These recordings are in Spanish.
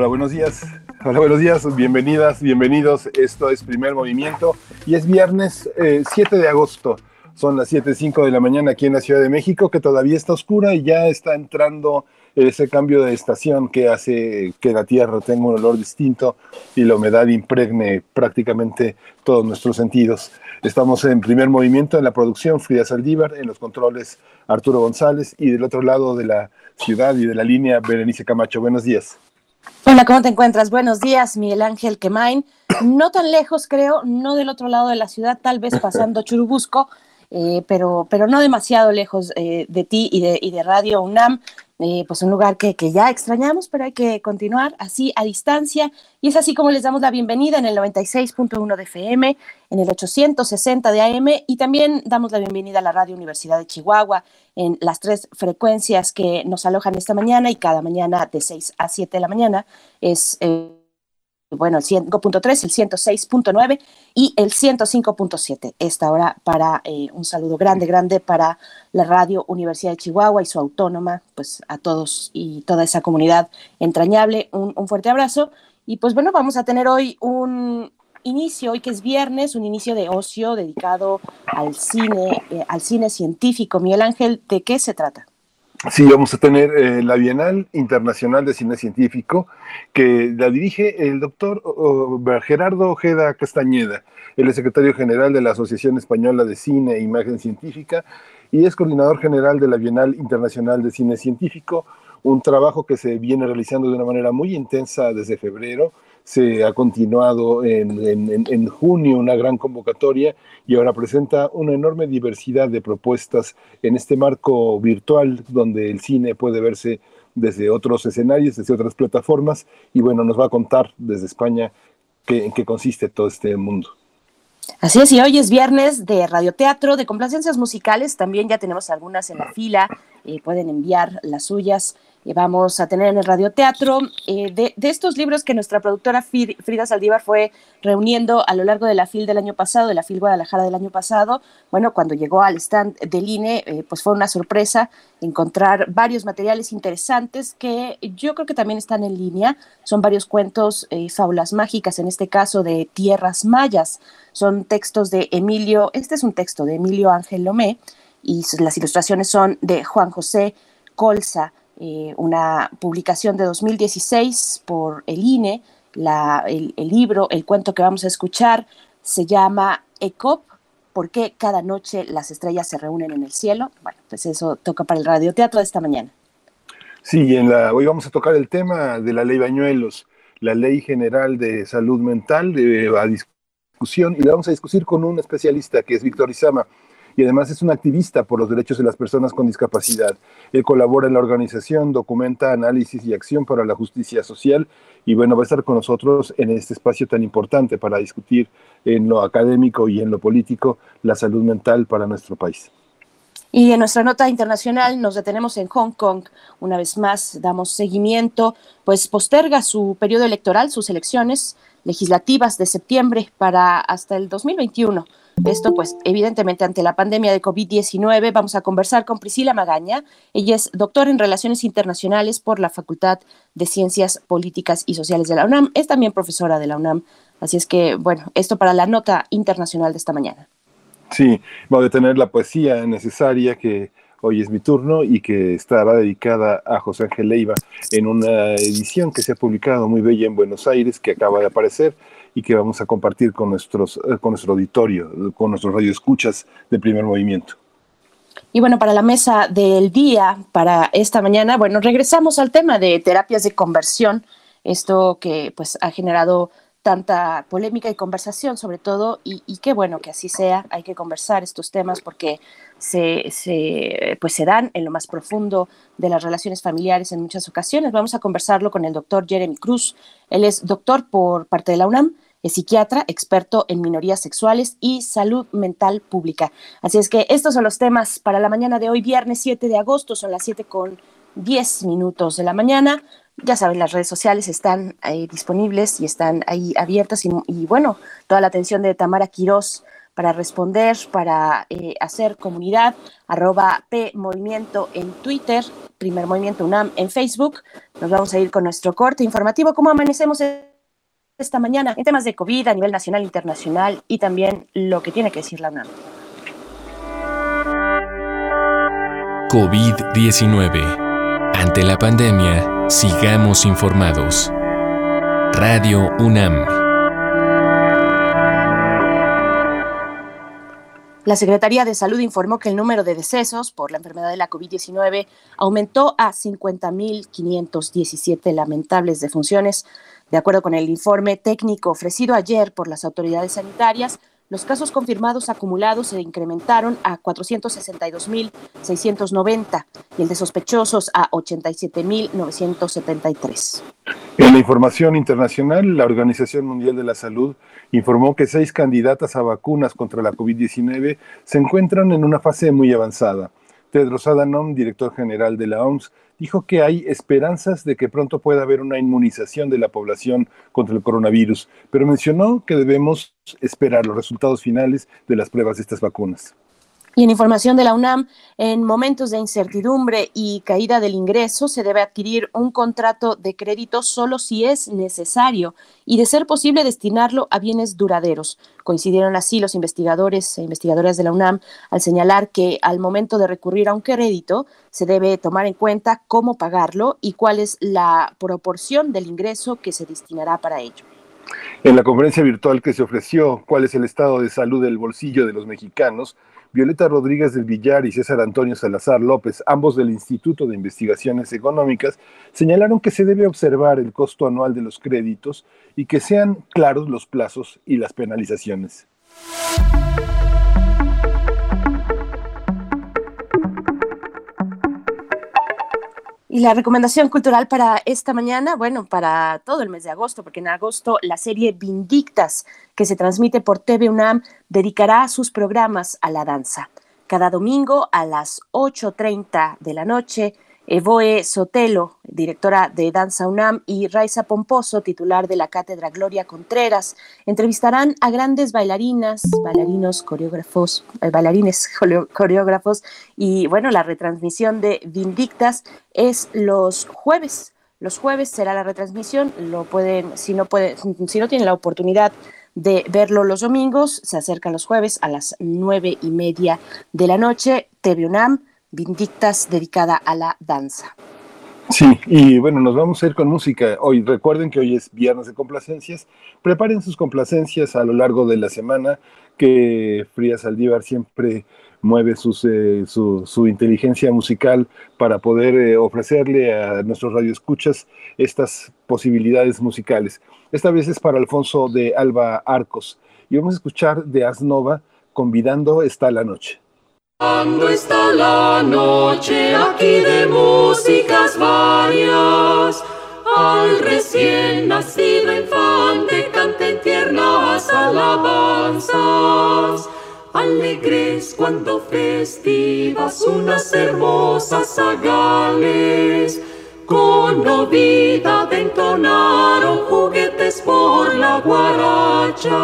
Hola, buenos días. Hola, buenos días, bienvenidas, bienvenidos. Esto es Primer Movimiento y es viernes 7 eh, de agosto. Son las 7.05 de la mañana aquí en la Ciudad de México, que todavía está oscura y ya está entrando ese cambio de estación que hace que la tierra tenga un olor distinto y la humedad impregne prácticamente todos nuestros sentidos. Estamos en primer movimiento en la producción, Frida Saldívar, en los controles Arturo González y del otro lado de la ciudad y de la línea Berenice Camacho. Buenos días. Hola, ¿cómo te encuentras? Buenos días, Miguel Ángel Quemain. No tan lejos, creo, no del otro lado de la ciudad, tal vez pasando Churubusco, eh, pero, pero no demasiado lejos eh, de ti y de, y de Radio UNAM. Eh, pues un lugar que, que, ya extrañamos, pero hay que continuar así a distancia. Y es así como les damos la bienvenida en el 96.1 de FM, en el 860 de AM y también damos la bienvenida a la Radio Universidad de Chihuahua en las tres frecuencias que nos alojan esta mañana y cada mañana de 6 a 7 de la mañana es... Eh, bueno, el 5.3, el 106.9 y el 105.7. Esta hora para eh, un saludo grande, grande para la Radio Universidad de Chihuahua y su autónoma, pues a todos y toda esa comunidad entrañable, un, fuerte abrazo. Y pues bueno, vamos a tener hoy un inicio, hoy que es viernes, un inicio de ocio dedicado al cine, eh, al cine científico. Miguel Ángel, ¿de qué se trata? Sí, vamos a tener eh, la Bienal Internacional de Cine Científico, que la dirige el doctor Gerardo Ojeda Castañeda. Es secretario general de la Asociación Española de Cine e Imagen Científica y es coordinador general de la Bienal Internacional de Cine Científico, un trabajo que se viene realizando de una manera muy intensa desde febrero se ha continuado en, junio una gran convocatoria y ahora presenta una enorme diversidad de propuestas en este marco virtual donde el cine puede verse desde otros escenarios, desde otras plataformas y bueno, nos va a contar desde España en qué consiste todo este mundo. Así es, y hoy es viernes de radioteatro, de complacencias musicales, también ya tenemos algunas en la fila, eh, pueden enviar las suyas vamos a tener en el radioteatro eh, de, estos libros que nuestra productora Frida Saldívar fue reuniendo a lo largo de la FIL del año pasado, de la FIL Guadalajara del año pasado. Bueno, cuando llegó al stand del INE, eh, pues fue una sorpresa encontrar varios materiales interesantes que yo creo que también están en línea. Son varios cuentos, eh, fábulas mágicas, en este caso de tierras mayas. Son textos de Emilio, este es un texto de Emilio Ángel Lomé y las ilustraciones son de Juan José Colza. Eh, una publicación de 2016 por el INE. el, libro, el cuento que vamos a escuchar se llama ECOP, ¿por qué cada noche las estrellas se reúnen en el cielo? Bueno, pues eso toca para el radioteatro de esta mañana. Sí, en la, hoy vamos a tocar el tema de la ley Bañuelos, la ley general de salud mental, de, a discusión, y la vamos a discutir con un especialista que es Víctor Izama y además es un activista por los derechos de las personas con discapacidad. Él colabora en la organización, documenta análisis y acción para la justicia social y bueno, va a estar con nosotros en este espacio tan importante para discutir en lo académico y en lo político la salud mental para nuestro país. Y en nuestra nota internacional nos detenemos en Hong Kong. Una vez más damos seguimiento, pues posterga su periodo electoral, sus elecciones legislativas de septiembre para hasta el 2021. Esto, pues, evidentemente ante la pandemia de COVID-19, vamos a conversar con Priscila Magaña. Ella es doctora en Relaciones Internacionales por la Facultad de Ciencias Políticas y Sociales de la UNAM. Es también profesora de la UNAM. Así es que, bueno, esto para la nota internacional de esta mañana. Sí, voy a tener la poesía necesaria que hoy es mi turno y que estará dedicada a José Ángel Leiva en una edición que se ha publicado muy bella en Buenos Aires, que acaba de aparecer y que vamos a compartir con, nuestros, eh, con nuestro auditorio, con nuestros radioescuchas de primer movimiento. Y bueno, para la mesa del día, para esta mañana, bueno, regresamos al tema de terapias de conversión, esto que pues ha generado tanta polémica y conversación sobre todo, y, qué bueno que así sea, hay que conversar estos temas porque se, se, pues se dan en lo más profundo de las relaciones familiares en muchas ocasiones. Vamos a conversarlo con el doctor Jeremy Cruz, él es doctor por parte de la UNAM, es psiquiatra, experto en minorías sexuales y salud mental pública. Así es que estos son los temas para la mañana de hoy, viernes 7 de agosto, son las 7 con 10 minutos de la mañana. Ya saben, las redes sociales están ahí disponibles y están ahí abiertas y, bueno, toda la atención de Tamara Quirós para responder, para eh, hacer comunidad, arroba P en Twitter, Primer Movimiento UNAM en Facebook. Nos vamos a ir con nuestro corte informativo. ¿Cómo amanecemos esta mañana en temas de COVID a nivel nacional, internacional y también lo que tiene que decir la UNAM? COVID-19. Ante la pandemia, sigamos informados. Radio UNAM. La Secretaría de Salud informó que el número de decesos por la enfermedad de la COVID-19 aumentó a 50.517 lamentables defunciones. De acuerdo con el informe técnico ofrecido ayer por las autoridades sanitarias, los casos confirmados acumulados se incrementaron a 462.690 y el de sospechosos a 87.973. En la información internacional, la Organización Mundial de la Salud informó que seis candidatas a vacunas contra la COVID-19 se encuentran en una fase muy avanzada. Tedros Adhanom, director general de la OMS, dijo que hay esperanzas de que pronto pueda haber una inmunización de la población contra el coronavirus, pero mencionó que debemos esperar los resultados finales de las pruebas de estas vacunas. Y en información de la UNAM, en momentos de incertidumbre y caída del ingreso, se debe adquirir un contrato de crédito solo si es necesario y, de ser posible, destinarlo a bienes duraderos. Coincidieron así los investigadores e investigadoras de la UNAM al señalar que al momento de recurrir a un crédito se debe tomar en cuenta cómo pagarlo y cuál es la proporción del ingreso que se destinará para ello. En la conferencia virtual que se ofreció, ¿Cuál es el estado de salud del bolsillo de los mexicanos? Violeta Rodríguez del Villar y César Antonio Salazar López, ambos del Instituto de Investigaciones Económicas, señalaron que se debe observar el costo anual de los créditos y que sean claros los plazos y las penalizaciones. Y la recomendación cultural para esta mañana, bueno, para todo el mes de agosto, porque en agosto la serie Vindictas, que se transmite por TV UNAM, dedicará sus programas a la danza. Cada domingo a las 8.30 de la noche, Evoe Sotelo, directora de Danza UNAM, y Raiza Pomposo, titular de la Cátedra Gloria Contreras, entrevistarán a grandes bailarinas, bailarinos, coreógrafos, eh, bailarines coreógrafos, y bueno, la retransmisión de Vindictas es los jueves. Los jueves será la retransmisión, lo pueden, si no pueden, si no tienen la oportunidad de verlo los domingos, se acercan los jueves a las nueve y media de la noche, TV UNAM, Vindictas dedicada a la danza. Sí, y bueno, nos vamos a ir con música. Hoy recuerden que hoy es viernes de complacencias. Preparen sus complacencias a lo largo de la semana, que Fría Saldívar siempre mueve eh, su, inteligencia musical para poder eh, ofrecerle a nuestros radioescuchas estas posibilidades musicales. Esta vez es para Alfonso de Alba Arcos y vamos a escuchar de Asnova convidando Está la noche. Cuando está la noche aquí de músicas varias, al recién nacido infante canten tiernas alabanzas. Alegres cuando festivas unas hermosas sagales, con novedad entonaron juguetes por la guaracha.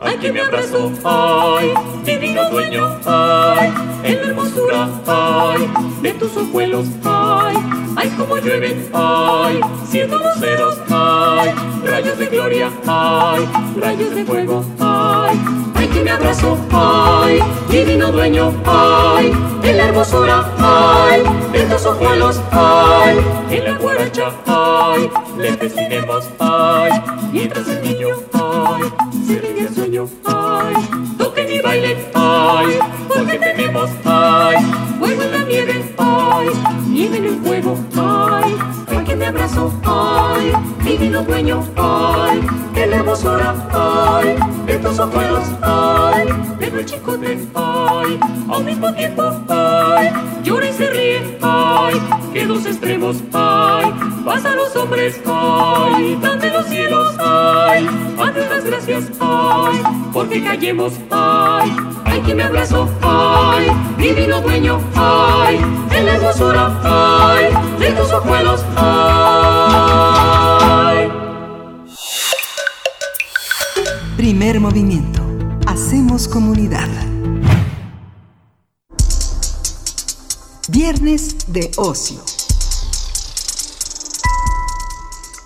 Ay, que me abrazó, ay, divino dueño, ay, en la hermosura, ay, de tus ojuelos, ay, ay, como llueven, ay, siendo luceros, ay, rayos de gloria, ay, rayos de fuego, ay, ay, que me abrazó, ay, divino dueño, ay, en la hermosura, ay, de tus ojuelos, ay, en la guaracha, ay, le destinemos, ay, mientras el niño, ay, se sueño, ay, toquen y bailen, ay, porque tenemos, ay, fuego en la nieve, ay, nieve en el fuego, ay, ay que me abrazo, ay, divino dueño, ay, de la hermosura, ay, de tus ojuelos, ay, de chico de ay, al mismo tiempo, ay, llora y se ríe, ay, que dos extremos, ay, pasa los hombres, ay, dan de los cielos, ay, antes las gracias, ay, porque callemos, ay, ay, que me abrazo, ay, divino dueño, ay, de la hermosura, ay, de tus ojuelos, ay. Primer movimiento. Hacemos comunidad. Viernes de ocio.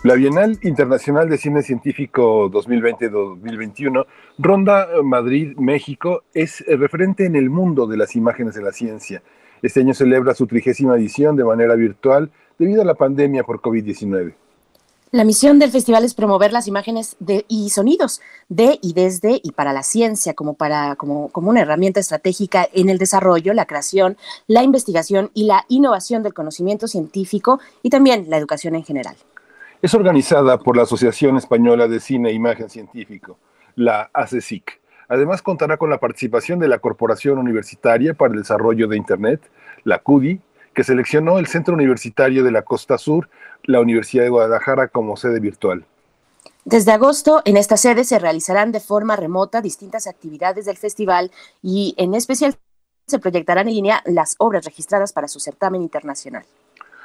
La Bienal Internacional de Cine Científico 2020-2021, Ronda Madrid, México, es referente en el mundo de las imágenes de la ciencia. Este año celebra su trigésima edición de manera virtual debido a la pandemia por COVID-19. La misión del festival es promover las imágenes y sonidos de y desde y para la ciencia como, para, como, como una herramienta estratégica en el desarrollo, la creación, la investigación y la innovación del conocimiento científico y también la educación en general. Es organizada por la Asociación Española de Cine e Imagen Científico, la ACECIC. Además contará con la participación de la Corporación Universitaria para el Desarrollo de Internet, la CUDI, que seleccionó el Centro Universitario de la Costa Sur, la Universidad de Guadalajara, como sede virtual. Desde agosto, en esta sede se realizarán de forma remota distintas actividades del festival y en especial se proyectarán en línea las obras registradas para su certamen internacional.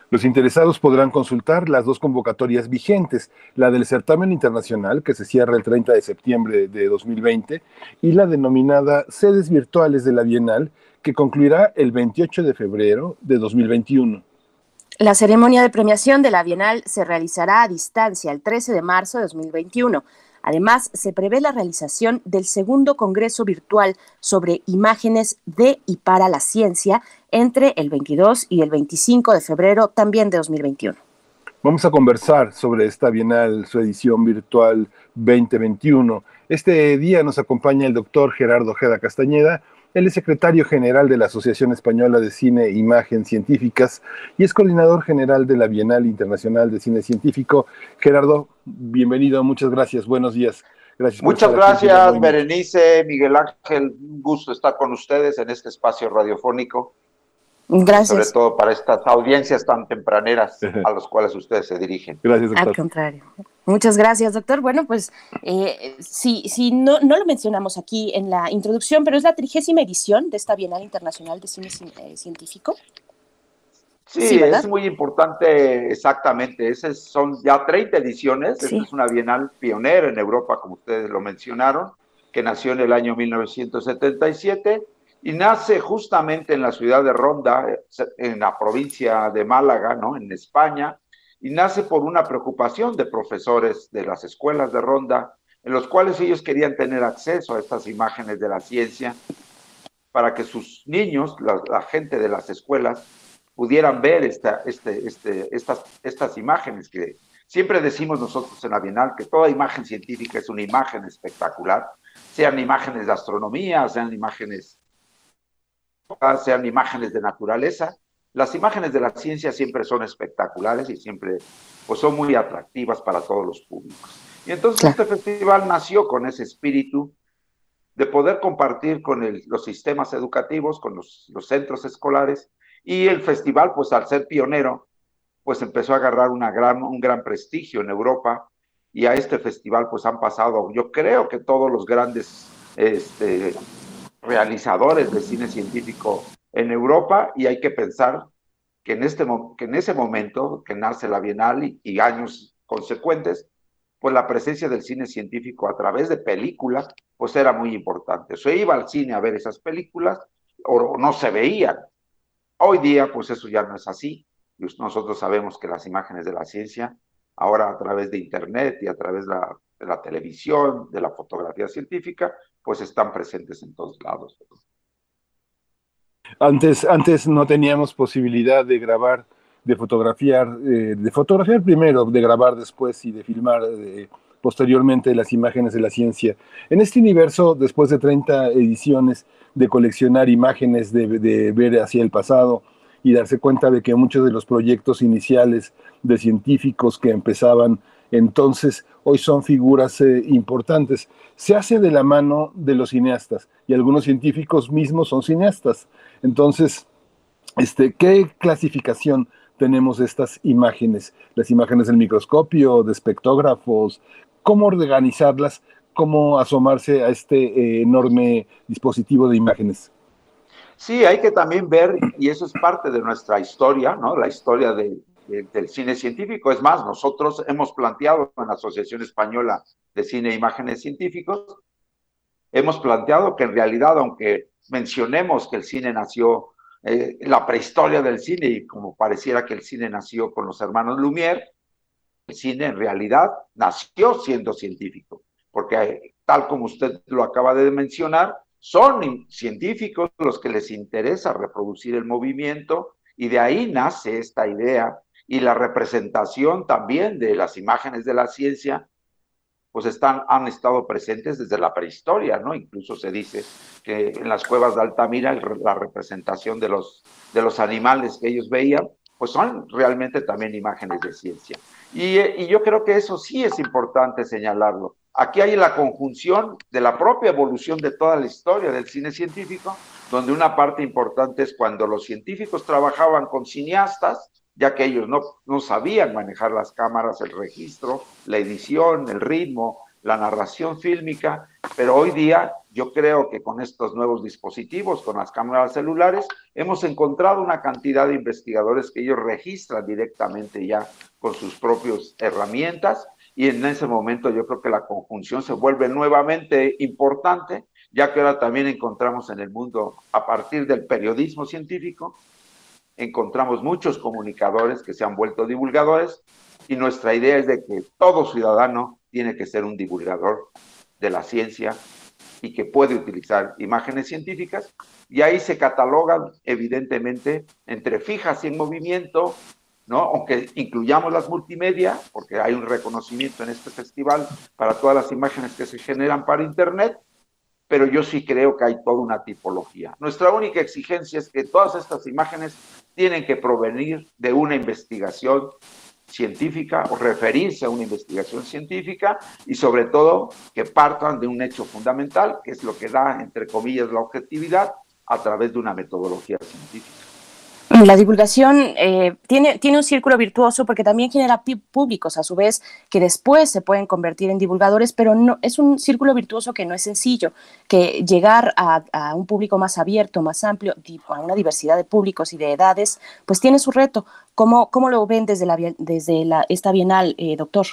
Los interesados podrán consultar las dos convocatorias vigentes, la del certamen internacional, que se cierra el 30 de septiembre de 2020, y la denominada Sedes Virtuales de la Bienal, que concluirá el 28 de febrero de 2021. La ceremonia de premiación de la Bienal se realizará a distancia el 13 de marzo de 2021. Además, se prevé la realización del segundo Congreso Virtual sobre imágenes de y para la ciencia entre el 22 y el 25 de febrero también de 2021. Vamos a conversar sobre esta Bienal, su edición virtual 2021. Este día nos acompaña el doctor Gerardo Ojeda Castañeda, él es secretario general de la Asociación Española de Cine e Imagen Científicas y es coordinador general de la Bienal Internacional de Cine Científico. Gerardo, bienvenido, muchas gracias, buenos días. Gracias muchas gracias, Berenice, Miguel Ángel, un gusto estar con ustedes en este espacio radiofónico. Gracias. Sobre todo para estas audiencias tan tempraneras a las cuales ustedes se dirigen. Gracias, doctor. Al contrario. Muchas gracias, doctor. Bueno, pues eh, sí, sí no, no, lo mencionamos aquí en la introducción, pero es la trigésima edición de esta Bienal Internacional de Cine eh, Científico. Sí, es muy importante, exactamente. Esas son ya 30 ediciones. es una Bienal pionera en Europa, como ustedes lo mencionaron, que nació en el año 1977 y nace justamente en la ciudad de Ronda, en la provincia de Málaga, ¿no? En España, y nace por una preocupación de profesores de las escuelas de Ronda, en los cuales ellos querían tener acceso a estas imágenes de la ciencia para que sus niños, la, gente de las escuelas, pudieran ver esta, este, este, estas, estas imágenes que siempre decimos nosotros en la Bienal, que toda imagen científica es una imagen espectacular, sean imágenes de astronomía, sean imágenes sean imágenes de naturaleza. Las imágenes de la ciencia siempre son espectaculares y siempre pues, son muy atractivas para todos los públicos. Y entonces este festival nació con ese espíritu de poder compartir con los sistemas educativos, con los, centros escolares, y el festival, pues al ser pionero, pues empezó a agarrar una gran, un gran prestigio en Europa, y a este festival pues han pasado, yo creo que todos los grandes este, realizadores de cine científico en Europa y hay que pensar que en, este, que en ese momento que nace la Bienal y, años consecuentes, pues la presencia del cine científico a través de películas, pues era muy importante. Se iba al cine a ver esas películas o no se veían. Hoy día, pues eso ya no es así. Nosotros sabemos que las imágenes de la ciencia, ahora a través de Internet y a través de la, de la televisión, de la fotografía científica, pues están presentes en todos lados. Antes, antes no teníamos posibilidad de grabar, de fotografiar, eh, de fotografiar primero, de grabar después y de filmar eh, posteriormente las imágenes de la ciencia. En este universo, después de 30 ediciones de coleccionar imágenes, de, ver hacia el pasado y darse cuenta de que muchos de los proyectos iniciales de científicos que empezaban entonces hoy son figuras eh, importantes. Se hace de la mano de los cineastas y algunos científicos mismos son cineastas. Entonces, este, ¿qué clasificación tenemos de estas imágenes? Las imágenes del microscopio, de espectógrafos, ¿cómo organizarlas? ¿Cómo asomarse a este eh, enorme dispositivo de imágenes? Sí, hay que también ver, y eso es parte de nuestra historia, ¿no? La historia de, del cine científico. Es más, nosotros hemos planteado en la Asociación Española de Cine e Imágenes Científicos, hemos planteado que en realidad, aunque mencionemos que el cine nació, eh, la prehistoria del cine, y como pareciera que el cine nació con los hermanos Lumière, el cine en realidad nació siendo científico, porque tal como usted lo acaba de mencionar, son científicos los que les interesa reproducir el movimiento y de ahí nace esta idea y la representación también de las imágenes de la ciencia, pues están, han estado presentes desde la prehistoria, ¿no? Incluso se dice que en las cuevas de Altamira la representación de los, de los animales que ellos veían, pues son realmente también imágenes de ciencia. Y, y yo creo que eso sí es importante señalarlo. Aquí hay la conjunción de la propia evolución de toda la historia del cine científico, donde una parte importante es cuando los científicos trabajaban con cineastas, ya que ellos no, no sabían manejar las cámaras, el registro, la edición, el ritmo, la narración fílmica, pero hoy día yo creo que con estos nuevos dispositivos, con las cámaras celulares, hemos encontrado una cantidad de investigadores que ellos registran directamente ya con sus propias herramientas y en ese momento yo creo que la conjunción se vuelve nuevamente importante, ya que ahora también encontramos en el mundo, a partir del periodismo científico, encontramos muchos comunicadores que se han vuelto divulgadores y nuestra idea es de que todo ciudadano tiene que ser un divulgador de la ciencia y que puede utilizar imágenes científicas y ahí se catalogan evidentemente entre fijas y en movimiento, ¿no? Aunque incluyamos las multimedia, porque hay un reconocimiento en este festival para todas las imágenes que se generan para internet, pero yo sí creo que hay toda una tipología. Nuestra única exigencia es que todas estas imágenes tienen que provenir de una investigación científica o referirse a una investigación científica y sobre todo que partan de un hecho fundamental, que es lo que da, entre comillas, la objetividad a través de una metodología científica. La divulgación eh, tiene, tiene un círculo virtuoso porque también genera públicos a su vez que después se pueden convertir en divulgadores, pero no, es un círculo virtuoso que no es sencillo, que llegar a, un público más abierto, más amplio, a una diversidad de públicos y de edades, pues tiene su reto. ¿Cómo, cómo lo ven desde, la, desde la, esta bienal, eh, doctor?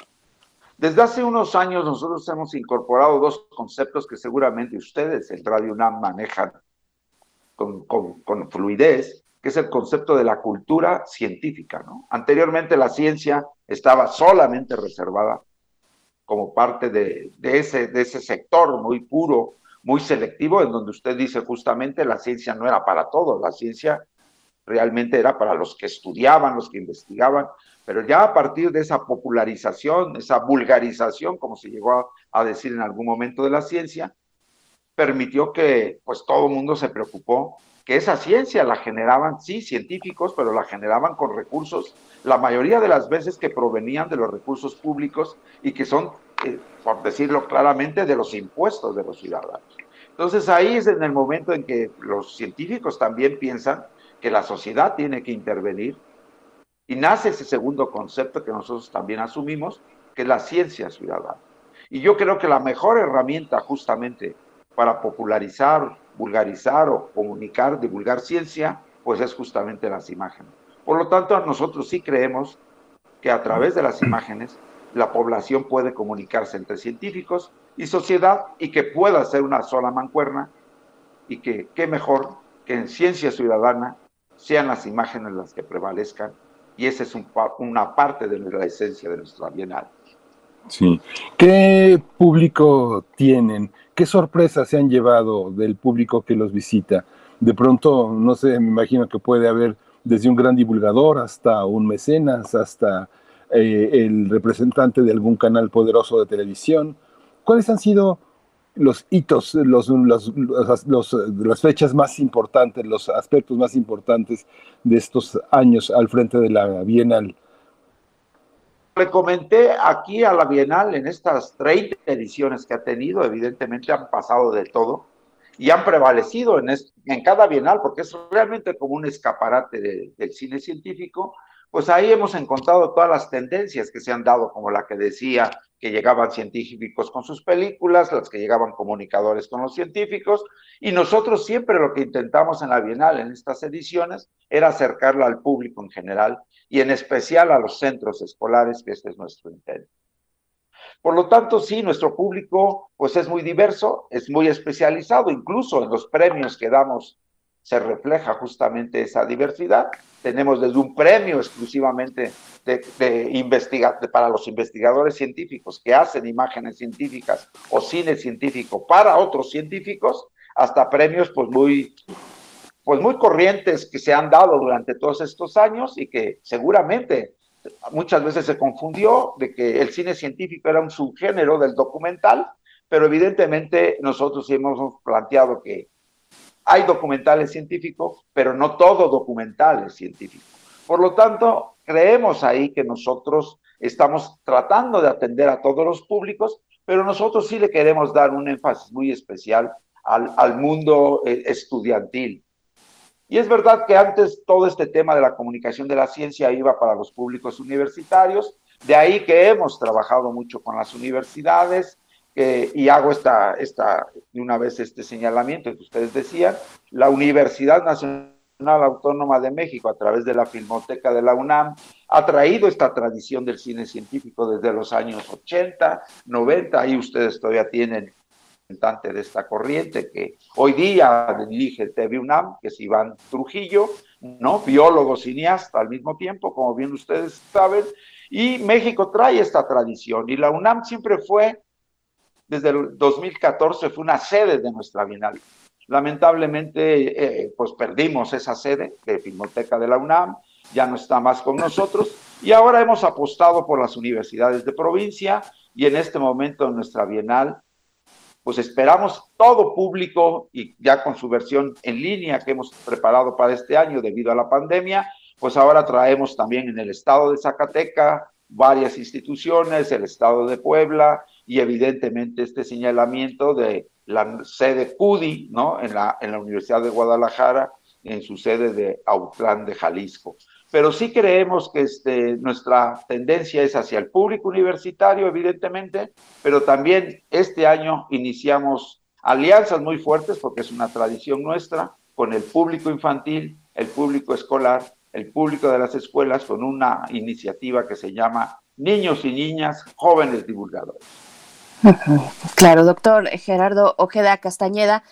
Desde hace unos años nosotros hemos incorporado dos conceptos que seguramente ustedes en Radio UNAM manejan con, con, con fluidez que es el concepto de la cultura científica. ¿no? Anteriormente la ciencia estaba solamente reservada como parte de, ese, de ese sector muy puro, muy selectivo, en donde usted dice justamente la ciencia no era para todos, la ciencia realmente era para los que estudiaban, los que investigaban, pero ya a partir de esa popularización, esa vulgarización, como se llegó a, decir en algún momento de la ciencia, permitió que pues todo el mundo se preocupó que esa ciencia la generaban, sí, científicos, pero la generaban con recursos, la mayoría de las veces que provenían de los recursos públicos y que son, eh, por decirlo claramente, de los impuestos de los ciudadanos. Entonces ahí es en el momento en que los científicos también piensan que la sociedad tiene que intervenir y nace ese segundo concepto que nosotros también asumimos, que es la ciencia ciudadana. Y yo creo que la mejor herramienta justamente para popularizar vulgarizar o comunicar, divulgar ciencia, pues es justamente las imágenes. Por lo tanto, nosotros sí creemos que a través de las imágenes la población puede comunicarse entre científicos y sociedad y que pueda ser una sola mancuerna y que qué mejor que en ciencia ciudadana sean las imágenes las que prevalezcan y esa es una parte de la esencia de nuestra bienal. Sí. ¿Qué público tienen? ¿Qué sorpresas se han llevado del público que los visita? De pronto, no sé, me imagino que puede haber desde un gran divulgador hasta un mecenas, hasta eh, el representante de algún canal poderoso de televisión. ¿Cuáles han sido los hitos, los, las fechas más importantes, los aspectos más importantes de estos años al frente de la Bienal? Le comenté aquí a la Bienal en estas 30 ediciones que ha tenido, evidentemente han pasado de todo y han prevalecido en, cada Bienal, porque es realmente como un escaparate del cine científico, pues ahí hemos encontrado todas las tendencias que se han dado, como la que decía que llegaban científicos con sus películas, las que llegaban comunicadores con los científicos, y nosotros siempre lo que intentamos en la Bienal, en estas ediciones, era acercarla al público en general y en especial a los centros escolares, que este es nuestro intento. Por lo tanto, sí, nuestro público pues es muy diverso, es muy especializado, incluso en los premios que damos se refleja justamente esa diversidad. Tenemos desde un premio exclusivamente de, para los investigadores científicos que hacen imágenes científicas o cine científico para otros científicos, hasta premios pues muy, pues muy corrientes que se han dado durante todos estos años y que seguramente muchas veces se confundió de que el cine científico era un subgénero del documental, pero evidentemente nosotros hemos planteado que hay documentales científicos, pero no todo documental es científico. Por lo tanto, creemos ahí que nosotros estamos tratando de atender a todos los públicos, pero nosotros sí le queremos dar un énfasis muy especial al, mundo eh, estudiantil. Y es verdad que antes todo este tema de la comunicación de la ciencia iba para los públicos universitarios, de ahí que hemos trabajado mucho con las universidades, y hago esta, esta, de una vez este señalamiento que ustedes decían, la Universidad Nacional Autónoma de México, a través de la Filmoteca de la UNAM, ha traído esta tradición del cine científico desde los años 80, 90, ahí ustedes todavía tienen representante de esta corriente que hoy día dirige TV UNAM, que es Iván Trujillo, ¿no? biólogo cineasta al mismo tiempo, como bien ustedes saben, y México trae esta tradición y la UNAM siempre fue desde el 2014 fue una sede de nuestra Bienal. Lamentablemente, eh, pues perdimos esa sede de Filmoteca de la UNAM, ya no está más con nosotros, y ahora hemos apostado por las universidades de provincia y en este momento en nuestra Bienal, pues esperamos todo público y ya con su versión en línea que hemos preparado para este año debido a la pandemia, pues ahora traemos también en el estado de Zacateca varias instituciones, el estado de Puebla, y evidentemente este señalamiento de la sede CUDI, ¿no? En la, en la Universidad de Guadalajara, en su sede de Autlán de Jalisco. Pero sí creemos que este, nuestra tendencia es hacia el público universitario, evidentemente, pero también este año iniciamos alianzas muy fuertes, porque es una tradición nuestra, con el público infantil, el público escolar, el público de las escuelas, con una iniciativa que se llama Niños y Niñas Jóvenes Divulgadores. Claro, doctor Gerardo Ojeda Castañeda,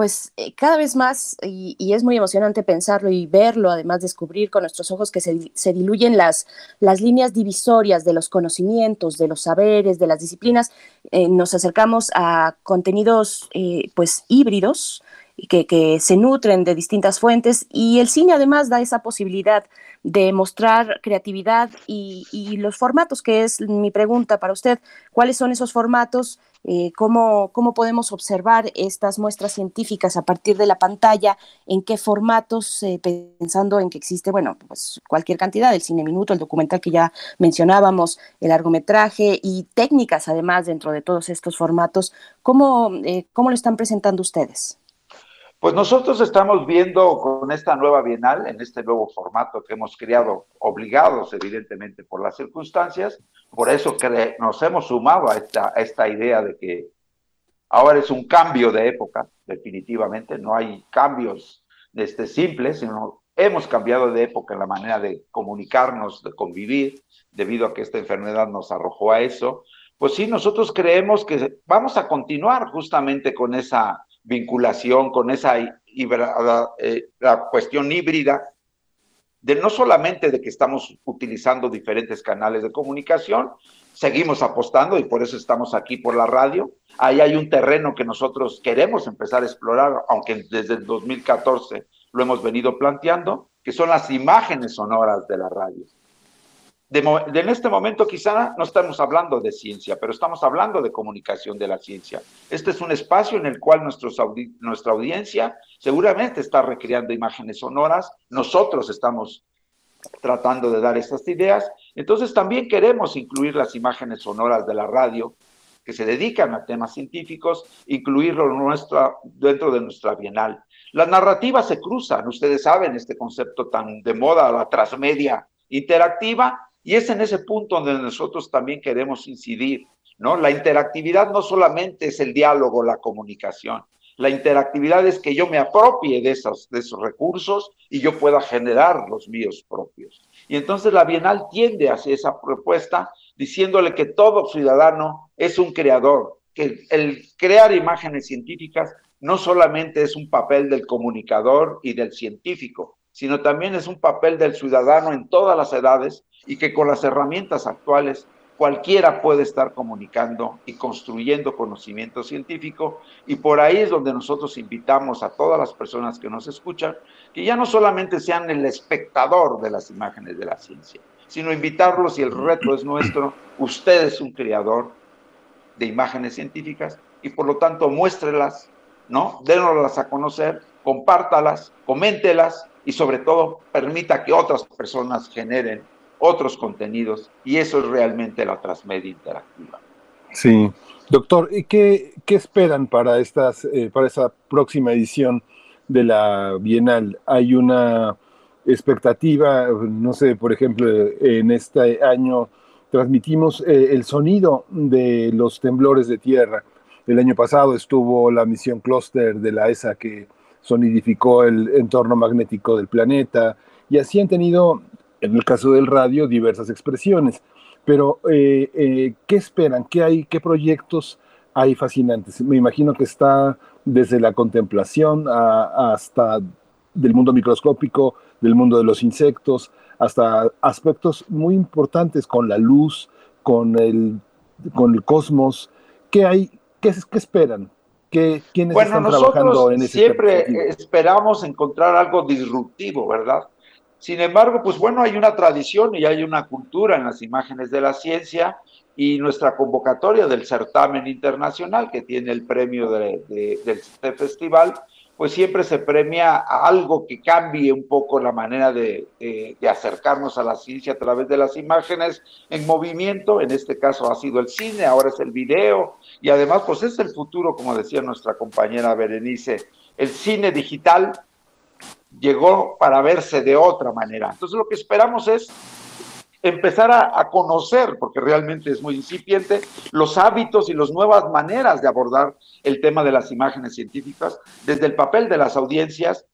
pues eh, cada vez más, y, es muy emocionante pensarlo y verlo, además descubrir con nuestros ojos que se, diluyen las, las, líneas divisorias de los conocimientos, de los saberes, de las disciplinas, eh, nos acercamos a contenidos eh, pues híbridos, que, se nutren de distintas fuentes y el cine además da esa posibilidad de mostrar creatividad y, los formatos, que es mi pregunta para usted, ¿cuáles son esos formatos? Eh, ¿cómo, podemos observar estas muestras científicas a partir de la pantalla? ¿En qué formatos? Eh, pensando en que existe, bueno, pues cualquier cantidad, el cine minuto, el documental que ya mencionábamos, el largometraje y técnicas además dentro de todos estos formatos. ¿Cómo, eh, cómo lo están presentando ustedes? Pues nosotros estamos viendo con esta nueva bienal, en este nuevo formato que hemos creado, obligados evidentemente por las circunstancias, por eso que nos hemos sumado a esta, esta idea de que ahora es un cambio de época, definitivamente, no hay cambios este, simples, sino hemos cambiado de época en la manera de comunicarnos, de convivir, debido a que esta enfermedad nos arrojó a eso. Pues sí, nosotros creemos que vamos a continuar justamente con esa vinculación, con esa eh, la cuestión híbrida, de no solamente de que estamos utilizando diferentes canales de comunicación, seguimos apostando y por eso estamos aquí por la radio. Ahí hay un terreno que nosotros queremos empezar a explorar, aunque desde el 2014 lo hemos venido planteando, que son las imágenes sonoras de la radio. En este momento quizá no estamos hablando de ciencia, pero estamos hablando de comunicación de la ciencia. Este es un espacio en el cual nuestra audiencia seguramente está recreando imágenes sonoras, nosotros estamos tratando de dar estas ideas, entonces también queremos incluir las imágenes sonoras de la radio que se dedican a temas científicos, incluirlo dentro de nuestra bienal. Las narrativas se cruzan, ustedes saben este concepto tan de moda, la transmedia interactiva, y es en ese punto donde nosotros también queremos incidir, ¿no? La interactividad no solamente es el diálogo, la comunicación. La interactividad es que yo me apropie de esos, de esos recursos y yo pueda generar los míos propios. Y entonces la Bienal tiende hacia esa propuesta diciéndole que todo ciudadano es un creador, que el crear imágenes científicas no solamente es un papel del comunicador y del científico, sino también es un papel del ciudadano en todas las edades y que con las herramientas actuales cualquiera puede estar comunicando y construyendo conocimiento científico y por ahí es donde nosotros invitamos a todas las personas que nos escuchan que ya no solamente sean el espectador de las imágenes de la ciencia, sino invitarlos y el reto es nuestro, usted es un creador de imágenes científicas y por lo tanto muéstrelas, ¿no? Dénoslas a conocer, compártalas, coméntelas y sobre todo permita que otras personas generen otros contenidos y eso es realmente la transmedia interactiva. Sí, doctor, ¿y qué, qué esperan para, estas, eh, para esa próxima edición de la Bienal? ¿Hay una expectativa, no sé, por ejemplo, en este año transmitimos eh, el sonido de los temblores de tierra. El año pasado estuvo la misión Cluster de la ESA que sonidificó el entorno magnético del planeta y así han tenido en el caso del radio, diversas expresiones. Pero, eh, eh, ¿qué esperan? ¿Qué hay? ¿Qué proyectos hay fascinantes? Me imagino que está desde la contemplación hasta del mundo microscópico, del mundo de los insectos, hasta aspectos muy importantes con la luz, con el, con el cosmos. ¿Qué hay? ¿Qué, qué esperan? ¿Qué, ¿Quiénes están trabajando en ese Siempre esperamos encontrar algo disruptivo, ¿verdad? Sin embargo, pues bueno, hay una tradición y hay una cultura en las imágenes de la ciencia y nuestra convocatoria del certamen internacional que tiene el premio de, del este festival, pues siempre se premia a algo que cambie un poco la manera de, acercarnos a la ciencia a través de las imágenes en movimiento, en este caso ha sido el cine, ahora es el video, y además pues es el futuro, como decía nuestra compañera Berenice, el cine digital llegó para verse de otra manera. Entonces lo que esperamos es empezar a, conocer, porque realmente es muy incipiente, los hábitos y las nuevas maneras de abordar el tema de las imágenes científicas desde el papel de las audiencias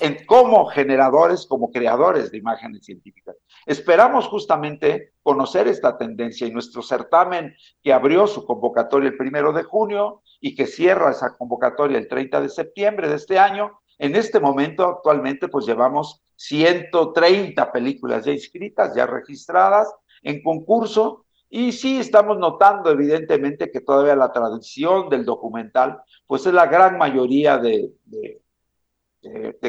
en como generadores, como creadores de imágenes científicas. Esperamos justamente conocer esta tendencia y nuestro certamen que abrió su convocatoria el primero de junio y que cierra esa convocatoria el 30 de septiembre de este año, en este momento, actualmente, pues llevamos 130 películas ya inscritas, ya registradas en concurso, y sí estamos notando evidentemente que todavía la tradición del documental, pues es la gran mayoría de,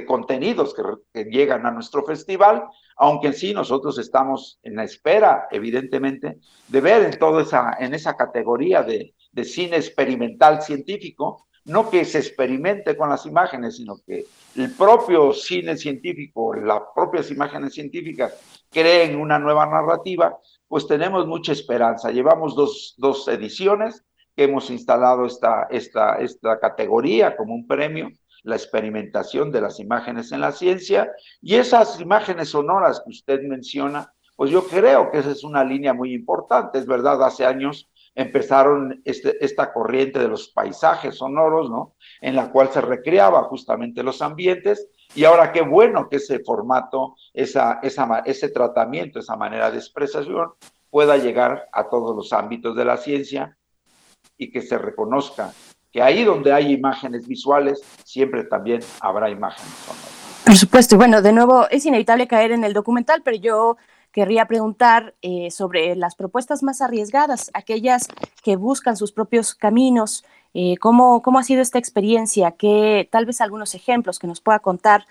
contenidos que, llegan a nuestro festival, aunque sí nosotros estamos en la espera, evidentemente, de ver en toda esa, en esa categoría de cine experimental científico, no que se experimente con las imágenes, sino que el propio cine científico, las propias imágenes científicas creen una nueva narrativa, pues tenemos mucha esperanza. Llevamos dos, dos ediciones que hemos instalado esta, esta, esta categoría como un premio, la experimentación de las imágenes en la ciencia, y esas imágenes sonoras que usted menciona, pues yo creo que esa es una línea muy importante, es verdad, hace años empezaron este, esta corriente de los paisajes sonoros, ¿no? En la cual se recreaba justamente los ambientes y ahora qué bueno que ese formato, esa, esa, ese tratamiento, esa manera de expresión pueda llegar a todos los ámbitos de la ciencia y que se reconozca que ahí donde hay imágenes visuales, siempre también habrá imágenes sonoras. Por supuesto, y bueno, de nuevo es inevitable caer en el documental, pero yo querría preguntar eh, sobre las propuestas más arriesgadas, aquellas que buscan sus propios caminos. Eh, ¿cómo, ¿Cómo ha sido esta experiencia? ¿Qué, tal vez algunos ejemplos que nos pueda contar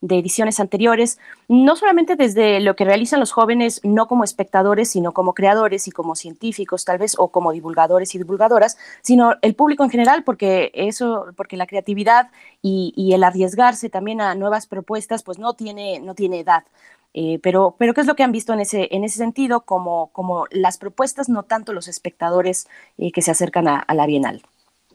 de ediciones anteriores, no solamente desde lo que realizan los jóvenes, no como espectadores, sino como creadores y como científicos tal vez, o como divulgadores y divulgadoras, sino el público en general, porque eso, porque la creatividad y, el arriesgarse también a nuevas propuestas, pues no tiene, no tiene edad. Eh, pero, pero, ¿qué es lo que han visto en ese, en ese sentido? Como, como las propuestas, no tanto los espectadores eh, que se acercan a, la Bienal.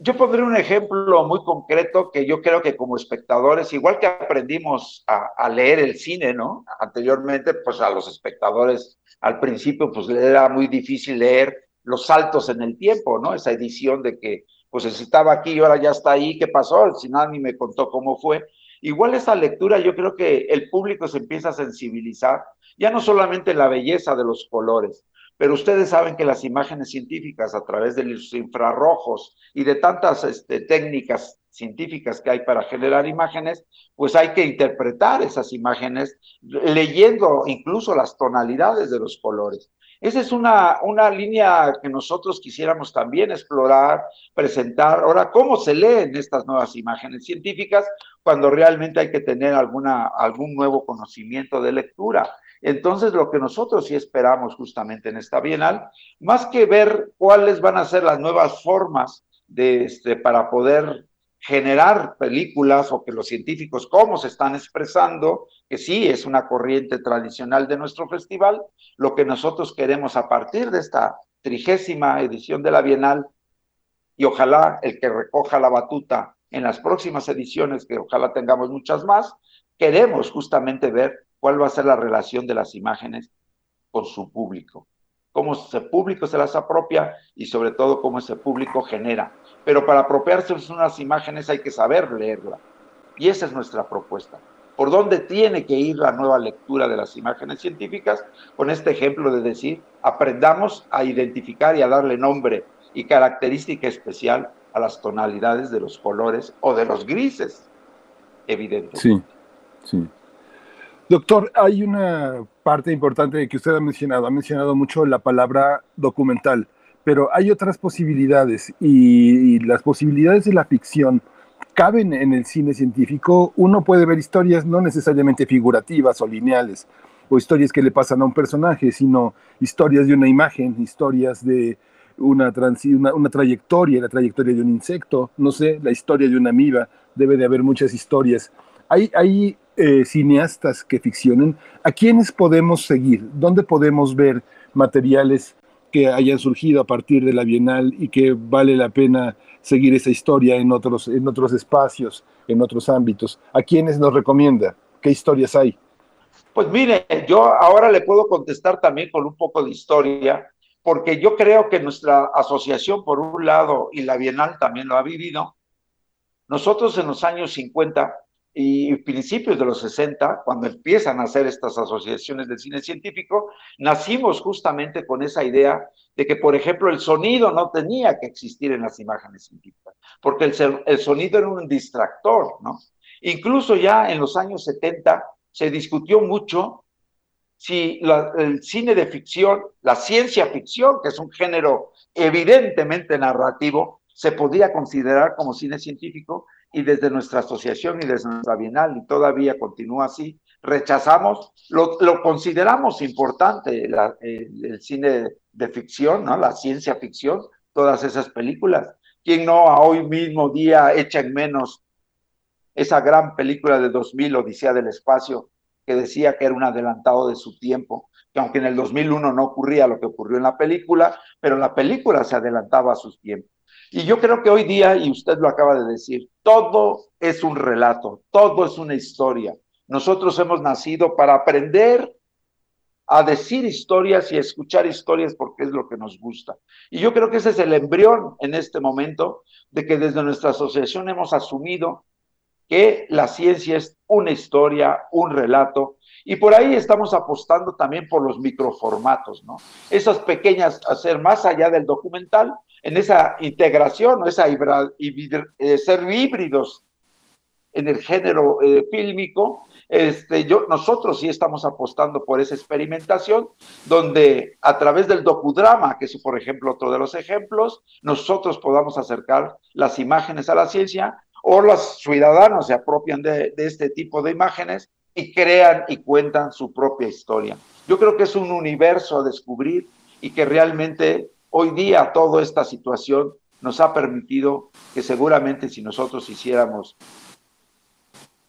Yo pondré un ejemplo muy concreto que yo creo que como espectadores, igual que aprendimos a, leer el cine, ¿no? Anteriormente, pues a los espectadores al principio, pues le era muy difícil leer los saltos en el tiempo, ¿no? Esa edición de que, pues estaba aquí y ahora ya está ahí, ¿qué pasó? Si nadie me contó cómo fue. Igual esa lectura yo creo que el público se empieza a sensibilizar, ya no solamente la belleza de los colores, pero ustedes saben que las imágenes científicas a través de los infrarrojos y de tantas este, técnicas científicas que hay para generar imágenes, pues hay que interpretar esas imágenes leyendo incluso las tonalidades de los colores. Esa es una, una línea que nosotros quisiéramos también explorar, presentar. Ahora, ¿cómo se leen estas nuevas imágenes científicas cuando realmente hay que tener alguna, algún nuevo conocimiento de lectura? Entonces, lo que nosotros sí esperamos justamente en esta Bienal, más que ver cuáles van a ser las nuevas formas de, este, para poder generar películas o que los científicos cómo se están expresando, que sí es una corriente tradicional de nuestro festival, lo que nosotros queremos a partir de esta trigésima edición de la Bienal y ojalá el que recoja la batuta en las próximas ediciones, que ojalá tengamos muchas más, queremos justamente ver cuál va a ser la relación de las imágenes con su público, cómo ese público se las apropia y sobre todo cómo ese público genera pero para apropiarse unas imágenes hay que saber leerla. Y esa es nuestra propuesta. ¿Por dónde tiene que ir la nueva lectura de las imágenes científicas? Con este ejemplo de decir, aprendamos a identificar y a darle nombre y característica especial a las tonalidades de los colores o de los grises, evidentemente. Sí, sí. Doctor, hay una parte importante que usted ha mencionado. Ha mencionado mucho la palabra documental pero hay otras posibilidades y, las posibilidades de la ficción caben en el cine científico. Uno puede ver historias no necesariamente figurativas o lineales, o historias que le pasan a un personaje, sino historias de una imagen, historias de una, una, trayectoria, la trayectoria de un insecto, no sé, la historia de una amiba, debe de haber muchas historias. Hay, hay eh, cineastas que ficcionen. ¿A quiénes podemos seguir? ¿Dónde podemos ver materiales que hayan surgido a partir de la Bienal y que vale la pena seguir esa historia en otros, en otros espacios, en otros ámbitos. ¿A quiénes nos recomienda? ¿Qué historias hay? Pues mire, yo ahora le puedo contestar también con un poco de historia, porque yo creo que nuestra asociación, por un lado, y la Bienal también lo ha vivido, nosotros en los años 50 y principios de los 60, cuando empiezan a hacer estas asociaciones de cine científico, nacimos justamente con esa idea de que, por ejemplo, el sonido no tenía que existir en las imágenes científicas, porque el, el sonido era un distractor, ¿no? Incluso ya en los años 70 se discutió mucho si el cine de ficción, la ciencia ficción, que es un género evidentemente narrativo, se podía considerar como cine científico, y desde nuestra asociación y desde nuestra bienal, y todavía continúa así, rechazamos, lo, consideramos importante el, cine de ficción, ¿no? la ciencia ficción, todas esas películas. ¿Quién no a hoy mismo día echa en menos esa gran película de 2000, Odisea del Espacio, que decía que era un adelantado de su tiempo, que aunque en el 2001 no ocurría lo que ocurrió en la película, pero la película se adelantaba a sus tiempos. Y yo creo que hoy día, y usted lo acaba de decir, todo es un relato, todo es una historia. Nosotros hemos nacido para aprender a decir historias y a escuchar historias porque es lo que nos gusta. Y yo creo que ese es el embrión en este momento de que desde nuestra asociación hemos asumido que la ciencia es una historia, un relato, y por ahí estamos apostando también por los microformatos, ¿no? Esas pequeñas, hacer más allá del documental, en esa integración, esa eh, ser híbridos en el género eh, fílmico, este, yo, nosotros sí estamos apostando por esa experimentación, donde a través del docudrama, que es por ejemplo otro de los ejemplos, nosotros podamos acercar las imágenes a la ciencia, o los ciudadanos se apropian de, este tipo de imágenes y crean y cuentan su propia historia. Yo creo que es un universo a descubrir y que realmente hoy día toda esta situación nos ha permitido que seguramente si nosotros hiciéramos,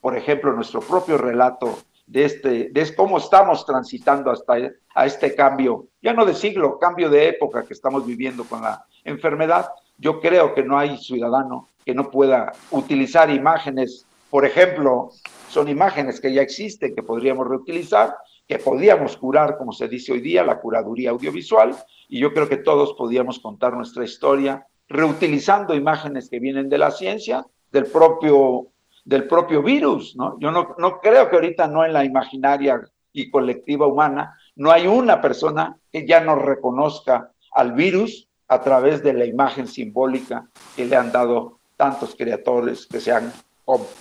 por ejemplo, nuestro propio relato de, este, de cómo estamos transitando hasta a este cambio, ya no de siglo, cambio de época que estamos viviendo con la enfermedad, yo creo que no hay ciudadano que no pueda utilizar imágenes, por ejemplo, son imágenes que ya existen, que podríamos reutilizar, que podíamos curar, como se dice hoy día, la curaduría audiovisual, y yo creo que todos podíamos contar nuestra historia reutilizando imágenes que vienen de la ciencia, del propio, del propio virus, ¿no? Yo no, no creo que ahorita no en la imaginaria y colectiva humana, no hay una persona que ya no reconozca al virus a través de la imagen simbólica que le han dado tantos creadores que se han,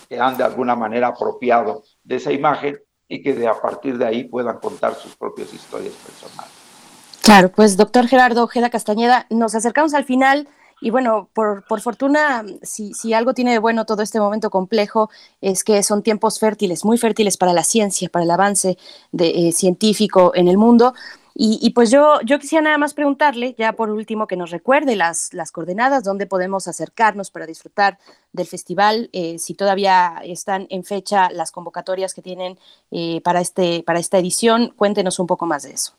que han de alguna manera apropiado de esa imagen y que de, a partir de ahí puedan contar sus propias historias personales. Claro, pues doctor Gerardo Ojeda Castañeda, nos acercamos al final y bueno, por, por fortuna, si, si, algo tiene de bueno todo este momento complejo, es que son tiempos fértiles, muy fértiles para la ciencia, para el avance eh, científico en el mundo. Y, pues yo, yo quisiera nada más preguntarle, ya por último, que nos recuerde las, las coordenadas, dónde podemos acercarnos para disfrutar del festival, eh, si todavía están en fecha las convocatorias que tienen eh, para, este, para esta edición. Cuéntenos un poco más de eso.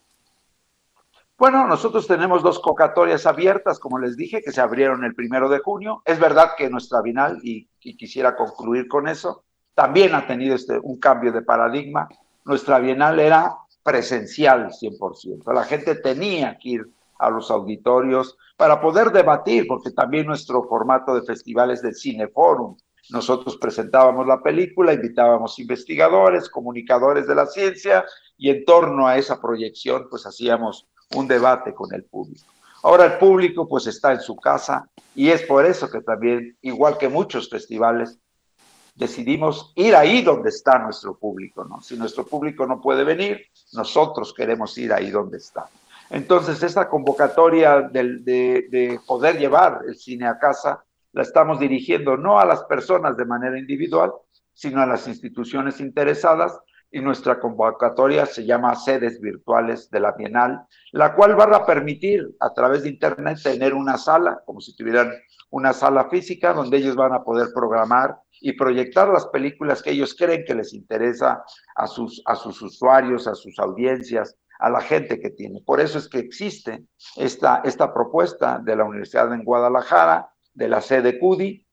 Bueno, nosotros tenemos dos convocatorias abiertas, como les dije, que se abrieron el primero de junio. Es verdad que nuestra Bienal, y, quisiera concluir con eso, también ha tenido este, un cambio de paradigma. Nuestra Bienal era presencial 100%. La gente tenía que ir a los auditorios para poder debatir, porque también nuestro formato de festivales del Cineforum. Nosotros presentábamos la película, invitábamos investigadores, comunicadores de la ciencia y en torno a esa proyección pues hacíamos un debate con el público. Ahora el público pues está en su casa y es por eso que también, igual que muchos festivales, decidimos ir ahí donde está nuestro público, ¿no? Si nuestro público no puede venir, nosotros queremos ir ahí donde está. Entonces, esta convocatoria de, de, de poder llevar el cine a casa la estamos dirigiendo no a las personas de manera individual, sino a las instituciones interesadas y nuestra convocatoria se llama Sedes Virtuales de la Bienal, la cual va a permitir a través de Internet tener una sala, como si tuvieran una sala física, donde ellos van a poder programar y proyectar las películas que ellos creen que les interesa a sus, a sus usuarios, a sus audiencias, a la gente que tiene. Por eso es que existe esta, esta propuesta de la Universidad en Guadalajara, de la sede CUDI,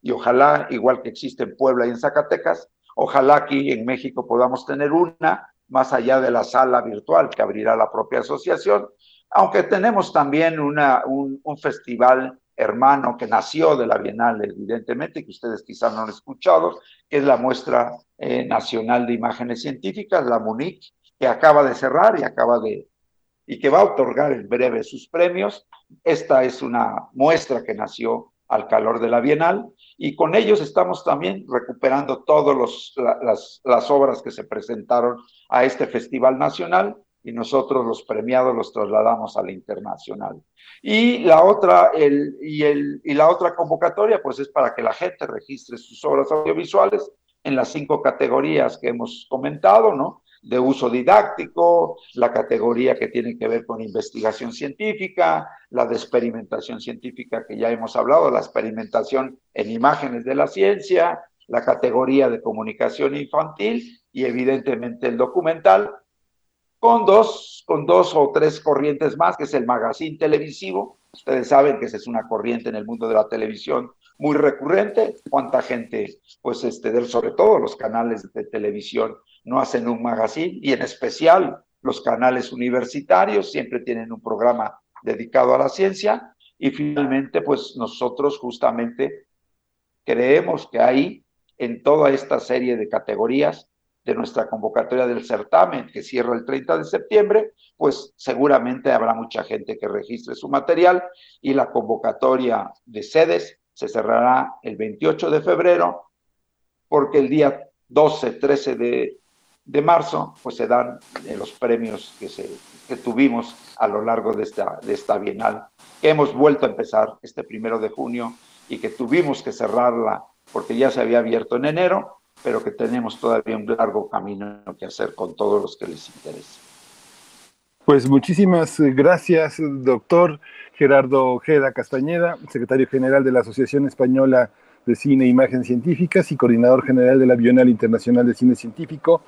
y ojalá, igual que existe en Puebla y en Zacatecas, Ojalá aquí en México podamos tener una más allá de la sala virtual que abrirá la propia asociación, aunque tenemos también una, un, festival hermano que nació de la Bienal, evidentemente, que ustedes quizás no han escuchado, que es la muestra eh, nacional de imágenes científicas, la MUNIC, que acaba de cerrar y acaba de y que va a otorgar en breve sus premios. Esta es una muestra que nació al calor de la Bienal y con ellos estamos también recuperando todas las, las obras que se presentaron a este Festival Nacional y nosotros los premiados los trasladamos a la internacional. Y la otra, el, y, el, y la otra convocatoria, pues es para que la gente registre sus obras audiovisuales en las cinco categorías que hemos comentado, ¿no? de uso didáctico, la categoría que tiene que ver con investigación científica, la de experimentación científica que ya hemos hablado, la experimentación en imágenes de la ciencia, la categoría de comunicación infantil y evidentemente el documental, con dos, con dos o tres corrientes más, que es el magazine televisivo. Ustedes saben que esa es una corriente en el mundo de la televisión muy recurrente. Cuánta gente, pues, este, sobre todo los canales de televisión no hacen un magazine y en especial los canales universitarios siempre tienen un programa dedicado a la ciencia y finalmente pues nosotros justamente creemos que ahí en toda esta serie de categorías de nuestra convocatoria del certamen que cierra el 30 de septiembre, pues seguramente habrá mucha gente que registre su material y la convocatoria de sedes se cerrará el 28 de febrero porque el día 12, 13 de, de marzo, pues se dan eh, los premios que, se, que tuvimos a lo largo de esta, de esta bienal, que hemos vuelto a empezar este primero de junio y que tuvimos que cerrarla porque ya se había abierto en enero, pero que tenemos todavía un largo camino que hacer con todos los que les interesa. Pues muchísimas gracias, doctor Gerardo Ojeda Castañeda, secretario general de la Asociación Española de Cine e Imagen Científicas y coordinador general de la Bienal Internacional de Cine Científico.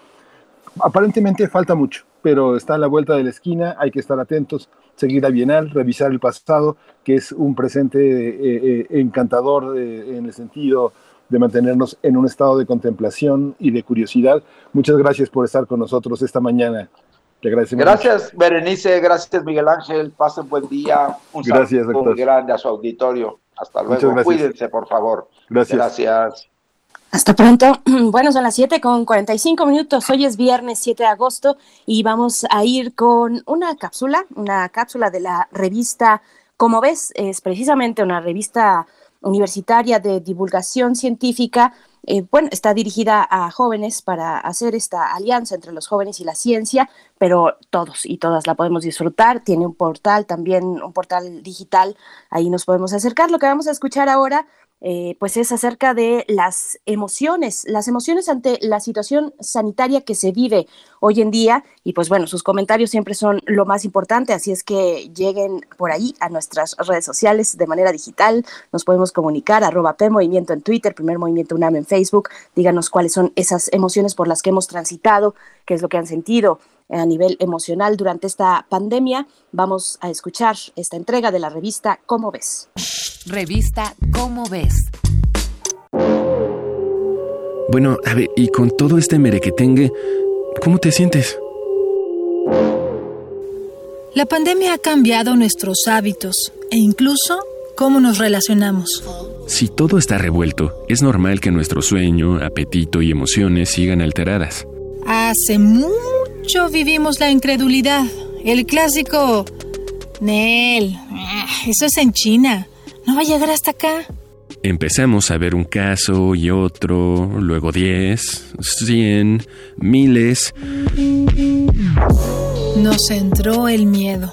Aparentemente falta mucho, pero está a la vuelta de la esquina, hay que estar atentos, seguir la Bienal, revisar el pasado, que es un presente eh, eh, encantador eh, en el sentido de mantenernos en un estado de contemplación y de curiosidad. Muchas gracias por estar con nosotros esta mañana. Te agradecemos. Gracias, Berenice. Gracias, Miguel Ángel. Pasen buen día. Un gracias, saludo muy grande a su auditorio. Hasta luego. Cuídense, por favor. Gracias. Gracias. Hasta pronto. Bueno, son las 7 con 45 minutos. Hoy es viernes 7 de agosto y vamos a ir con una cápsula, una cápsula de la revista Como ves, es precisamente una revista universitaria de divulgación científica. Eh, bueno, está dirigida a jóvenes para hacer esta alianza entre los jóvenes y la ciencia, pero todos y todas la podemos disfrutar. Tiene un portal también, un portal digital, ahí nos podemos acercar. Lo que vamos a escuchar ahora eh, pues es acerca de las emociones, las emociones ante la situación sanitaria que se vive hoy en día. Y pues bueno, sus comentarios siempre son lo más importante, así es que lleguen por ahí a nuestras redes sociales de manera digital. Nos podemos comunicar, arroba P Movimiento en Twitter, Primer Movimiento UNAM en Facebook. Díganos cuáles son esas emociones por las que hemos transitado, qué es lo que han sentido a nivel emocional durante esta pandemia. Vamos a escuchar esta entrega de la revista Cómo ves. Revista Cómo ves. Bueno, a ver, y con todo este merequetengue, ¿cómo te sientes? La pandemia ha cambiado nuestros hábitos e incluso cómo nos relacionamos. Si todo está revuelto, es normal que nuestro sueño, apetito y emociones sigan alteradas. Hace mucho vivimos la incredulidad. El clásico... Nel, eso es en China. No va a llegar hasta acá. Empezamos a ver un caso y otro, luego diez, cien, miles. Nos entró el miedo.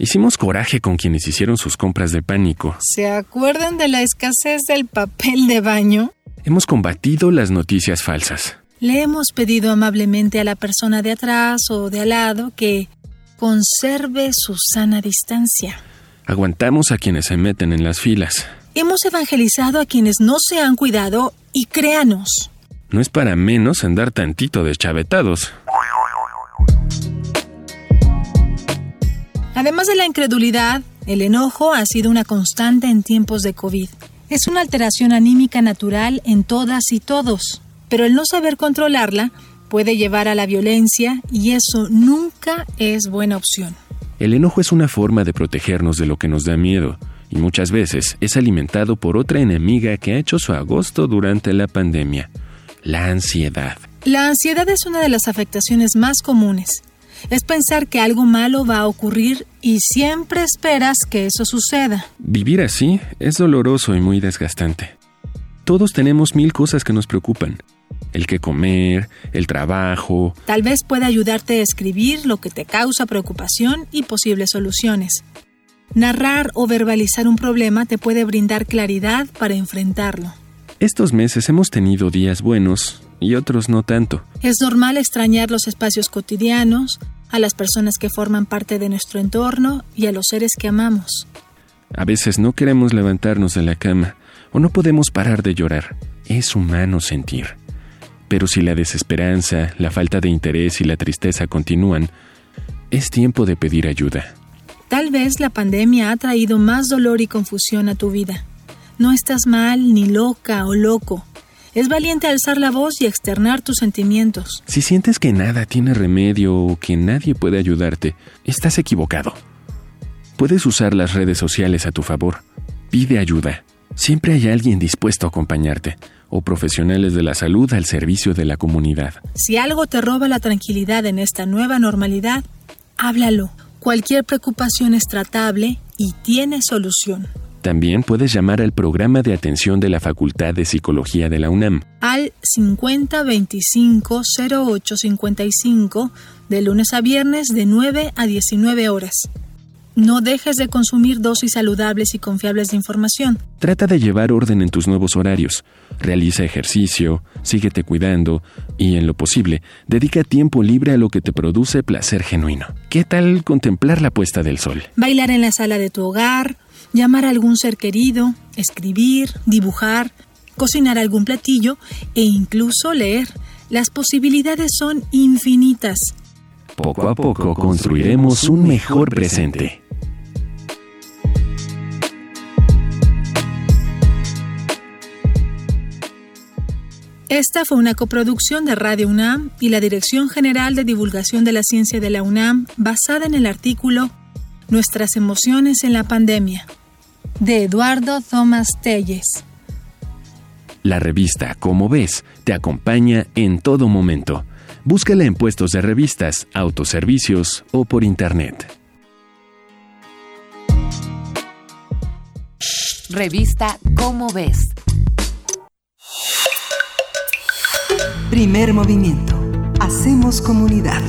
Hicimos coraje con quienes hicieron sus compras de pánico. ¿Se acuerdan de la escasez del papel de baño? Hemos combatido las noticias falsas. Le hemos pedido amablemente a la persona de atrás o de al lado que conserve su sana distancia. Aguantamos a quienes se meten en las filas. Hemos evangelizado a quienes no se han cuidado y créanos. No es para menos andar tantito deschavetados. Además de la incredulidad, el enojo ha sido una constante en tiempos de COVID. Es una alteración anímica natural en todas y todos, pero el no saber controlarla puede llevar a la violencia y eso nunca es buena opción. El enojo es una forma de protegernos de lo que nos da miedo y muchas veces es alimentado por otra enemiga que ha hecho su agosto durante la pandemia, la ansiedad. La ansiedad es una de las afectaciones más comunes. Es pensar que algo malo va a ocurrir y siempre esperas que eso suceda. Vivir así es doloroso y muy desgastante. Todos tenemos mil cosas que nos preocupan el que comer, el trabajo. Tal vez pueda ayudarte a escribir lo que te causa preocupación y posibles soluciones. Narrar o verbalizar un problema te puede brindar claridad para enfrentarlo. Estos meses hemos tenido días buenos y otros no tanto. Es normal extrañar los espacios cotidianos, a las personas que forman parte de nuestro entorno y a los seres que amamos. A veces no queremos levantarnos de la cama o no podemos parar de llorar. Es humano sentir. Pero si la desesperanza, la falta de interés y la tristeza continúan, es tiempo de pedir ayuda. Tal vez la pandemia ha traído más dolor y confusión a tu vida. No estás mal, ni loca o loco. Es valiente alzar la voz y externar tus sentimientos. Si sientes que nada tiene remedio o que nadie puede ayudarte, estás equivocado. Puedes usar las redes sociales a tu favor. Pide ayuda. Siempre hay alguien dispuesto a acompañarte o profesionales de la salud al servicio de la comunidad. Si algo te roba la tranquilidad en esta nueva normalidad, háblalo. Cualquier preocupación es tratable y tiene solución. También puedes llamar al programa de atención de la Facultad de Psicología de la UNAM al 5025-0855 de lunes a viernes de 9 a 19 horas. No dejes de consumir dosis saludables y confiables de información. Trata de llevar orden en tus nuevos horarios. Realiza ejercicio, síguete cuidando y, en lo posible, dedica tiempo libre a lo que te produce placer genuino. ¿Qué tal contemplar la puesta del sol? Bailar en la sala de tu hogar, llamar a algún ser querido, escribir, dibujar, cocinar algún platillo e incluso leer. Las posibilidades son infinitas. Poco a poco construiremos un mejor presente. Esta fue una coproducción de Radio UNAM y la Dirección General de Divulgación de la Ciencia de la UNAM basada en el artículo Nuestras emociones en la pandemia de Eduardo Thomas Telles. La revista Como ves te acompaña en todo momento. Búscala en puestos de revistas, autoservicios o por internet. Revista Cómo ves. Primer movimiento. Hacemos comunidad.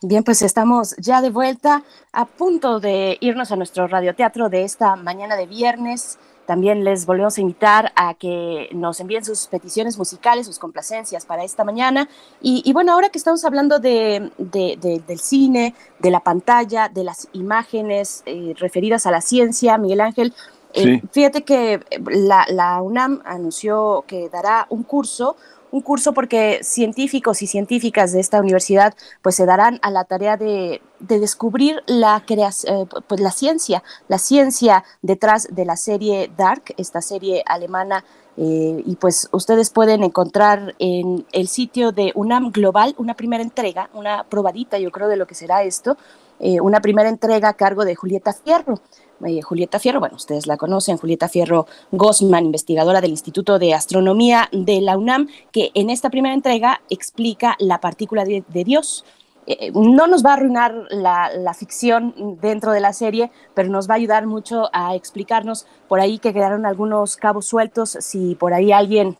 Bien, pues estamos ya de vuelta a punto de irnos a nuestro radioteatro de esta mañana de viernes. También les volvemos a invitar a que nos envíen sus peticiones musicales, sus complacencias para esta mañana. Y, bueno, ahora que estamos hablando de, del cine, de la pantalla, de las imágenes eh, referidas a la ciencia, Miguel Ángel, eh, fíjate que la, la UNAM anunció que dará un curso un curso porque científicos y científicas de esta universidad pues se darán a la tarea de, descubrir la, eh, pues, la ciencia, la ciencia detrás de la serie Dark, esta serie alemana eh, y pues ustedes pueden encontrar en el sitio de UNAM Global una primera entrega, una probadita yo creo de lo que será esto, eh, una primera entrega a cargo de Julieta Fierro. Eh, Julieta Fierro, bueno, ustedes la conocen, Julieta Fierro Gosman, investigadora del Instituto de Astronomía de la UNAM, que en esta primera entrega explica la partícula de, Dios. Eh, no nos va a arruinar la, la, ficción dentro de la serie, pero nos va a ayudar mucho a explicarnos por ahí que quedaron algunos cabos sueltos, si por ahí alguien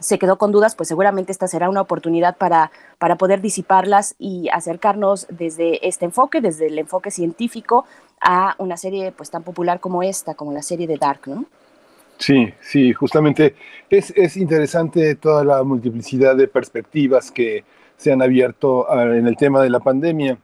se quedó con dudas, pues seguramente esta será una oportunidad para, para poder disiparlas y acercarnos desde este enfoque, desde el enfoque científico, a una serie pues tan popular como esta, como la serie de Dark, ¿no? Sí, sí, justamente es, es interesante toda la multiplicidad de perspectivas que se han abierto ah, en el tema de la pandemia.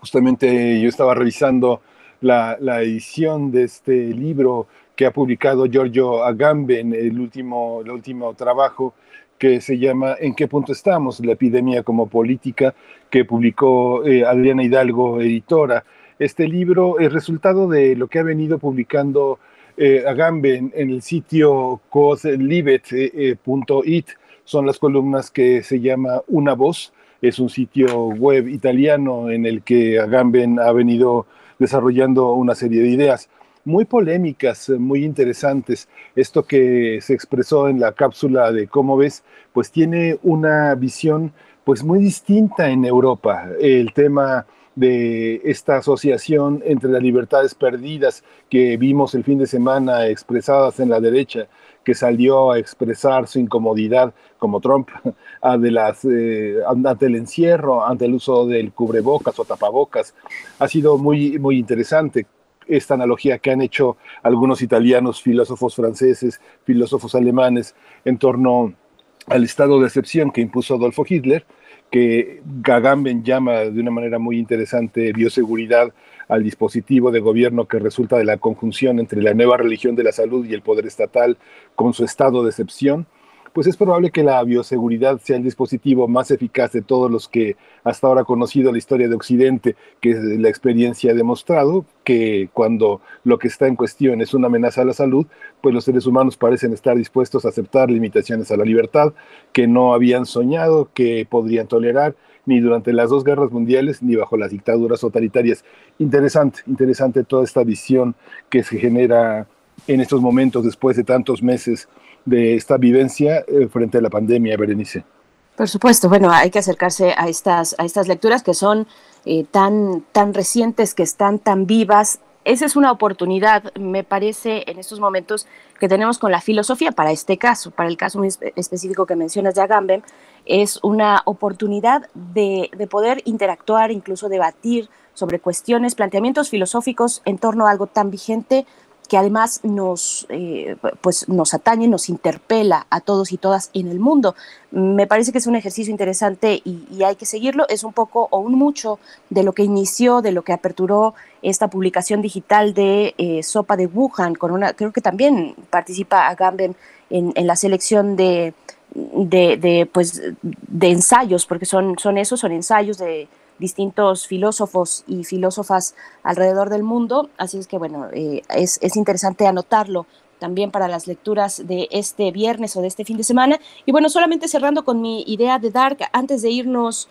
Justamente yo estaba revisando la, la edición de este libro que ha publicado Giorgio Agamben, el último, el último trabajo que se llama ¿En qué punto estamos? La epidemia como política, que publicó eh, Adriana Hidalgo, editora. Este libro es resultado de lo que ha venido publicando eh, Agamben en el sitio coslibet.it. Eh, Son las columnas que se llama Una Voz. Es un sitio web italiano en el que Agamben ha venido desarrollando una serie de ideas muy polémicas, eh, muy interesantes. Esto que se expresó en la cápsula de cómo ves, pues tiene una visión pues muy distinta en Europa. El tema de esta asociación entre las libertades perdidas que vimos el fin de semana expresadas en la derecha, que salió a expresar su incomodidad, como Trump, de las, eh, ante el encierro, ante el uso del cubrebocas o tapabocas, ha sido muy, muy interesante esta analogía que han hecho algunos italianos, filósofos franceses, filósofos alemanes, en torno al estado de excepción que impuso Adolfo Hitler, que Gagamben llama de una manera muy interesante bioseguridad al dispositivo de gobierno que resulta de la conjunción entre la nueva religión de la salud y el poder estatal con su estado de excepción pues es probable que la bioseguridad sea el dispositivo más eficaz de todos los que hasta ahora ha conocido la historia de Occidente, que la experiencia ha demostrado que cuando lo que está en cuestión es una amenaza a la salud, pues los seres humanos parecen estar dispuestos a aceptar limitaciones a la libertad que no habían soñado, que podrían tolerar ni durante las dos guerras mundiales ni bajo las dictaduras totalitarias. Interesante, interesante toda esta visión que se genera en estos momentos después de tantos meses de esta vivencia eh, frente a la pandemia, Berenice. Por supuesto, bueno, hay que acercarse a estas, a estas lecturas que son eh, tan, tan recientes, que están tan vivas. Esa es una oportunidad, me parece, en estos momentos que tenemos con la filosofía para este caso, para el caso específico que mencionas de Agamben, es una oportunidad de, de poder interactuar, incluso debatir sobre cuestiones, planteamientos filosóficos en torno a algo tan vigente que además nos, eh, pues nos atañe, nos interpela a todos y todas en el mundo. Me parece que es un ejercicio interesante y, hay que seguirlo. Es un poco o un mucho de lo que inició, de lo que aperturó esta publicación digital de eh, Sopa de Wuhan, con una, creo que también participa Agamben en, en la selección de, de, pues, de ensayos, porque son, son esos, son ensayos de distintos filósofos y filósofas alrededor del mundo. Así es que, bueno, eh, es, es interesante anotarlo también para las lecturas de este viernes o de este fin de semana. Y bueno, solamente cerrando con mi idea de Dark, antes de irnos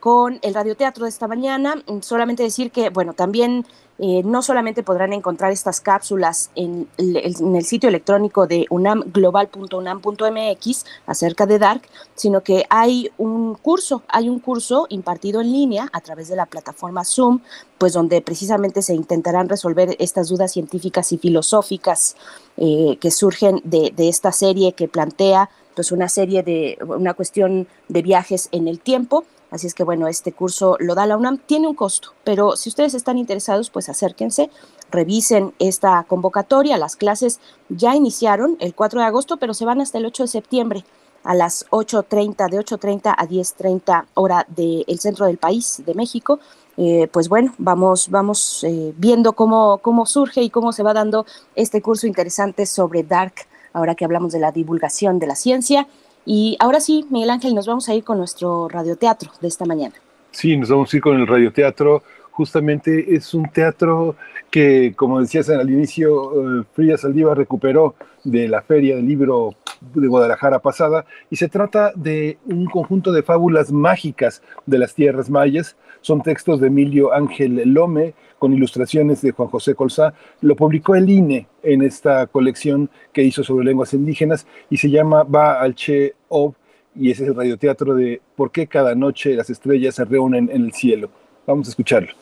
con el radioteatro de esta mañana, solamente decir que, bueno, también eh, no solamente podrán encontrar estas cápsulas en el, sitio electrónico de unamglobal.unam.mx acerca de Dark, sino que hay un curso, hay un curso impartido en línea a través de la plataforma Zoom, pues donde precisamente se intentarán resolver estas dudas científicas y filosóficas eh, que surgen de, de esta serie que plantea pues una serie de una cuestión de viajes en el tiempo Así es que bueno, este curso lo da la UNAM, tiene un costo, pero si ustedes están interesados, pues acérquense, revisen esta convocatoria. Las clases ya iniciaron el 4 de agosto, pero se van hasta el 8 de septiembre a las 8.30, de 8.30 a 10.30 hora del centro del país, de México. Eh, pues bueno, vamos, vamos eh, viendo cómo, cómo surge y cómo se va dando este curso interesante sobre Dark, ahora que hablamos de la divulgación de la ciencia. Y ahora sí, Miguel Ángel, nos vamos a ir con nuestro radioteatro de esta mañana. Sí, nos vamos a ir con el radioteatro. Justamente es un teatro que, como decías al inicio, eh, Frida recuperó de la Feria del Libro de Guadalajara pasada, y se trata de un conjunto de fábulas mágicas de las tierras mayas. Son textos de Emilio Ángel Lome, con ilustraciones de Juan José Colzá. Lo publicó el INE en esta colección que hizo sobre lenguas indígenas y se llama Va al Che Ob, y ese es el radioteatro de por qué cada noche las estrellas se reúnen en el cielo. Vamos a escucharlo.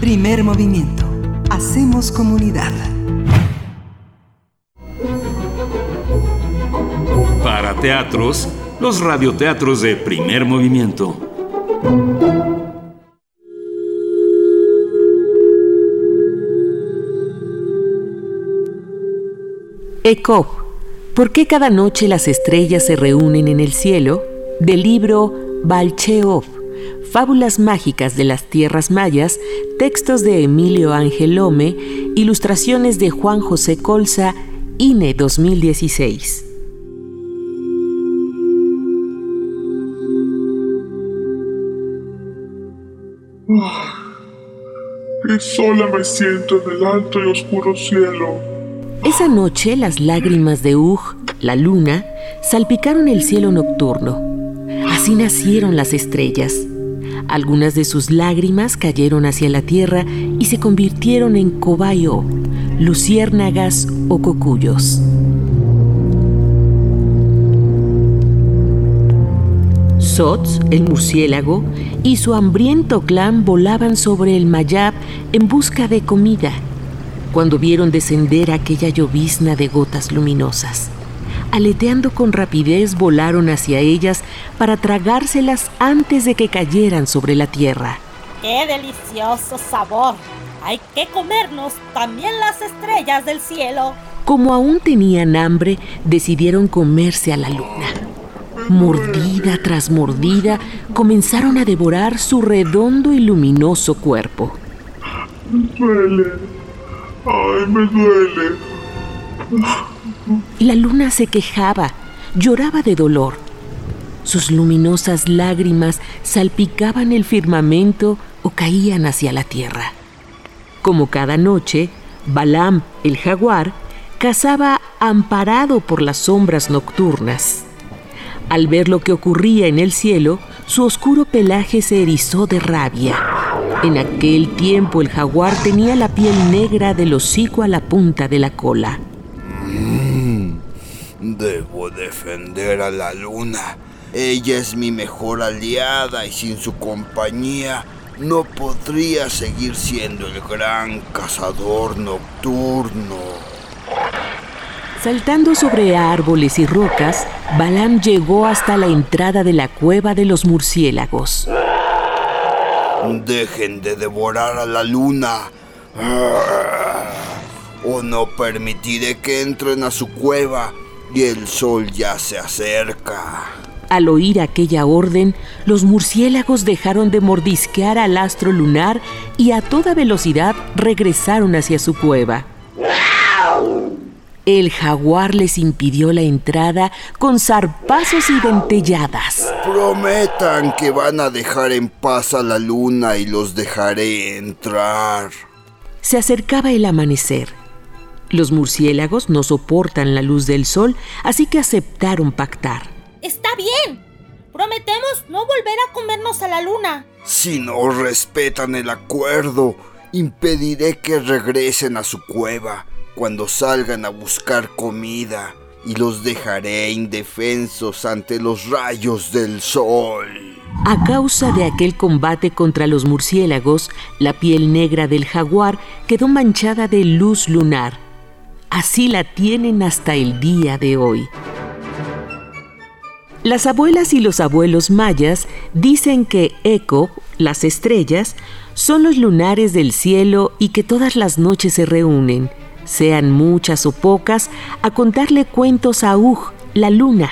Primer movimiento. Hacemos comunidad. Para teatros, los radioteatros de primer movimiento. ECO, ¿por qué cada noche las estrellas se reúnen en el cielo? Del libro Balcheov, Fábulas mágicas de las tierras mayas, textos de Emilio Ángel Lome, ilustraciones de Juan José Colza, INE 2016. y sola me siento en el alto y oscuro cielo esa noche las lágrimas de Ug, la luna, salpicaron el cielo nocturno. Así nacieron las estrellas. Algunas de sus lágrimas cayeron hacia la tierra y se convirtieron en cobayo, luciérnagas o cocuyos. Sots, el murciélago, y su hambriento clan volaban sobre el Mayab en busca de comida cuando vieron descender aquella llovizna de gotas luminosas. Aleteando con rapidez volaron hacia ellas para tragárselas antes de que cayeran sobre la tierra. ¡Qué delicioso sabor! Hay que comernos también las estrellas del cielo. Como aún tenían hambre, decidieron comerse a la luna. Mordida tras mordida, comenzaron a devorar su redondo y luminoso cuerpo. ¡Ay, me duele! La luna se quejaba, lloraba de dolor. Sus luminosas lágrimas salpicaban el firmamento o caían hacia la tierra. Como cada noche, Balam, el jaguar, cazaba amparado por las sombras nocturnas. Al ver lo que ocurría en el cielo, su oscuro pelaje se erizó de rabia en aquel tiempo el jaguar tenía la piel negra del hocico a la punta de la cola. Mm, debo defender a la luna. Ella es mi mejor aliada y sin su compañía no podría seguir siendo el gran cazador nocturno. Saltando sobre árboles y rocas, Balam llegó hasta la entrada de la cueva de los murciélagos. Dejen de devorar a la luna. O no permitiré que entren a su cueva y el sol ya se acerca. Al oír aquella orden, los murciélagos dejaron de mordisquear al astro lunar y a toda velocidad regresaron hacia su cueva. El jaguar les impidió la entrada con zarpazos y dentelladas. Prometan que van a dejar en paz a la luna y los dejaré entrar. Se acercaba el amanecer. Los murciélagos no soportan la luz del sol, así que aceptaron pactar. Está bien. Prometemos no volver a comernos a la luna. Si no respetan el acuerdo, impediré que regresen a su cueva cuando salgan a buscar comida y los dejaré indefensos ante los rayos del sol. A causa de aquel combate contra los murciélagos, la piel negra del jaguar quedó manchada de luz lunar. Así la tienen hasta el día de hoy. Las abuelas y los abuelos mayas dicen que Eco, las estrellas, son los lunares del cielo y que todas las noches se reúnen sean muchas o pocas, a contarle cuentos a Ug, la luna.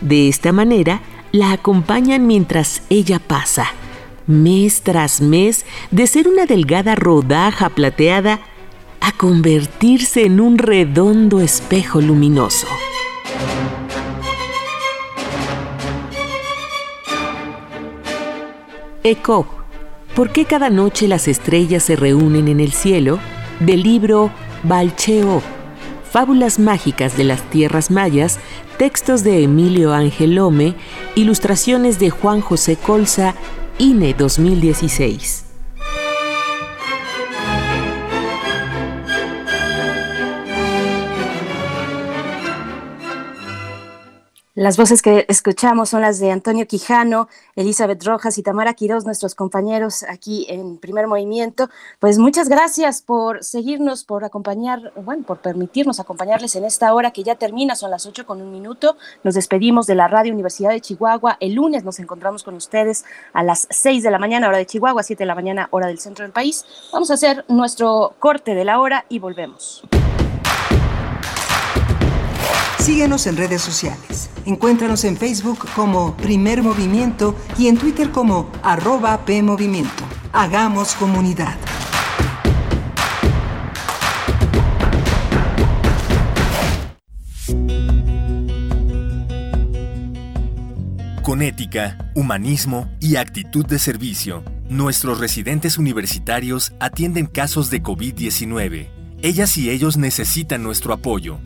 De esta manera, la acompañan mientras ella pasa, mes tras mes, de ser una delgada rodaja plateada a convertirse en un redondo espejo luminoso. Eco, ¿por qué cada noche las estrellas se reúnen en el cielo? Del libro Balcheo, Fábulas mágicas de las tierras mayas, textos de Emilio Ángel Lome, ilustraciones de Juan José Colza, INE 2016. Las voces que escuchamos son las de Antonio Quijano, Elizabeth Rojas y Tamara Quiroz, nuestros compañeros aquí en Primer Movimiento. Pues muchas gracias por seguirnos, por acompañar, bueno, por permitirnos acompañarles en esta hora que ya termina, son las 8 con un minuto. Nos despedimos de la Radio Universidad de Chihuahua. El lunes nos encontramos con ustedes a las 6 de la mañana, hora de Chihuahua, 7 de la mañana, hora del centro del país. Vamos a hacer nuestro corte de la hora y volvemos. Síguenos en redes sociales. Encuéntranos en Facebook como Primer Movimiento y en Twitter como arroba PMovimiento. Hagamos comunidad. Con ética, humanismo y actitud de servicio, nuestros residentes universitarios atienden casos de COVID-19. Ellas y ellos necesitan nuestro apoyo.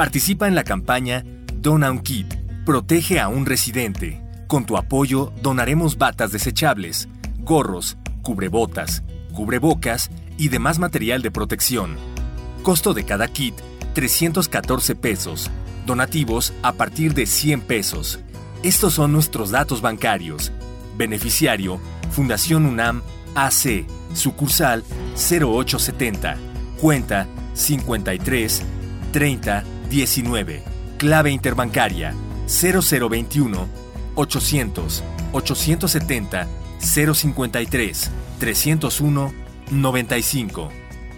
Participa en la campaña Dona un Kit, protege a un residente. Con tu apoyo donaremos batas desechables, gorros, cubrebotas, cubrebocas y demás material de protección. Costo de cada kit 314 pesos. Donativos a partir de 100 pesos. Estos son nuestros datos bancarios. Beneficiario Fundación UNAM AC, sucursal 0870, cuenta 53 30 19. Clave interbancaria 0021 800 870 053 301 95.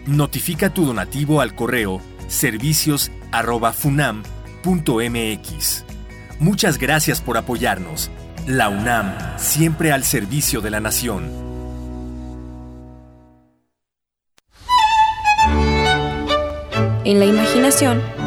Notifica tu donativo al correo servicios@funam.mx. Muchas gracias por apoyarnos. La UNAM, siempre al servicio de la nación. En la imaginación,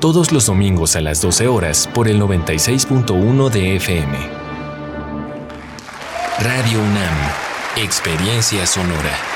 todos los domingos a las 12 horas por el 96.1 de FM. Radio UNAM, Experiencia Sonora.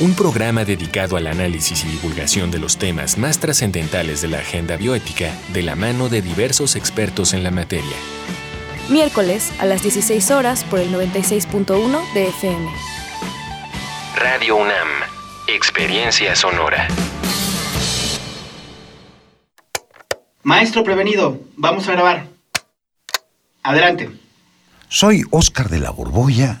un programa dedicado al análisis y divulgación de los temas más trascendentales de la agenda bioética de la mano de diversos expertos en la materia. Miércoles a las 16 horas por el 96.1 de FM. Radio UNAM, Experiencia Sonora. Maestro prevenido, vamos a grabar. Adelante. Soy Óscar de la Borbolla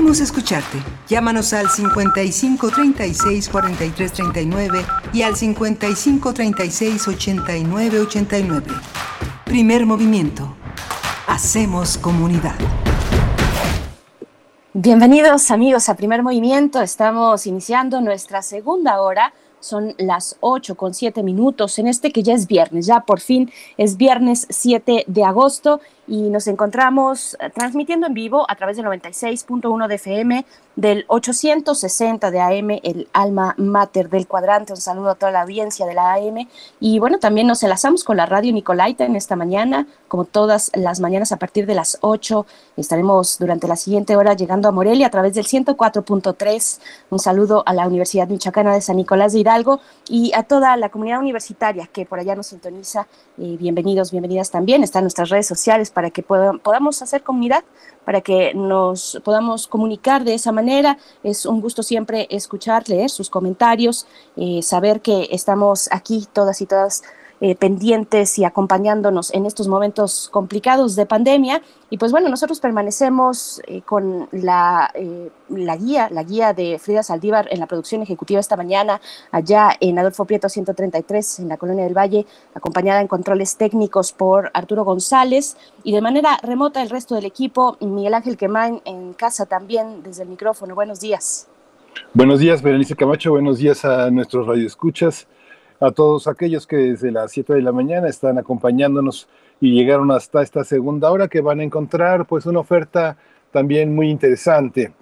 Queremos escucharte. Llámanos al 55 36 43 39 y al 55 36 89 89. Primer movimiento. Hacemos comunidad. Bienvenidos amigos a Primer Movimiento. Estamos iniciando nuestra segunda hora son las 8 con 7 minutos en este que ya es viernes, ya por fin es viernes 7 de agosto y nos encontramos eh, transmitiendo en vivo a través del 96.1 de FM, del 860 de AM, el alma mater del cuadrante. Un saludo a toda la audiencia de la AM. Y bueno, también nos enlazamos con la radio Nicolaita en esta mañana, como todas las mañanas a partir de las 8. Estaremos durante la siguiente hora llegando a Morelia a través del 104.3. Un saludo a la Universidad Michoacana de San Nicolás de Hidalgo y a toda la comunidad universitaria que por allá nos sintoniza. Eh, bienvenidos, bienvenidas también. Están nuestras redes sociales para que podamos hacer comunidad, para que nos podamos comunicar de esa manera. Es un gusto siempre escuchar, leer sus comentarios, eh, saber que estamos aquí todas y todas eh, pendientes y acompañándonos en estos momentos complicados de pandemia. Y pues bueno, nosotros permanecemos eh, con la, eh, la, guía, la guía de Frida Saldívar en la producción ejecutiva esta mañana, allá en Adolfo Prieto 133, en la Colonia del Valle, acompañada en controles técnicos por Arturo González y de manera remota el resto del equipo, Miguel Ángel Quemain en casa también desde el micrófono. Buenos días. Buenos días, Berenice Camacho. Buenos días a nuestros radioescuchas a todos aquellos que desde las 7 de la mañana están acompañándonos y llegaron hasta esta segunda hora que van a encontrar pues una oferta también muy interesante.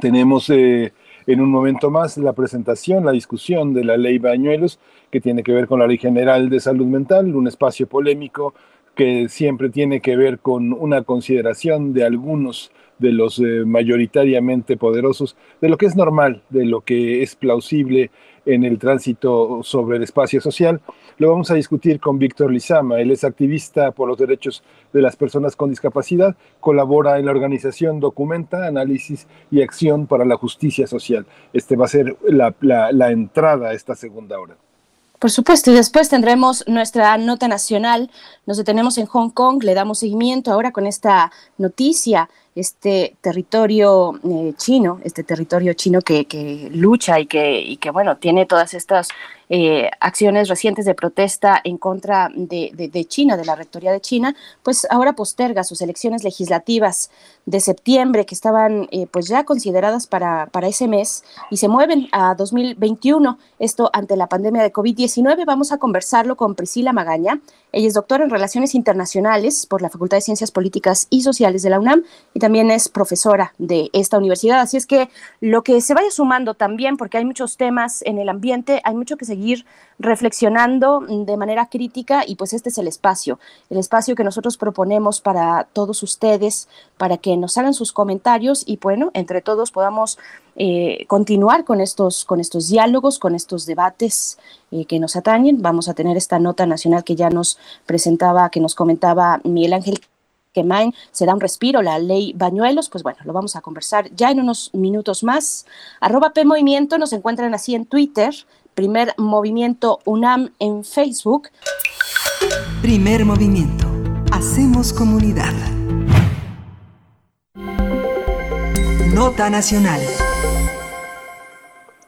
Tenemos eh, en un momento más la presentación, la discusión de la ley Bañuelos que tiene que ver con la Ley General de Salud Mental, un espacio polémico que siempre tiene que ver con una consideración de algunos de los eh, mayoritariamente poderosos, de lo que es normal, de lo que es plausible en el tránsito sobre el espacio social. Lo vamos a discutir con Víctor Lizama. Él es activista por los derechos de las personas con discapacidad, colabora en la organización Documenta, Análisis y Acción para la Justicia Social. Este va a ser la, la entrada a esta segunda hora. Por supuesto, y después tendremos nuestra nota nacional. Nos detenemos en Hong Kong, le damos seguimiento ahora con esta noticia este territorio eh, chino, este territorio chino que, lucha y que, y que, bueno, tiene todas estas eh, acciones recientes de protesta en contra de, China, de la rectoría de China, pues ahora posterga sus elecciones legislativas de septiembre que estaban eh, pues ya consideradas para, para ese mes y se mueven a 2021, esto ante la pandemia de COVID-19. Vamos a conversarlo con Priscila Magaña. Ella es doctora en Relaciones Internacionales por la Facultad de Ciencias Políticas y Sociales de la UNAM y también es profesora de esta universidad. Así es que lo que se vaya sumando también, porque hay muchos temas en el ambiente, hay mucho que seguir reflexionando de manera crítica y pues este es el espacio, el espacio que nosotros proponemos para todos ustedes, para que nos hagan sus comentarios y bueno, entre todos podamos eh, continuar con estos, con estos diálogos, con estos debates eh, que nos atañen. Vamos a tener esta nota nacional que ya nos presentaba, que nos comentaba Miguel Ángel que Main se da un respiro, la ley Bañuelos, pues bueno, lo vamos a conversar ya en unos minutos más. Arroba P nos encuentran así en Twitter, Primer Movimiento UNAM en Facebook. Primer Movimiento, hacemos comunidad. Nota Nacional.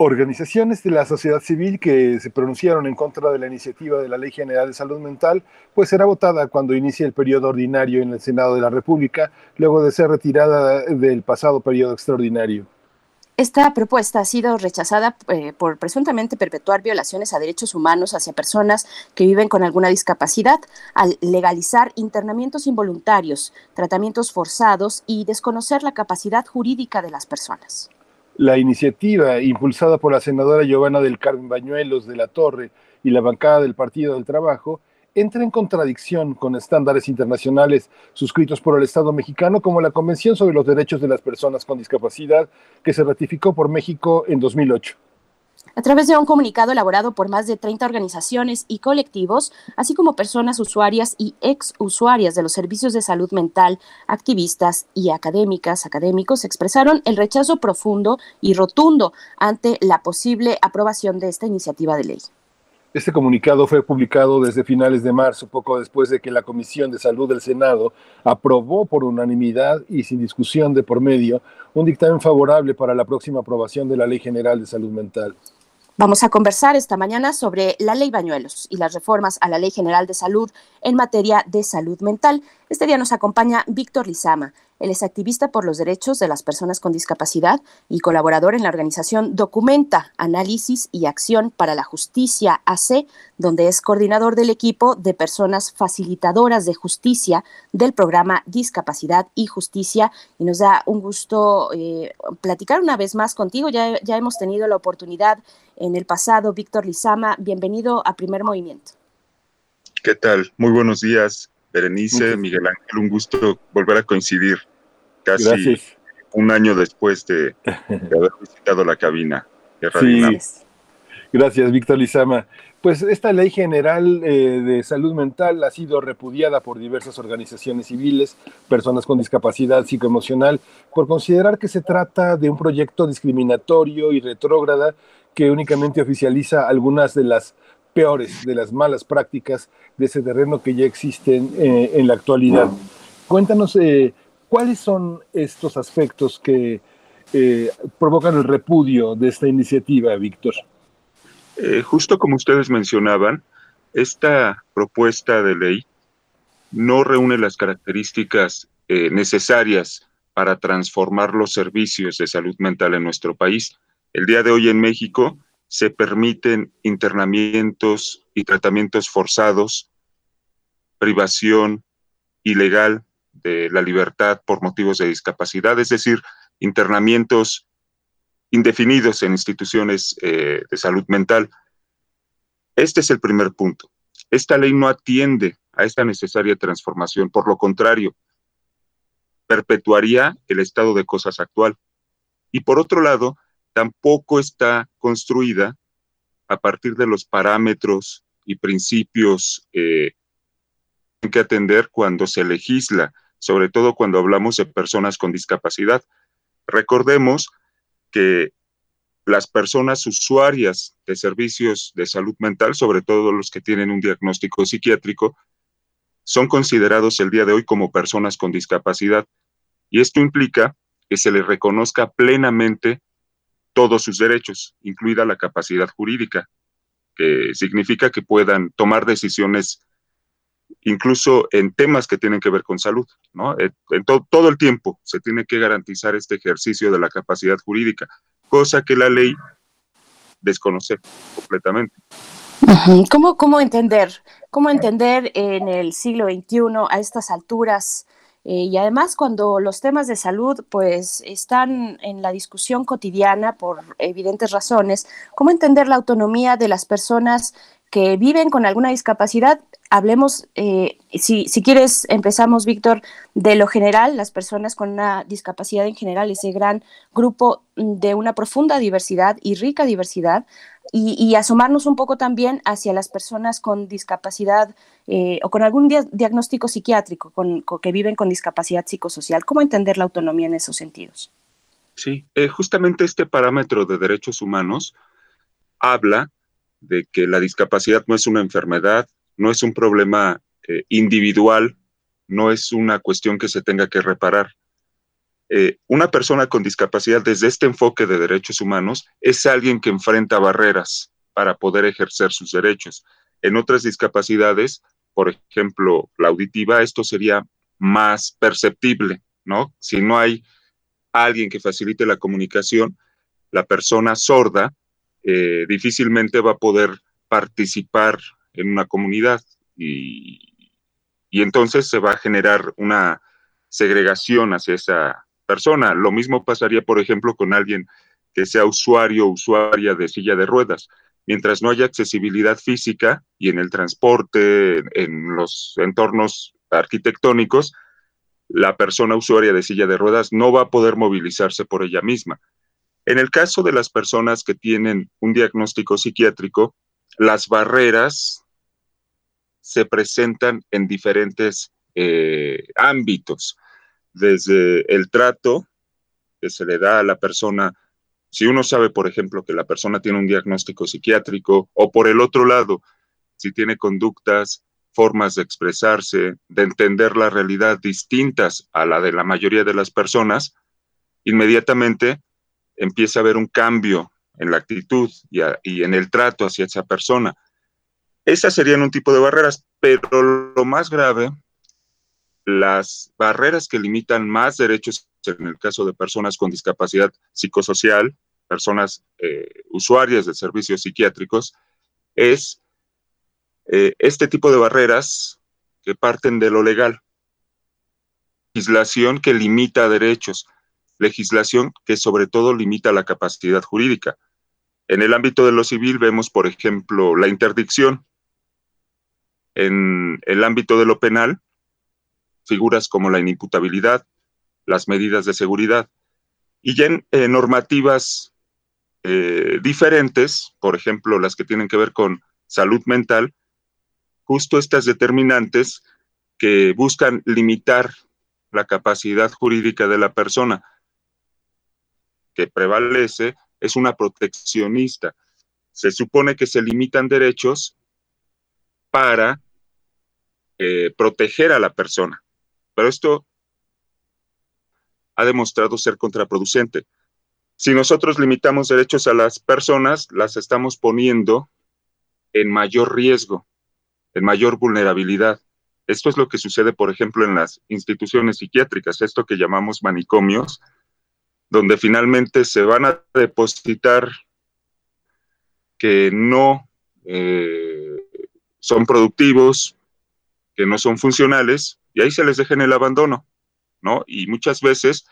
Organizaciones de la sociedad civil que se pronunciaron en contra de la iniciativa de la Ley General de Salud Mental, pues será votada cuando inicie el periodo ordinario en el Senado de la República, luego de ser retirada del pasado periodo extraordinario. Esta propuesta ha sido rechazada eh, por presuntamente perpetuar violaciones a derechos humanos hacia personas que viven con alguna discapacidad, al legalizar internamientos involuntarios, tratamientos forzados y desconocer la capacidad jurídica de las personas. La iniciativa, impulsada por la senadora Giovanna del Carmen Bañuelos de la Torre y la bancada del Partido del Trabajo, entra en contradicción con estándares internacionales suscritos por el Estado mexicano, como la Convención sobre los Derechos de las Personas con Discapacidad, que se ratificó por México en 2008 a través de un comunicado elaborado por más de 30 organizaciones y colectivos, así como personas usuarias y ex usuarias de los servicios de salud mental, activistas y académicas, académicos, expresaron el rechazo profundo y rotundo ante la posible aprobación de esta iniciativa de ley. Este comunicado fue publicado desde finales de marzo, poco después de que la Comisión de Salud del Senado aprobó por unanimidad y sin discusión de por medio un dictamen favorable para la próxima aprobación de la Ley General de Salud Mental. Vamos a conversar esta mañana sobre la ley Bañuelos y las reformas a la Ley General de Salud en materia de salud mental. Este día nos acompaña Víctor Lizama. Él es activista por los derechos de las personas con discapacidad y colaborador en la organización Documenta, Análisis y Acción para la Justicia AC, donde es coordinador del equipo de personas facilitadoras de justicia del programa Discapacidad y Justicia. Y nos da un gusto eh, platicar una vez más contigo. Ya, ya hemos tenido la oportunidad en el pasado. Víctor Lizama, bienvenido a Primer Movimiento. ¿Qué tal? Muy buenos días. Berenice, Miguel Ángel, un gusto volver a coincidir casi un año después de, haber visitado la cabina de Gracias, Víctor Lizama. Pues esta ley general eh, de salud mental ha sido repudiada por diversas organizaciones civiles, personas con discapacidad psicoemocional, por considerar que se trata de un proyecto discriminatorio y retrógrada que únicamente oficializa algunas de las peores, de las malas prácticas de ese terreno que ya existen eh, en la actualidad. Cuéntanos eh, cuáles son estos aspectos que eh, provocan el repudio de esta iniciativa, Víctor. justo como ustedes mencionaban, esta propuesta de ley no reúne las características necesarias para transformar los servicios de salud mental en nuestro país. El día de hoy en México se permiten internamientos y tratamientos forzados, privación ilegal de la libertad por motivos de discapacidad, es decir, internamientos indefinidos en instituciones eh, de salud mental. Este es el primer punto. Esta ley no atiende a esta necesaria transformación, por lo contrario, perpetuaría el estado de cosas actual. Y por otro lado, tampoco está construida a partir de los parámetros y principios eh, que atender cuando se legisla, sobre todo cuando hablamos de personas con discapacidad. Recordemos que las personas usuarias de servicios de salud mental, sobre todo los que tienen un diagnóstico psiquiátrico, son considerados el día de hoy como personas con discapacidad. Y esto implica que se les reconozca plenamente todos sus derechos, incluida la capacidad jurídica, que significa que puedan tomar decisiones incluso en temas que tienen que ver con salud, ¿no? En, todo el tiempo se tiene que garantizar este ejercicio de la capacidad jurídica cosa que la ley desconoce completamente. ¿Cómo, ¿Cómo entender? ¿Cómo entender en el siglo XXI a estas alturas? Eh, y además cuando los temas de salud pues están en la discusión cotidiana por evidentes razones, ¿cómo entender la autonomía de las personas que viven con alguna discapacidad hablemos, eh, si, si, quieres, empezamos, Víctor, de lo general, las personas con una discapacidad en general, ese gran grupo de una profunda diversidad y rica diversidad, y, asomarnos un poco también hacia las personas con discapacidad eh, o con algún diagnóstico psiquiátrico, con, que viven con discapacidad psicosocial. ¿Cómo entender la autonomía en esos sentidos? Sí, eh, justamente este parámetro de derechos humanos habla de que la discapacidad no es una enfermedad, no es un problema eh, individual, no es una cuestión que se tenga que reparar. Eh, una persona con discapacidad desde este enfoque de derechos humanos es alguien que enfrenta barreras para poder ejercer sus derechos. En otras discapacidades, por ejemplo, la auditiva, esto sería más perceptible, ¿no? Si no hay alguien que facilite la comunicación, la persona sorda eh, difícilmente va a poder participar en una comunidad y, y entonces se va a generar una segregación hacia esa persona. Lo mismo pasaría, por ejemplo, con alguien que sea usuario o usuaria de silla de ruedas. Mientras no haya accesibilidad física y en el transporte, en los entornos arquitectónicos, la persona usuaria de silla de ruedas no va a poder movilizarse por ella misma. En el caso de las personas que tienen un diagnóstico psiquiátrico, las barreras se presentan en diferentes eh, ámbitos, desde el trato que se le da a la persona, si uno sabe, por ejemplo, que la persona tiene un diagnóstico psiquiátrico, o por el otro lado, si tiene conductas, formas de expresarse, de entender la realidad distintas a la de la mayoría de las personas, inmediatamente empieza a haber un cambio en la actitud y, en el trato hacia esa persona. Esas serían un tipo de barreras, pero lo más grave, las barreras que limitan más derechos en el caso de personas con discapacidad psicosocial, personas eh, usuarias de servicios psiquiátricos, es eh, este tipo de barreras que parten de lo legal. Legislación que limita derechos, legislación que sobre todo limita la capacidad jurídica. En el ámbito de lo civil vemos, por ejemplo, la interdicción. En el ámbito de lo penal, figuras como la inimputabilidad, las medidas de seguridad. Y en normativas eh, diferentes, por ejemplo, las que tienen que ver con salud mental, justo estas determinantes que buscan limitar la capacidad jurídica de la persona, que prevalece es una proteccionista. Se supone que se limitan derechos para eh, proteger a la persona, pero esto ha demostrado ser contraproducente. Si nosotros limitamos derechos a las personas, las estamos poniendo en mayor riesgo, en mayor vulnerabilidad. Esto es lo que sucede, por ejemplo, en las instituciones psiquiátricas, esto que llamamos manicomios, donde finalmente se van a depositar que no eh, son productivos, que no son funcionales, y ahí se les deja en el abandono, ¿no? Y muchas veces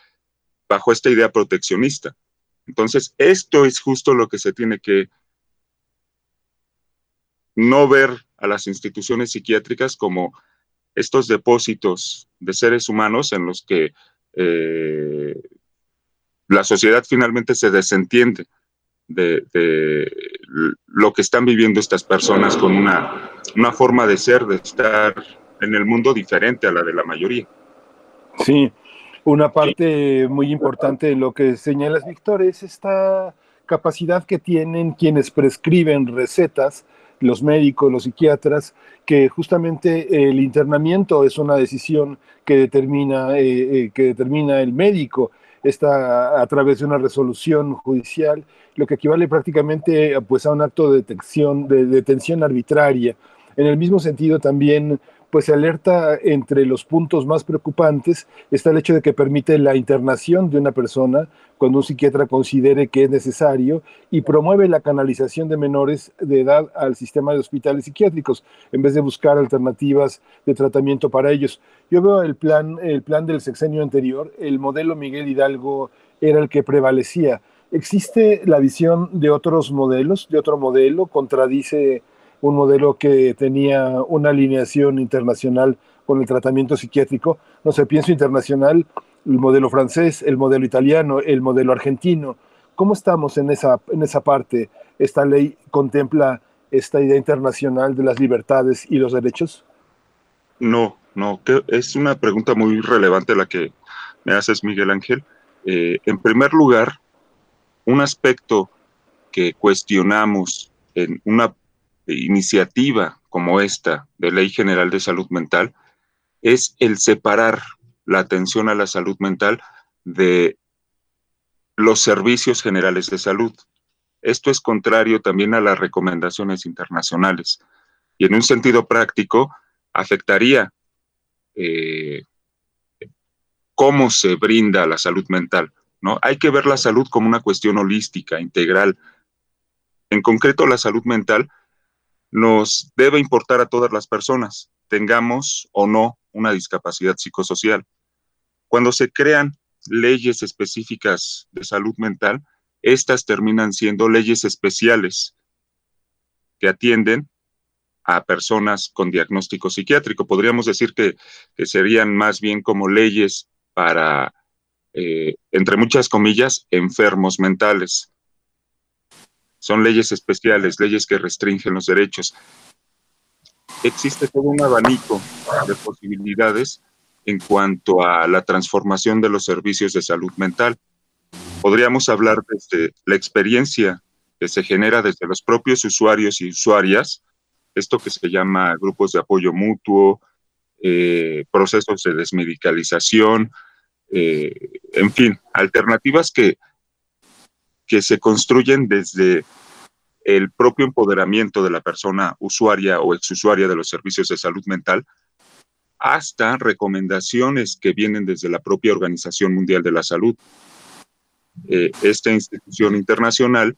bajo esta idea proteccionista. Entonces, esto es justo lo que se tiene que no ver a las instituciones psiquiátricas como estos depósitos de seres humanos en los que eh, la sociedad finalmente se desentiende de, lo que están viviendo estas personas con una, una forma de ser, de estar en el mundo diferente a la de la mayoría. Sí, una parte muy importante de lo que señalas, Víctor, es esta capacidad que tienen quienes prescriben recetas, los médicos, los psiquiatras, que justamente el internamiento es una decisión que determina, eh, eh, que determina el médico está a través de una resolución judicial, lo que equivale prácticamente pues, a un acto de detención arbitraria. En el mismo sentido también pues se alerta entre los puntos más preocupantes está el hecho de que permite la internación de una persona cuando un psiquiatra considere que es necesario y promueve la canalización de menores de edad al sistema de hospitales psiquiátricos en vez de buscar alternativas de tratamiento para ellos. Yo veo el plan, el plan del sexenio anterior, el modelo Miguel Hidalgo era el que prevalecía. ¿Existe la visión de otros modelos, de otro modelo? ¿Contradice un modelo que tenía una alineación internacional con el tratamiento psiquiátrico. No sé, pienso internacional, el modelo francés, el modelo italiano, el modelo argentino. ¿Cómo estamos en esa, en esa parte? ¿Esta ley contempla esta idea internacional de las libertades y los derechos? No, no, es una pregunta muy relevante la que me haces, Miguel Ángel. Eh, en primer lugar, un aspecto que cuestionamos en una iniciativa como esta de Ley General de Salud Mental es el separar la atención a la salud mental de los servicios generales de salud. Esto es contrario también a las recomendaciones internacionales y en un sentido práctico afectaría eh, cómo se brinda la salud mental. ¿no? Hay que ver la salud como una cuestión holística, integral. En concreto, la salud mental nos debe importar a todas las personas, tengamos o no una discapacidad psicosocial. Cuando se crean leyes específicas de salud mental, estas terminan siendo leyes especiales que atienden a personas con diagnóstico psiquiátrico. Podríamos decir que, serían más bien como leyes para, eh, entre muchas comillas, enfermos mentales. Son leyes especiales, leyes que restringen los derechos. Existe todo un abanico de posibilidades en cuanto a la transformación de los servicios de salud mental. Podríamos hablar desde la experiencia que se genera desde los propios usuarios y usuarias, esto que se llama grupos de apoyo mutuo, eh, procesos de desmedicalización, eh, en fin, alternativas que que se construyen desde el propio empoderamiento de la persona usuaria o exusuaria de los servicios de salud mental hasta recomendaciones que vienen desde la propia Organización Mundial de la Salud. Eh, esta institución internacional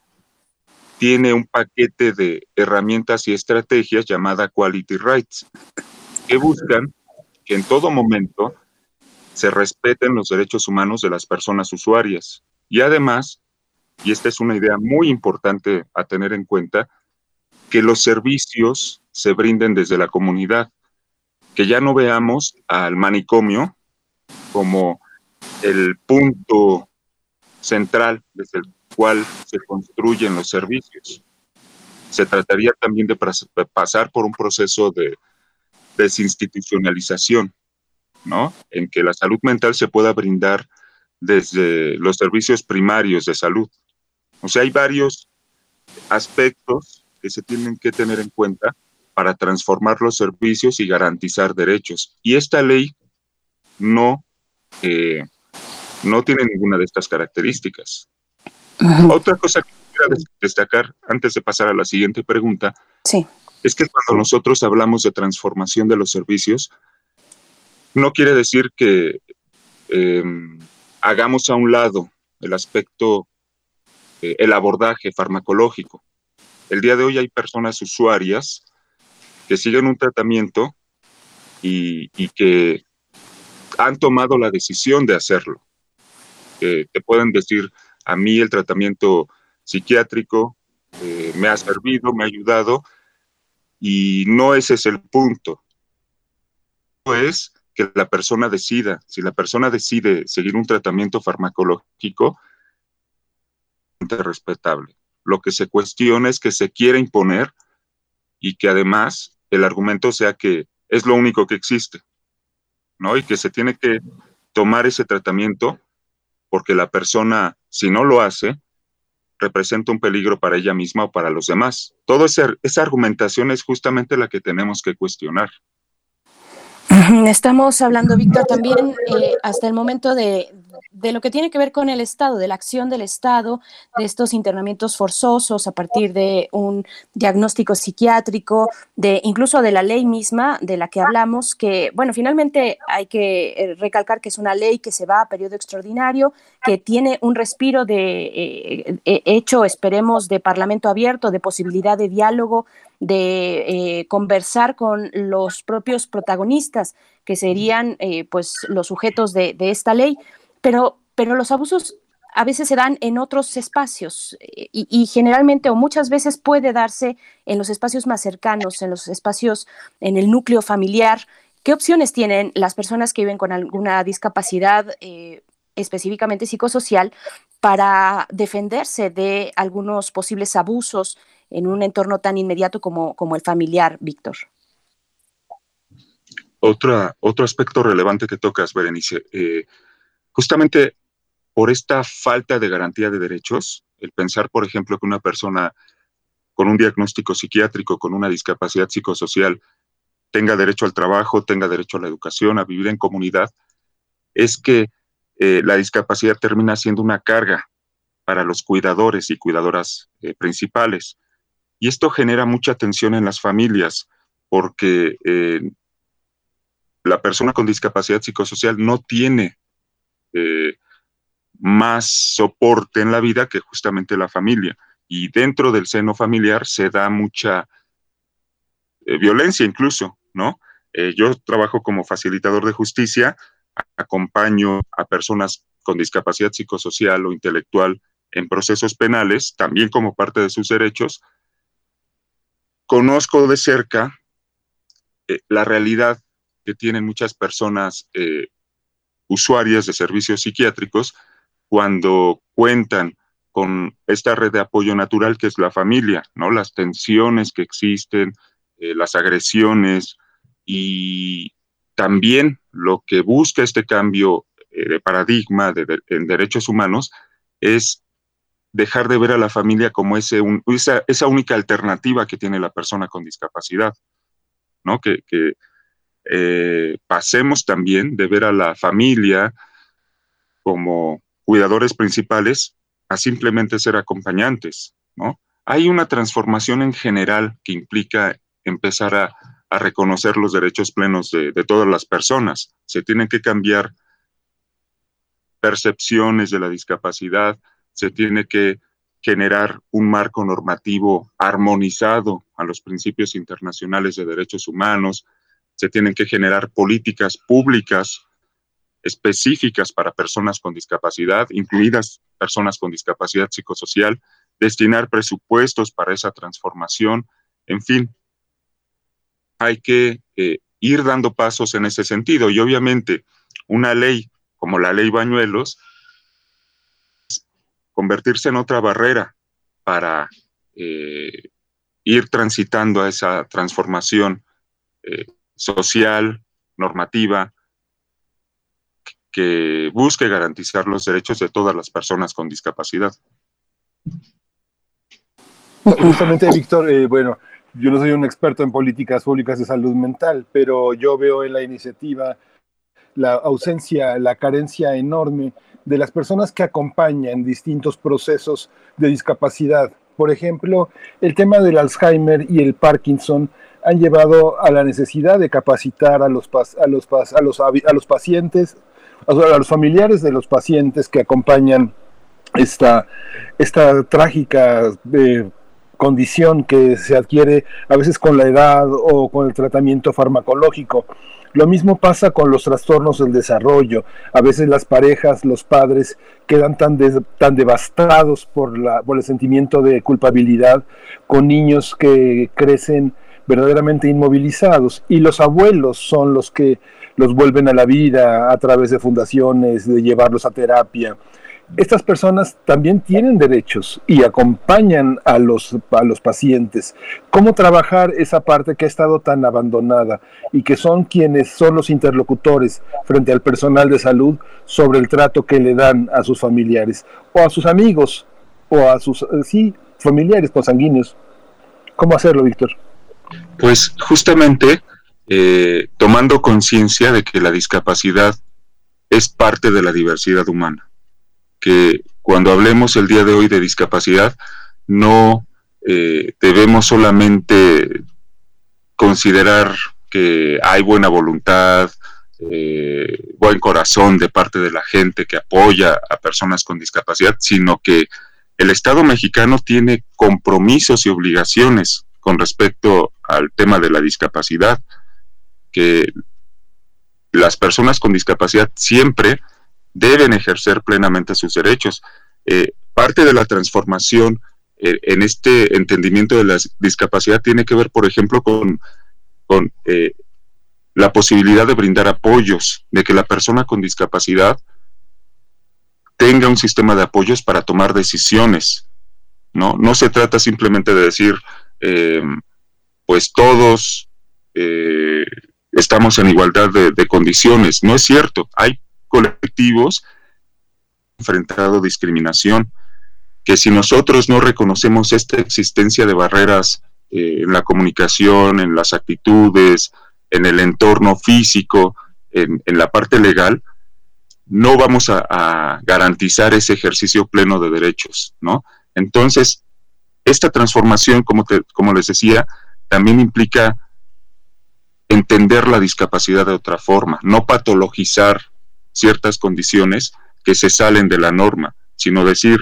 tiene un paquete de herramientas y estrategias llamada Quality Rights, que buscan que en todo momento se respeten los derechos humanos de las personas usuarias y además y esta es una idea muy importante a tener en cuenta, que los servicios se brinden desde la comunidad, que ya no veamos al manicomio como el punto central desde el cual se construyen los servicios. Se trataría también de pasar por un proceso de desinstitucionalización, ¿no? En que la salud mental se pueda brindar desde los servicios primarios de salud, o sea, hay varios aspectos que se tienen que tener en cuenta para transformar los servicios y garantizar derechos. Y esta ley no, eh, no tiene ninguna de estas características. Otra cosa que quiero destacar antes de pasar a la siguiente pregunta es que cuando nosotros hablamos de transformación de los servicios, no quiere decir que em, hagamos a un lado el aspecto eh, el abordaje farmacológico. El día de hoy hay personas usuarias que siguen un tratamiento y, que han tomado la decisión de hacerlo. te pueden decir, a mí el tratamiento psiquiátrico eh, me ha servido, me ha ayudado, y no ese es el punto. Es que la persona decida. Si la persona decide seguir un tratamiento farmacológico, es respetable. Lo que se cuestiona es que se quiera imponer y que además el argumento sea que es lo único que existe, ¿no? Y que se tiene que tomar ese tratamiento porque la persona, si no lo hace, representa un peligro para ella misma o para los demás. Toda esa, argumentación es justamente la que tenemos que cuestionar. Estamos hablando, Víctor, también eh, hasta el momento de, de lo que tiene que ver con el Estado, de la acción del Estado, de estos internamientos forzosos a partir de un diagnóstico psiquiátrico, de incluso de la ley misma de la que hablamos, que, bueno, finalmente hay que eh, recalcar que es una ley que se va a periodo extraordinario, que tiene un respiro de eh, eh, hecho, esperemos, de parlamento abierto, de posibilidad de diálogo, de conversar con los propios protagonistas, que serían pues los sujetos de, de esta ley pero, pero los abusos a veces se dan en otros espacios eh, y, generalmente o muchas veces puede darse en los espacios más cercanos, en los espacios, en el núcleo familiar. ¿Qué opciones tienen las personas que viven con alguna discapacidad eh, específicamente psicosocial para defenderse de algunos posibles abusos en un entorno tan inmediato como, como el familiar, Víctor? Otro aspecto relevante que tocas, Berenice. Eh, Justamente por esta falta de garantía de derechos, el pensar, por ejemplo, que una persona con un diagnóstico psiquiátrico, con una discapacidad psicosocial, tenga derecho al trabajo, tenga derecho a la educación, a vivir en comunidad, es que eh, la discapacidad termina siendo una carga para los cuidadores y cuidadoras eh, principales. Y esto genera mucha tensión en las familias, porque eh, la persona con discapacidad psicosocial no tiene eh, más soporte en la vida que justamente la familia. Y dentro del seno familiar se da mucha eh, violencia incluso, ¿no? Eh, yo trabajo como facilitador de justicia, acompaño a personas con discapacidad psicosocial o intelectual en procesos penales, también como parte de sus derechos. Conozco de cerca la realidad que tienen muchas personas usuarias de servicios psiquiátricos cuando cuentan con esta red de apoyo natural que es la familia, ¿no? Las tensiones que existen, eh, las agresiones y también lo que busca este cambio eh, de paradigma en derechos humanos es dejar de ver a la familia como ese esa, única alternativa que tiene la persona con discapacidad, ¿no? Que, que eh, pasemos también de ver a la familia como cuidadores principales a simplemente ser acompañantes, ¿no? Hay una transformación en general que implica empezar a, reconocer los derechos plenos de, de, todas las personas. Se tienen que cambiar percepciones de la discapacidad, se tiene que generar un marco normativo armonizado a los principios internacionales de derechos humanos, se tienen que generar políticas públicas específicas para personas con discapacidad, incluidas personas con discapacidad psicosocial, destinar presupuestos para esa transformación, en fin, hay que eh, ir dando pasos en ese sentido y obviamente una ley como la ley Bañuelos convertirse en otra barrera para eh, ir transitando a esa transformación eh, social, normativa, que busque garantizar los derechos de todas las personas con discapacidad. Justamente, Víctor, eh, bueno, yo no soy un experto en políticas públicas de salud mental, pero yo veo en la iniciativa la ausencia, la carencia enorme de las personas que acompañan distintos procesos de discapacidad. Por ejemplo, el tema del Alzheimer y el Parkinson han llevado a la necesidad de capacitar a los, a los, a los, a los pacientes, a los familiares de los pacientes que acompañan esta, esta trágica eh, condición que se adquiere a veces con la edad o con el tratamiento farmacológico. Lo mismo pasa con los trastornos del desarrollo. A veces las parejas, los padres quedan tan, tan devastados por, la, por el sentimiento de culpabilidad con niños que crecen verdaderamente inmovilizados y los abuelos son los que los vuelven a la vida a través de fundaciones, de llevarlos a terapia. Estas personas también tienen derechos y acompañan a los, a los pacientes. ¿Cómo trabajar esa parte que ha estado tan abandonada y que son quienes son los interlocutores frente al personal de salud sobre el trato que le dan a sus familiares o a sus amigos o a sus, eh, sí, familiares consanguíneos? ¿Cómo hacerlo, Víctor? Pues justamente eh, tomando conciencia de que la discapacidad es parte de la diversidad humana, que cuando hablemos el día de hoy de discapacidad, no eh, debemos solamente considerar que hay buena voluntad, eh, buen corazón de parte de la gente que apoya a personas con discapacidad, sino que el Estado mexicano tiene compromisos y obligaciones con respecto al tema de la discapacidad que las personas con discapacidad siempre deben ejercer plenamente sus derechos. Eh, parte de la transformación eh, en este entendimiento de la discapacidad tiene que ver, por ejemplo, con, con eh, la posibilidad de brindar apoyos, de que la persona con discapacidad tenga un sistema de apoyos para tomar decisiones. No, no se trata simplemente de decir, pues todos estamos en igualdad de, condiciones. No es cierto. Hay colectivos enfrentado discriminación que si nosotros no reconocemos esta existencia de barreras eh, en la comunicación, en las actitudes, en el entorno físico, en, la parte legal, no vamos a, garantizar ese ejercicio pleno de derechos, ¿no? Entonces, esta transformación, como, como les decía, también implica entender la discapacidad de otra forma, no patologizar ciertas condiciones que se salen de la norma, sino decir,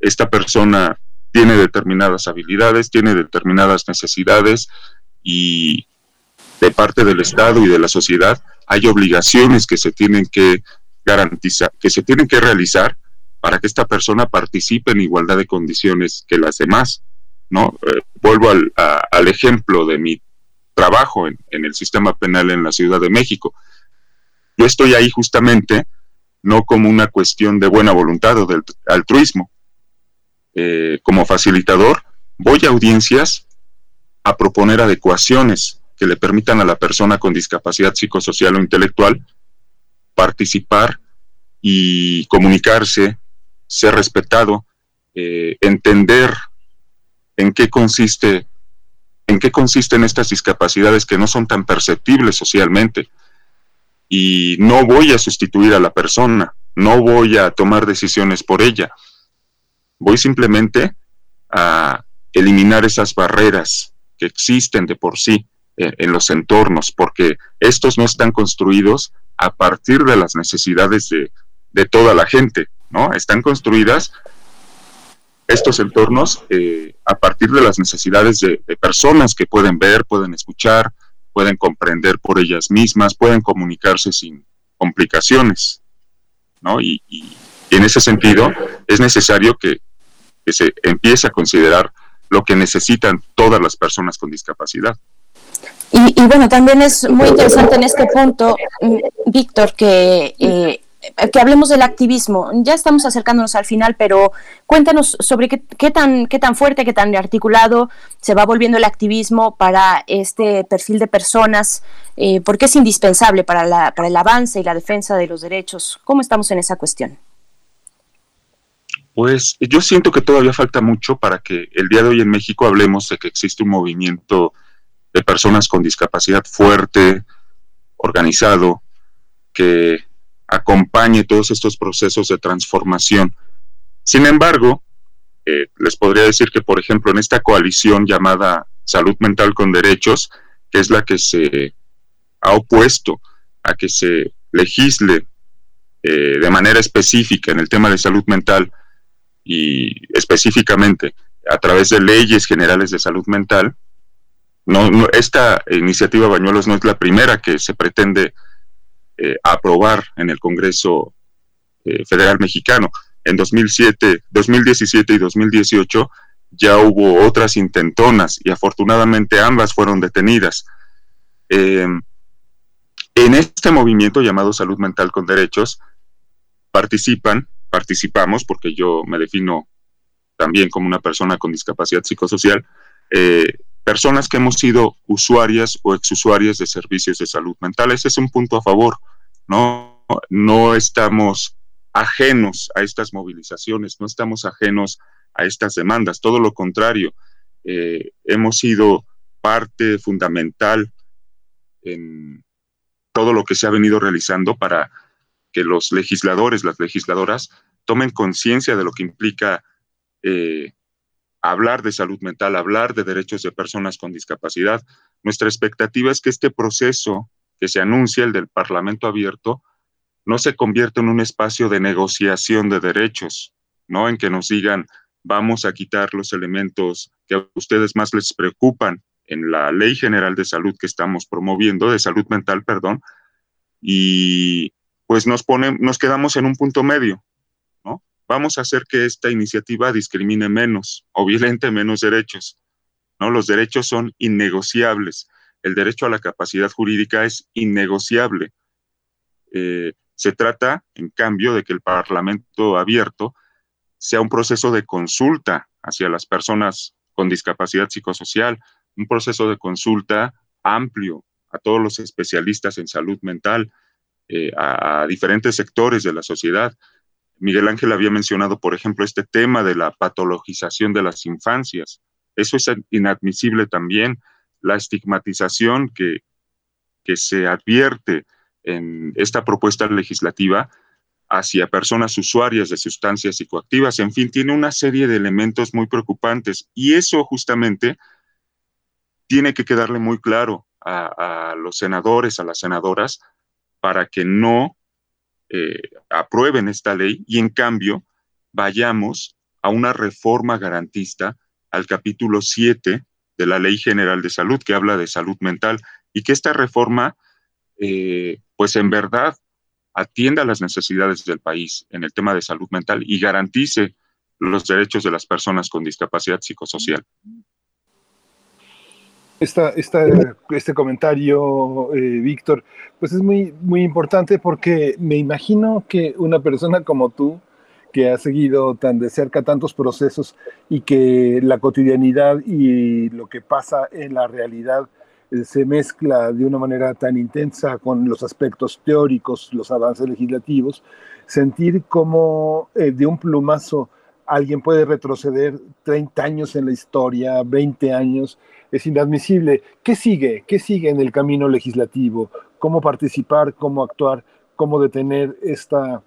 esta persona tiene determinadas habilidades, tiene determinadas necesidades y de parte del Estado y de la sociedad hay obligaciones que se tienen que garantizar, que se tienen que realizar para que esta persona participe en igualdad de condiciones que las demás. ¿no? Eh, vuelvo al, al ejemplo de mi trabajo en, el sistema penal en la Ciudad de México. Yo estoy ahí justamente no como una cuestión de buena voluntad o del altruismo. Eh, como facilitador, voy a audiencias a proponer adecuaciones que le permitan a la persona con discapacidad psicosocial o intelectual participar y comunicarse, ser respetado, eh, entender en qué consiste en qué consisten estas discapacidades que no son tan perceptibles socialmente. Y no voy a sustituir a la persona, no voy a tomar decisiones por ella. Voy simplemente a eliminar esas barreras que existen de por sí eh, en, los entornos, porque estos no están construidos a partir de las necesidades de, de toda la gente, ¿no? Están construidas estos entornos eh, a partir de las necesidades de, personas que pueden ver, pueden escuchar, pueden comprender por ellas mismas, pueden comunicarse sin complicaciones, ¿no? Y, en ese sentido es necesario que, se empiece a considerar lo que necesitan todas las personas con discapacidad. Y, bueno, también es muy interesante en este punto, Víctor, que eh, que hablemos del activismo. Ya estamos acercándonos al final, pero cuéntanos sobre qué, tan, qué tan fuerte, qué tan articulado se va volviendo el activismo para este perfil de personas, eh, porque es indispensable para, la, para el avance y la defensa de los derechos. ¿Cómo estamos en esa cuestión? Pues yo siento que todavía falta mucho para que el día de hoy en México hablemos de que existe un movimiento de personas con discapacidad fuerte, organizado, que acompañe todos estos procesos de transformación. Sin embargo, eh, les podría decir que, por ejemplo, en esta coalición llamada Salud Mental con Derechos, que es la que se ha opuesto a que se legisle eh, de manera específica en el tema de salud mental y específicamente a través de leyes generales de salud mental, no, esta iniciativa Bañuelos no es la primera que se pretende eh, aprobar en el Congreso eh, Federal Mexicano. En 2007, 2017 y 2018 ya hubo otras intentonas y afortunadamente ambas fueron detenidas. Eh, en este movimiento llamado Salud Mental con Derechos participan, participamos, porque yo me defino también como una persona con discapacidad psicosocial, personas que hemos sido usuarias o exusuarias de servicios de salud mental. Ese es un punto a favor, ¿no? No estamos ajenos a estas movilizaciones, no estamos ajenos a estas demandas, todo lo contrario, eh, hemos sido parte fundamental en todo lo que se ha venido realizando para que los legisladores, las legisladoras, tomen conciencia de lo que implica eh, hablar de salud mental, hablar de derechos de personas con discapacidad. Nuestra expectativa es que este proceso que se anuncia, el del Parlamento abierto, no se convierta en un espacio de negociación de derechos, ¿no? En que nos digan, vamos a quitar los elementos que a ustedes más les preocupan en la Ley General de Salud que estamos promoviendo, de salud mental, perdón, y pues nos, ponen, nos quedamos en un punto medio, ¿no? Vamos a hacer que esta iniciativa discrimine menos o violente menos derechos, ¿no? Los derechos son innegociables. El derecho a la capacidad jurídica es innegociable. Eh, se trata, en cambio, de que el Parlamento abierto sea un proceso de consulta hacia las personas con discapacidad psicosocial, un proceso de consulta amplio a todos los especialistas en salud mental, eh, a, diferentes sectores de la sociedad. Miguel Ángel había mencionado, por ejemplo, este tema de la patologización de las infancias. Eso es inadmisible también, la estigmatización que, que se advierte en esta propuesta legislativa hacia personas usuarias de sustancias psicoactivas. En fin, tiene una serie de elementos muy preocupantes y eso justamente tiene que quedarle muy claro a, los senadores, a las senadoras, para que no eh, aprueben esta ley y en cambio vayamos a una reforma garantista al capítulo 7 de la Ley General de Salud que habla de salud mental y que esta reforma, eh, pues en verdad, atienda las necesidades del país en el tema de salud mental y garantice los derechos de las personas con discapacidad psicosocial. Este comentario, eh, Víctor, pues es muy, muy importante porque me imagino que una persona como tú, que ha seguido tan de cerca tantos procesos y que la cotidianidad y lo que pasa en la realidad eh, se mezcla de una manera tan intensa con los aspectos teóricos, los avances legislativos, sentir como eh, de un plumazo alguien puede retroceder 30 años en la historia, 20 años, es inadmisible. ¿Qué sigue? ¿Qué sigue en el camino legislativo? ¿Cómo participar? ¿Cómo actuar? ¿Cómo detener esta,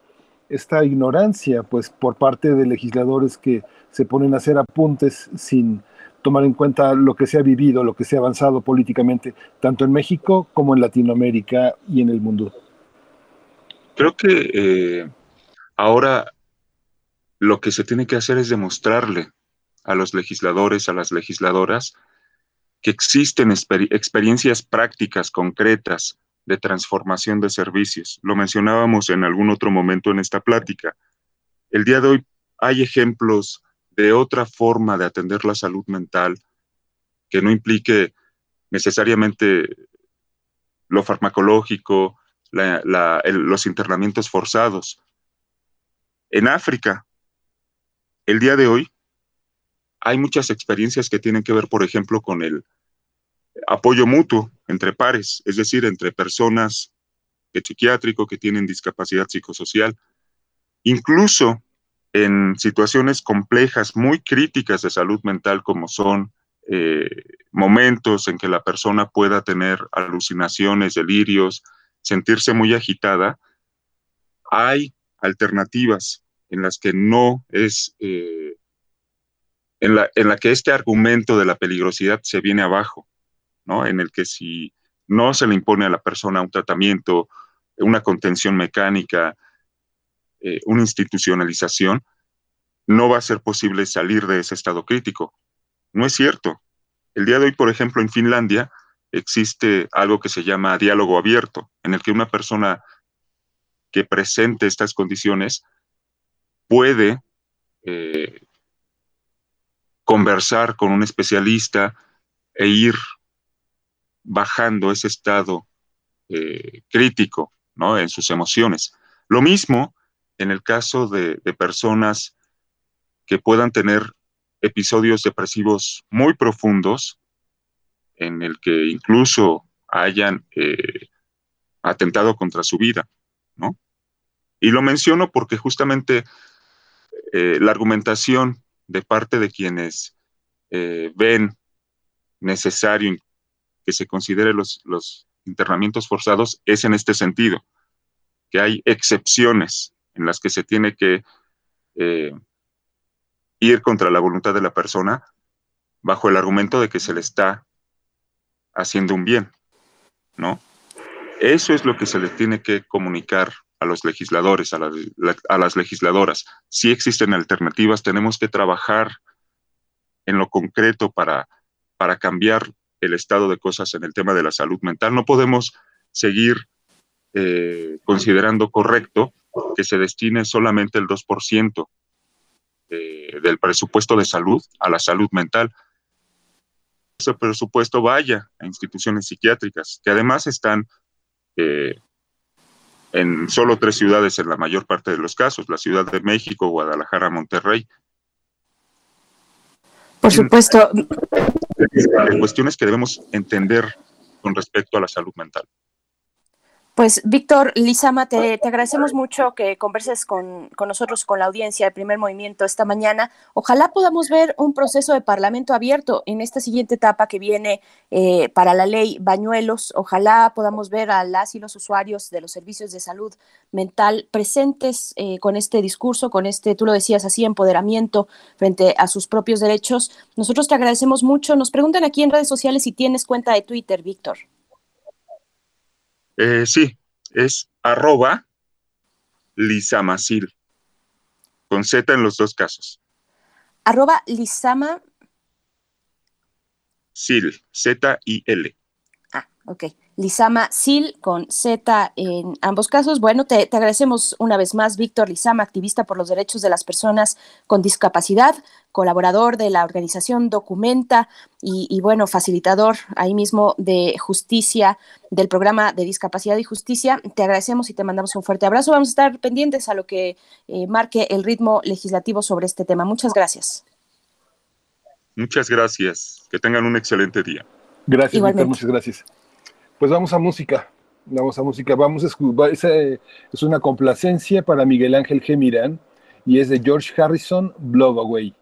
esta ignorancia pues, por parte de legisladores que se ponen a hacer apuntes sin tomar en cuenta lo que se ha vivido, lo que se ha avanzado políticamente, tanto en México como en Latinoamérica y en el mundo? Creo que eh, ahora lo que se tiene que hacer es demostrarle a los legisladores, a las legisladoras, que existen experiencias prácticas concretas de transformación de servicios. Lo mencionábamos en algún otro momento en esta plática. El día de hoy hay ejemplos de otra forma de atender la salud mental que no implique necesariamente lo farmacológico, los internamientos forzados. En África, el día de hoy, hay muchas experiencias que tienen que ver, por ejemplo, con el apoyo mutuo entre pares, es decir, entre personas de psiquiátrico que tienen discapacidad psicosocial, incluso en situaciones complejas, muy críticas de salud mental, como son eh, momentos en que la persona pueda tener alucinaciones, delirios, sentirse muy agitada, hay alternativas en las que no es eh, en la, que este argumento de la peligrosidad se viene abajo, ¿no? En el que si no se le impone a la persona un tratamiento, una contención mecánica, eh, una institucionalización, no va a ser posible salir de ese estado crítico. No es cierto. El día de hoy, por ejemplo, en Finlandia existe algo que se llama diálogo abierto, en el que una persona que presente estas condiciones puede eh, conversar con un especialista e ir bajando ese estado eh, crítico ¿no? en sus emociones. Lo mismo en el caso de, personas que puedan tener episodios depresivos muy profundos, en el que incluso hayan eh, atentado contra su vida, ¿no? Y lo menciono porque justamente eh, la argumentación de parte de quienes ven necesario que se considere los, los internamientos forzados es en este sentido, que hay excepciones en las que se tiene que eh, ir contra la voluntad de la persona bajo el argumento de que se le está haciendo un bien, ¿no? Eso es lo que se le tiene que comunicar a los legisladores, a, a las legisladoras. Si existen alternativas, tenemos que trabajar en lo concreto para, para cambiar el estado de cosas en el tema de la salud mental. No podemos seguir eh, considerando correcto que se destine solamente el 2% del presupuesto de salud a la salud mental. Ese presupuesto vaya a instituciones psiquiátricas, que además están eh, en solo tres ciudades en la mayor parte de los casos, la Ciudad de México, Guadalajara, Monterrey. Por supuesto. Cuestiones que debemos entender con respecto a la salud mental. Pues Víctor Lizama, te, agradecemos mucho que converses con, nosotros, con la audiencia de primer movimiento esta mañana. Ojalá podamos ver un proceso de parlamento abierto en esta siguiente etapa que viene eh, para la ley Bañuelos. Ojalá podamos ver a las y los usuarios de los servicios de salud mental presentes eh, con este discurso, con este, tú lo decías así, empoderamiento frente a sus propios derechos. Nosotros te agradecemos mucho. Nos preguntan aquí en redes sociales si tienes cuenta de Twitter, Víctor. Eh, sí, es arroba lisamasil, con Z en los dos casos. Arroba lisama. Sil, Z-I-L. Ah, ok. Lizama Sil con Z en ambos casos. Bueno, te, agradecemos una vez más, Víctor Lizama, activista por los derechos de las personas con discapacidad, colaborador de la organización Documenta y, bueno, facilitador ahí mismo de justicia, del programa de discapacidad y justicia. Te agradecemos y te mandamos un fuerte abrazo. Vamos a estar pendientes a lo que eh, marque el ritmo legislativo sobre este tema. Muchas gracias. Muchas gracias. Que tengan un excelente día. Gracias, Víctor. Muchas gracias. Pues vamos a música. Vamos a música. Vamos a escuchar. Es una complacencia para Miguel Ángel Gemirán y es de George Harrison, Blow Away.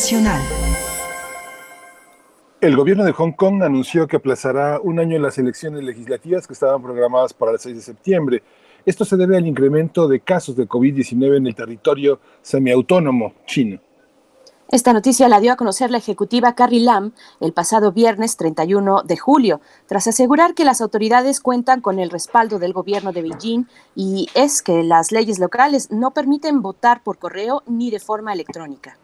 Internacional. El gobierno de Hong Kong anunció que aplazará un año las elecciones legislativas que estaban programadas para el 6 de septiembre. Esto se debe al incremento de casos de COVID-19 en el territorio semiautónomo chino. Esta noticia la dio a conocer la ejecutiva Carrie Lam el pasado viernes 31 de julio, tras asegurar que las autoridades cuentan con el respaldo del gobierno de Beijing y es que las leyes locales no permiten votar por correo ni de forma electrónica.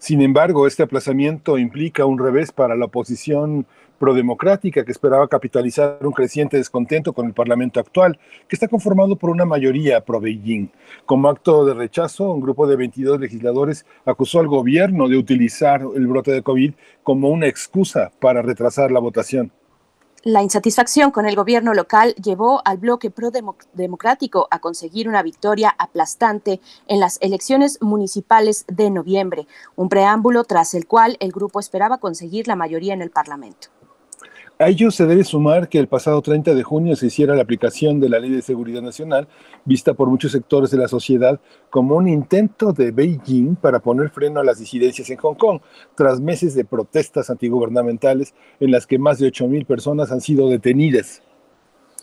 Sin embargo, este aplazamiento implica un revés para la oposición prodemocrática que esperaba capitalizar un creciente descontento con el Parlamento actual, que está conformado por una mayoría pro-Beijing. Como acto de rechazo, un grupo de 22 legisladores acusó al gobierno de utilizar el brote de COVID como una excusa para retrasar la votación. La insatisfacción con el gobierno local llevó al bloque pro-democrático a conseguir una victoria aplastante en las elecciones municipales de noviembre, un preámbulo tras el cual el grupo esperaba conseguir la mayoría en el Parlamento. A ello se debe sumar que el pasado 30 de junio se hiciera la aplicación de la Ley de Seguridad Nacional, vista por muchos sectores de la sociedad como un intento de Beijing para poner freno a las disidencias en Hong Kong, tras meses de protestas antigubernamentales en las que más de 8.000 personas han sido detenidas.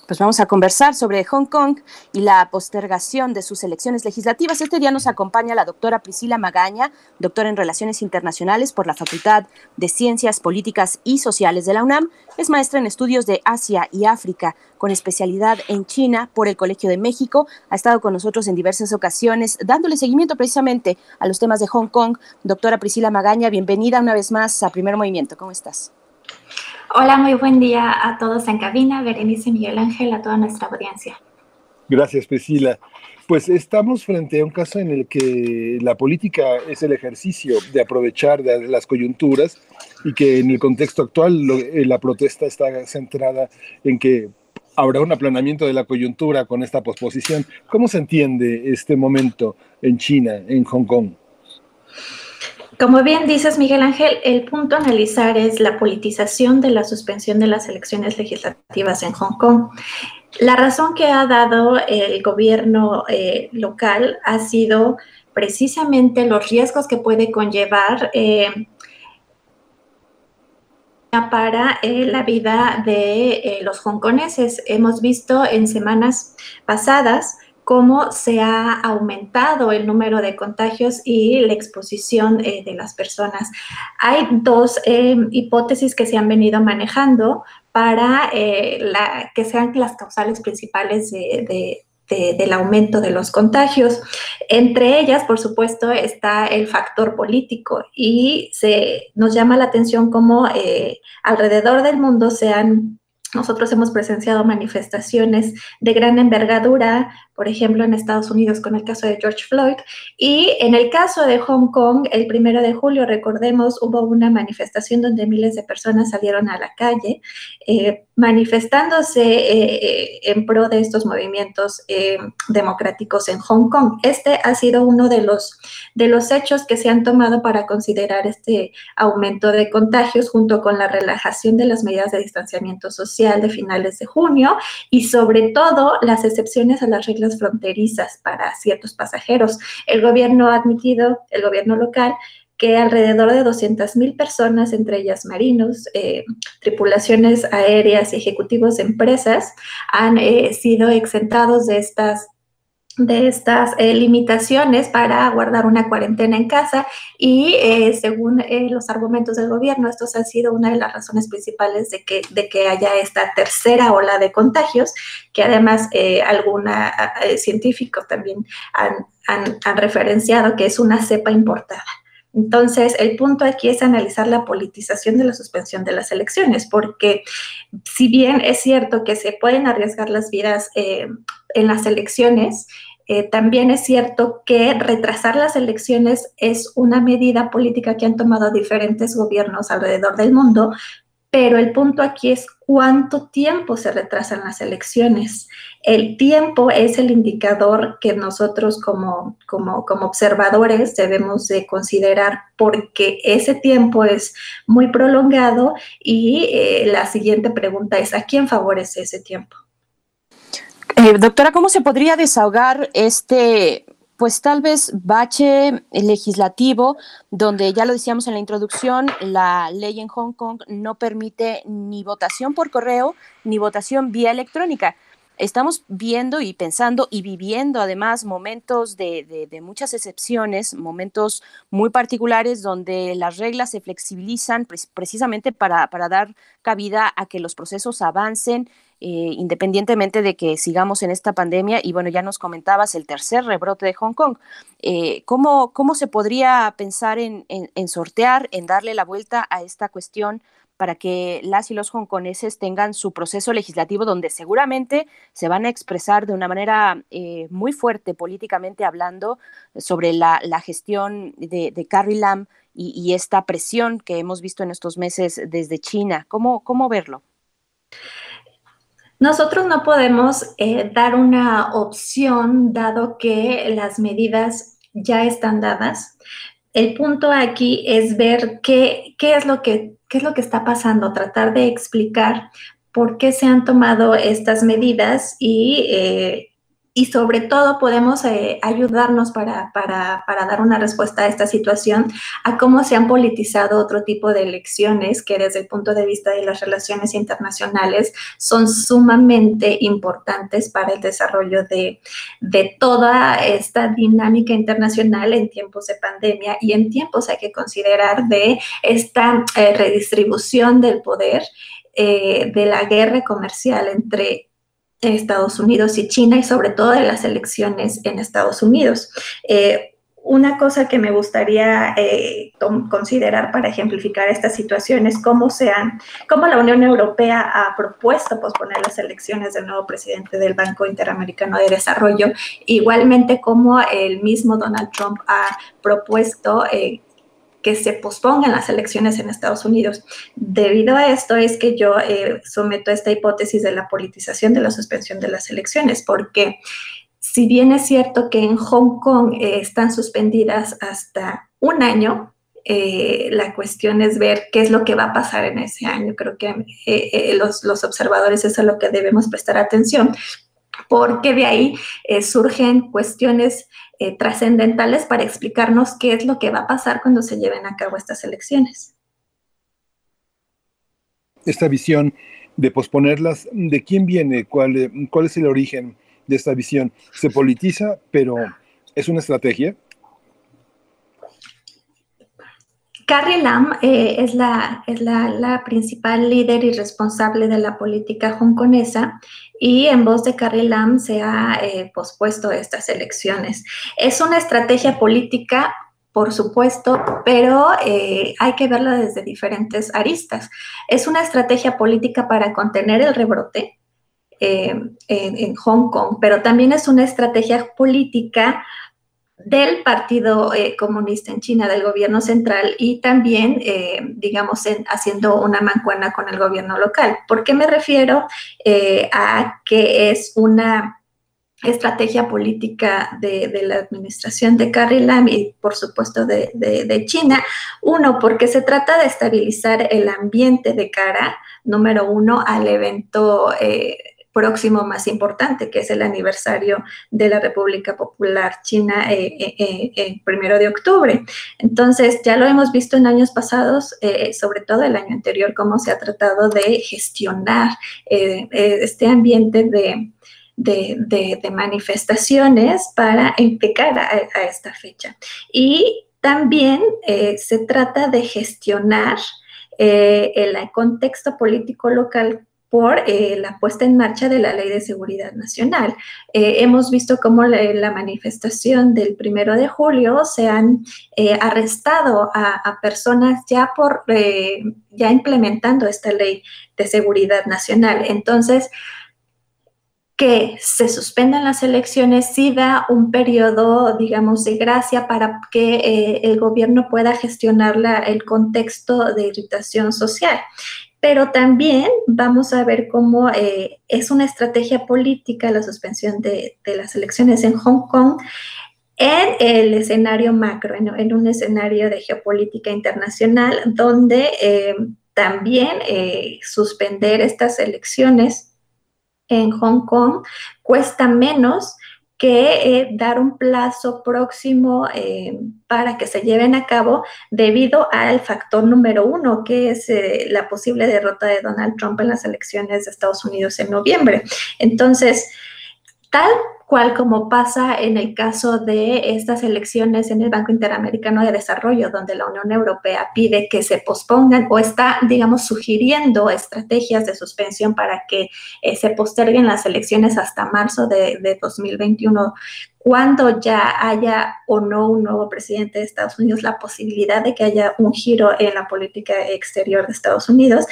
Pues vamos a conversar sobre Hong Kong y la postergación de sus elecciones legislativas. Este día nos acompaña la doctora Priscila Magaña, doctora en Relaciones Internacionales por la Facultad de Ciencias Políticas y Sociales de la UNAM. Es maestra en estudios de Asia y África, con especialidad en China por el Colegio de México. Ha estado con nosotros en diversas ocasiones, dándole seguimiento precisamente a los temas de Hong Kong. Doctora Priscila Magaña, bienvenida una vez más a Primer Movimiento. ¿Cómo estás? Hola, muy buen día a todos en cabina, Berenice Miguel Ángel, a toda nuestra audiencia. Gracias, Priscila. Pues estamos frente a un caso en el que la política es el ejercicio de aprovechar las coyunturas y que en el contexto actual lo, eh, la protesta está centrada en que habrá un aplanamiento de la coyuntura con esta posposición. ¿Cómo se entiende este momento en China, en Hong Kong? Como bien dices, Miguel Ángel, el punto a analizar es la politización de la suspensión de las elecciones legislativas en Hong Kong. La razón que ha dado el gobierno eh, local ha sido precisamente los riesgos que puede conllevar eh, para eh, la vida de los hongkoneses. Hemos visto en semanas pasadas cómo se ha aumentado el número de contagios y la exposición eh, de las personas. Hay dos eh, hipótesis que se han venido manejando para eh, que sean las causales principales de, de de, del aumento de los contagios. Entre ellas, por supuesto, está el factor político y se, nos llama la atención cómo eh, alrededor del mundo se han nosotros hemos presenciado manifestaciones de gran envergadura por ejemplo, en Estados Unidos con el caso de George Floyd. Y en el caso de Hong Kong, el primero de julio, recordemos, hubo una manifestación donde miles de personas salieron a la calle eh, manifestándose eh, eh, en pro de estos movimientos eh, democráticos en Hong Kong. Este ha sido uno de los, de los hechos que se han tomado para considerar este aumento de contagios junto con la relajación de las medidas de distanciamiento social de finales de junio y sobre todo las excepciones a las reglas fronterizas para ciertos pasajeros. El gobierno ha admitido, el gobierno local, que alrededor de 200.000 personas, entre ellas marinos, eh, tripulaciones aéreas y ejecutivos de empresas, han eh, sido exentados de estas de estas eh, limitaciones para guardar una cuarentena en casa y eh, según eh, los argumentos del gobierno, estos han sido una de las razones principales de que, de que haya esta tercera ola de contagios, que además algunos científicos también han, han, referenciado que es una cepa importada. Entonces, el punto aquí es analizar la politización de la suspensión de las elecciones, porque si bien es cierto que se pueden arriesgar las vidas en las elecciones, eh, también es cierto que retrasar las elecciones es una medida política que han tomado diferentes gobiernos alrededor del mundo, pero el punto aquí es cuánto tiempo se retrasan las elecciones. El tiempo es el indicador que nosotros como, como, como observadores debemos de considerar porque ese tiempo es muy prolongado y eh, la siguiente pregunta es, ¿a quién favorece ese tiempo? Eh, doctora, ¿cómo se podría desahogar este, pues tal vez bache legislativo, donde ya lo decíamos en la introducción, la ley en Hong Kong no permite ni votación por correo ni votación vía electrónica? Estamos viendo y pensando y viviendo además momentos de, de, muchas excepciones, momentos muy particulares donde las reglas se flexibilizan pre precisamente para, para dar cabida a que los procesos avancen eh, independientemente de que sigamos en esta pandemia. Y bueno, ya nos comentabas el tercer rebrote de Hong Kong. Eh, ¿cómo, ¿Cómo se podría pensar en, en, en, sortear, en darle la vuelta a esta cuestión para que las y los hongkoneses tengan su proceso legislativo donde seguramente se van a expresar de una manera eh, muy fuerte políticamente hablando sobre la, la gestión de, de Carrie Lam y, y, esta presión que hemos visto en estos meses desde China? ¿Cómo, cómo verlo? Nosotros no podemos eh, dar una opción dado que las medidas ya están dadas. El punto aquí es ver qué, qué, es lo que, qué es lo que está pasando, tratar de explicar por qué se han tomado estas medidas y eh, y sobre todo podemos eh, ayudarnos para, para, para, dar una respuesta a esta situación, a cómo se han politizado otro tipo de elecciones que desde el punto de vista de las relaciones internacionales son sumamente importantes para el desarrollo de, de toda esta dinámica internacional en tiempos de pandemia y en tiempos hay que considerar de esta eh, redistribución del poder. Eh, de la guerra comercial entre Estados Unidos y China y sobre todo de las elecciones en Estados Unidos. Eh, una cosa que me gustaría eh, considerar para ejemplificar esta situación es cómo, sean, cómo la Unión Europea ha propuesto posponer las elecciones del nuevo presidente del Banco Interamericano de Desarrollo, igualmente como el mismo Donald Trump ha propuesto eh, que se pospongan las elecciones en Estados Unidos. Debido a esto es que yo eh, someto esta hipótesis de la politización de la suspensión de las elecciones, porque si bien es cierto que en Hong Kong eh, están suspendidas hasta un año, eh, la cuestión es ver qué es lo que va a pasar en ese año. Creo que eh, los, los, observadores es a lo que debemos prestar atención, porque de ahí eh, surgen cuestiones eh, trascendentales para explicarnos qué es lo que va a pasar cuando se lleven a cabo estas elecciones. Esta visión de posponerlas, ¿de quién viene? ¿Cuál, cuál es el origen de esta visión? Se politiza, pero es una estrategia. Carrie Lam eh, es, la, es la, la, principal líder y responsable de la política hongkonesa y en voz de Carrie Lam se ha eh, pospuesto estas elecciones. Es una estrategia política, por supuesto, pero eh, hay que verla desde diferentes aristas. Es una estrategia política para contener el rebrote, eh, en, en Hong Kong, pero también es una estrategia política del Partido eh, Comunista en China, del gobierno central y también, eh, digamos, en- haciendo una mancuerna con el gobierno local. ¿Por qué me refiero eh, a que es una estrategia política de, la administración de Carrie Lam y, por supuesto, de, China? Uno, porque se trata de estabilizar el ambiente de cara, número uno, al evento. Próximo más importante, que es el aniversario de la República Popular China eh, eh, eh, el primero de octubre. Entonces, ya lo hemos visto en años pasados, eh, sobre todo el año anterior, cómo se ha tratado de gestionar eh, eh, este ambiente de, de, de- de manifestaciones para impecar a, a esta fecha. Y también eh, se trata de gestionar eh, el contexto político local por eh, la puesta en marcha de la Ley de Seguridad Nacional. Eh, hemos visto cómo la, la manifestación del primero de julio se han eh, arrestado a, personas ya por ya implementando esta ley de seguridad nacional. Entonces, que se suspendan las elecciones sí da un periodo, digamos, de gracia para que el gobierno pueda gestionar la- el contexto de irritación social. Pero también vamos a ver cómo eh, es una estrategia política la suspensión de, las elecciones en Hong Kong en el escenario macro, en, en un escenario de geopolítica internacional, donde eh, también eh, suspender estas elecciones en Hong Kong cuesta menos que eh, dar un plazo próximo eh, para que se lleven a cabo debido al factor número uno, que es eh, la posible derrota de Donald Trump en las elecciones de Estados Unidos en noviembre. Entonces, tal cual como pasa en el caso de estas elecciones en el Banco Interamericano de Desarrollo, donde la Unión Europea pide que se pospongan o está, digamos, sugiriendo estrategias de suspensión para que eh, se posterguen las elecciones hasta marzo de, de 2021, cuando ya haya o no un nuevo presidente de Estados Unidos, la posibilidad de que haya un giro en la política exterior de Estados Unidos,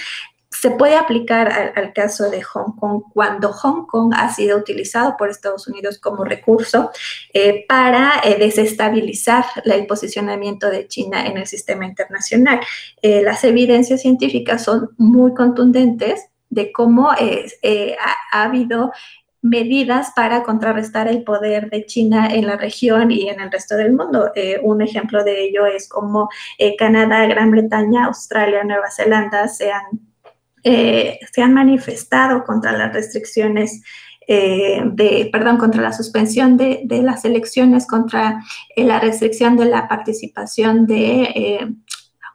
se puede aplicar al, caso de Hong Kong cuando Hong Kong ha sido utilizado por Estados Unidos como recurso eh, para eh, desestabilizar el posicionamiento de China en el sistema internacional. Eh, las evidencias científicas son muy contundentes de cómo ha, ha habido medidas para contrarrestar el poder de China en la región y en el resto del mundo. Un ejemplo de ello es cómo eh, Canadá, Gran Bretaña, Australia, Nueva Zelanda se han eh, se han manifestado contra las restricciones eh, de, perdón, contra la suspensión de, de las elecciones, contra eh, la restricción de la participación de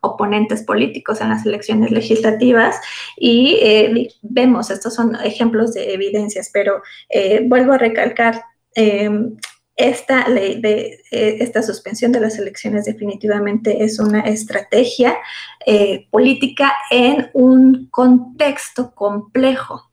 oponentes políticos en las elecciones legislativas. Y vemos, estos son ejemplos de evidencias, pero vuelvo a recalcar, esta ley de eh, esta suspensión de las elecciones definitivamente es una estrategia eh, política en un contexto complejo.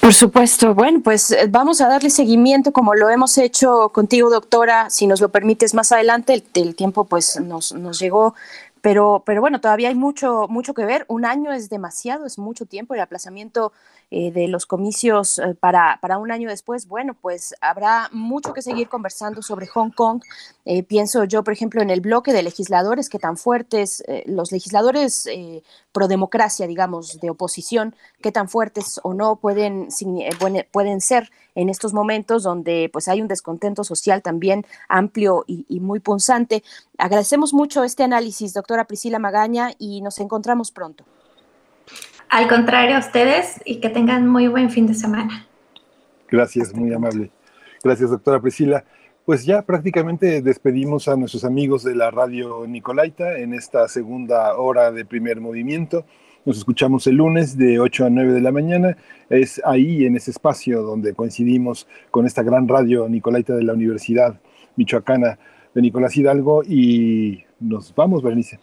Por supuesto. Bueno, pues vamos a darle seguimiento como lo hemos hecho contigo, doctora, si nos lo permites más adelante. El, el tiempo pues nos, nos llegó pero, pero bueno, todavía hay mucho, mucho que ver. Un año es demasiado, es mucho tiempo. El aplazamiento eh, de los comicios eh, para, para, un año después, bueno, pues habrá mucho que seguir conversando sobre Hong Kong. Eh, pienso yo, por ejemplo, en el bloque de legisladores que tan fuertes, eh, los legisladores pro democracia, digamos, de oposición, qué tan fuertes o no pueden, pueden ser en estos momentos donde pues hay un descontento social también amplio y, y muy punzante. Agradecemos mucho este análisis, doctora Priscila Magaña, y nos encontramos pronto. Al contrario, a ustedes y que tengan muy buen fin de semana. Gracias, muy amable. Gracias, doctora Priscila. Pues ya prácticamente despedimos a nuestros amigos de la radio Nicolaita en esta segunda hora de primer movimiento. Nos escuchamos el lunes de 8 a 9 de la mañana. Es ahí, en ese espacio, donde coincidimos con esta gran radio Nicolaita de la Universidad Michoacana de Nicolás Hidalgo. Y nos vamos, Bernice.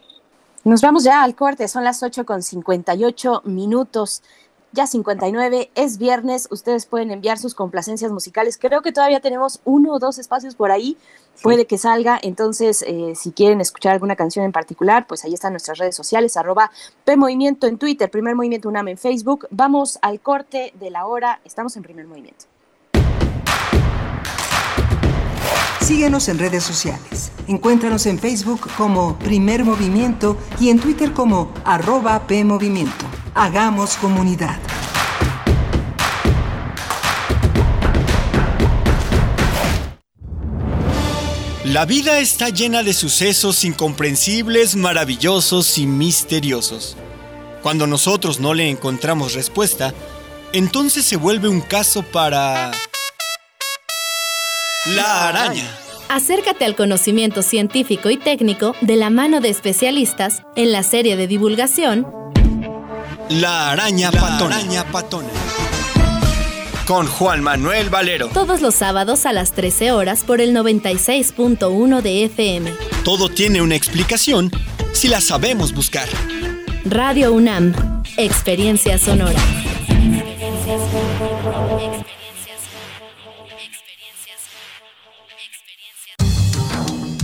Nos vamos ya al corte, son las 8 con 58 minutos. ya 59, es viernes, ustedes pueden enviar sus complacencias musicales. Creo que todavía tenemos uno o dos espacios por ahí, puede que salga, entonces eh, si quieren escuchar alguna canción en particular, pues ahí están nuestras redes sociales, arroba PMovimiento en Twitter, Primer Movimiento UNAM en Facebook. Vamos al corte de la hora, estamos en Primer Movimiento. Síguenos en redes sociales. Encuéntranos en Facebook como Primer Movimiento y en Twitter como arroba PMovimiento. Hagamos comunidad. La vida está llena de sucesos incomprensibles, maravillosos y misteriosos. Cuando nosotros no le encontramos respuesta, entonces se vuelve un caso para... La araña. Acércate al conocimiento científico y técnico de la mano de especialistas en la serie de divulgación La araña patona. Con Juan Manuel Valero. todos los sábados a las 13 horas por el 96.1 de FM. Todo tiene una explicación si la sabemos buscar. Radio UNAM, Experiencia Sonora.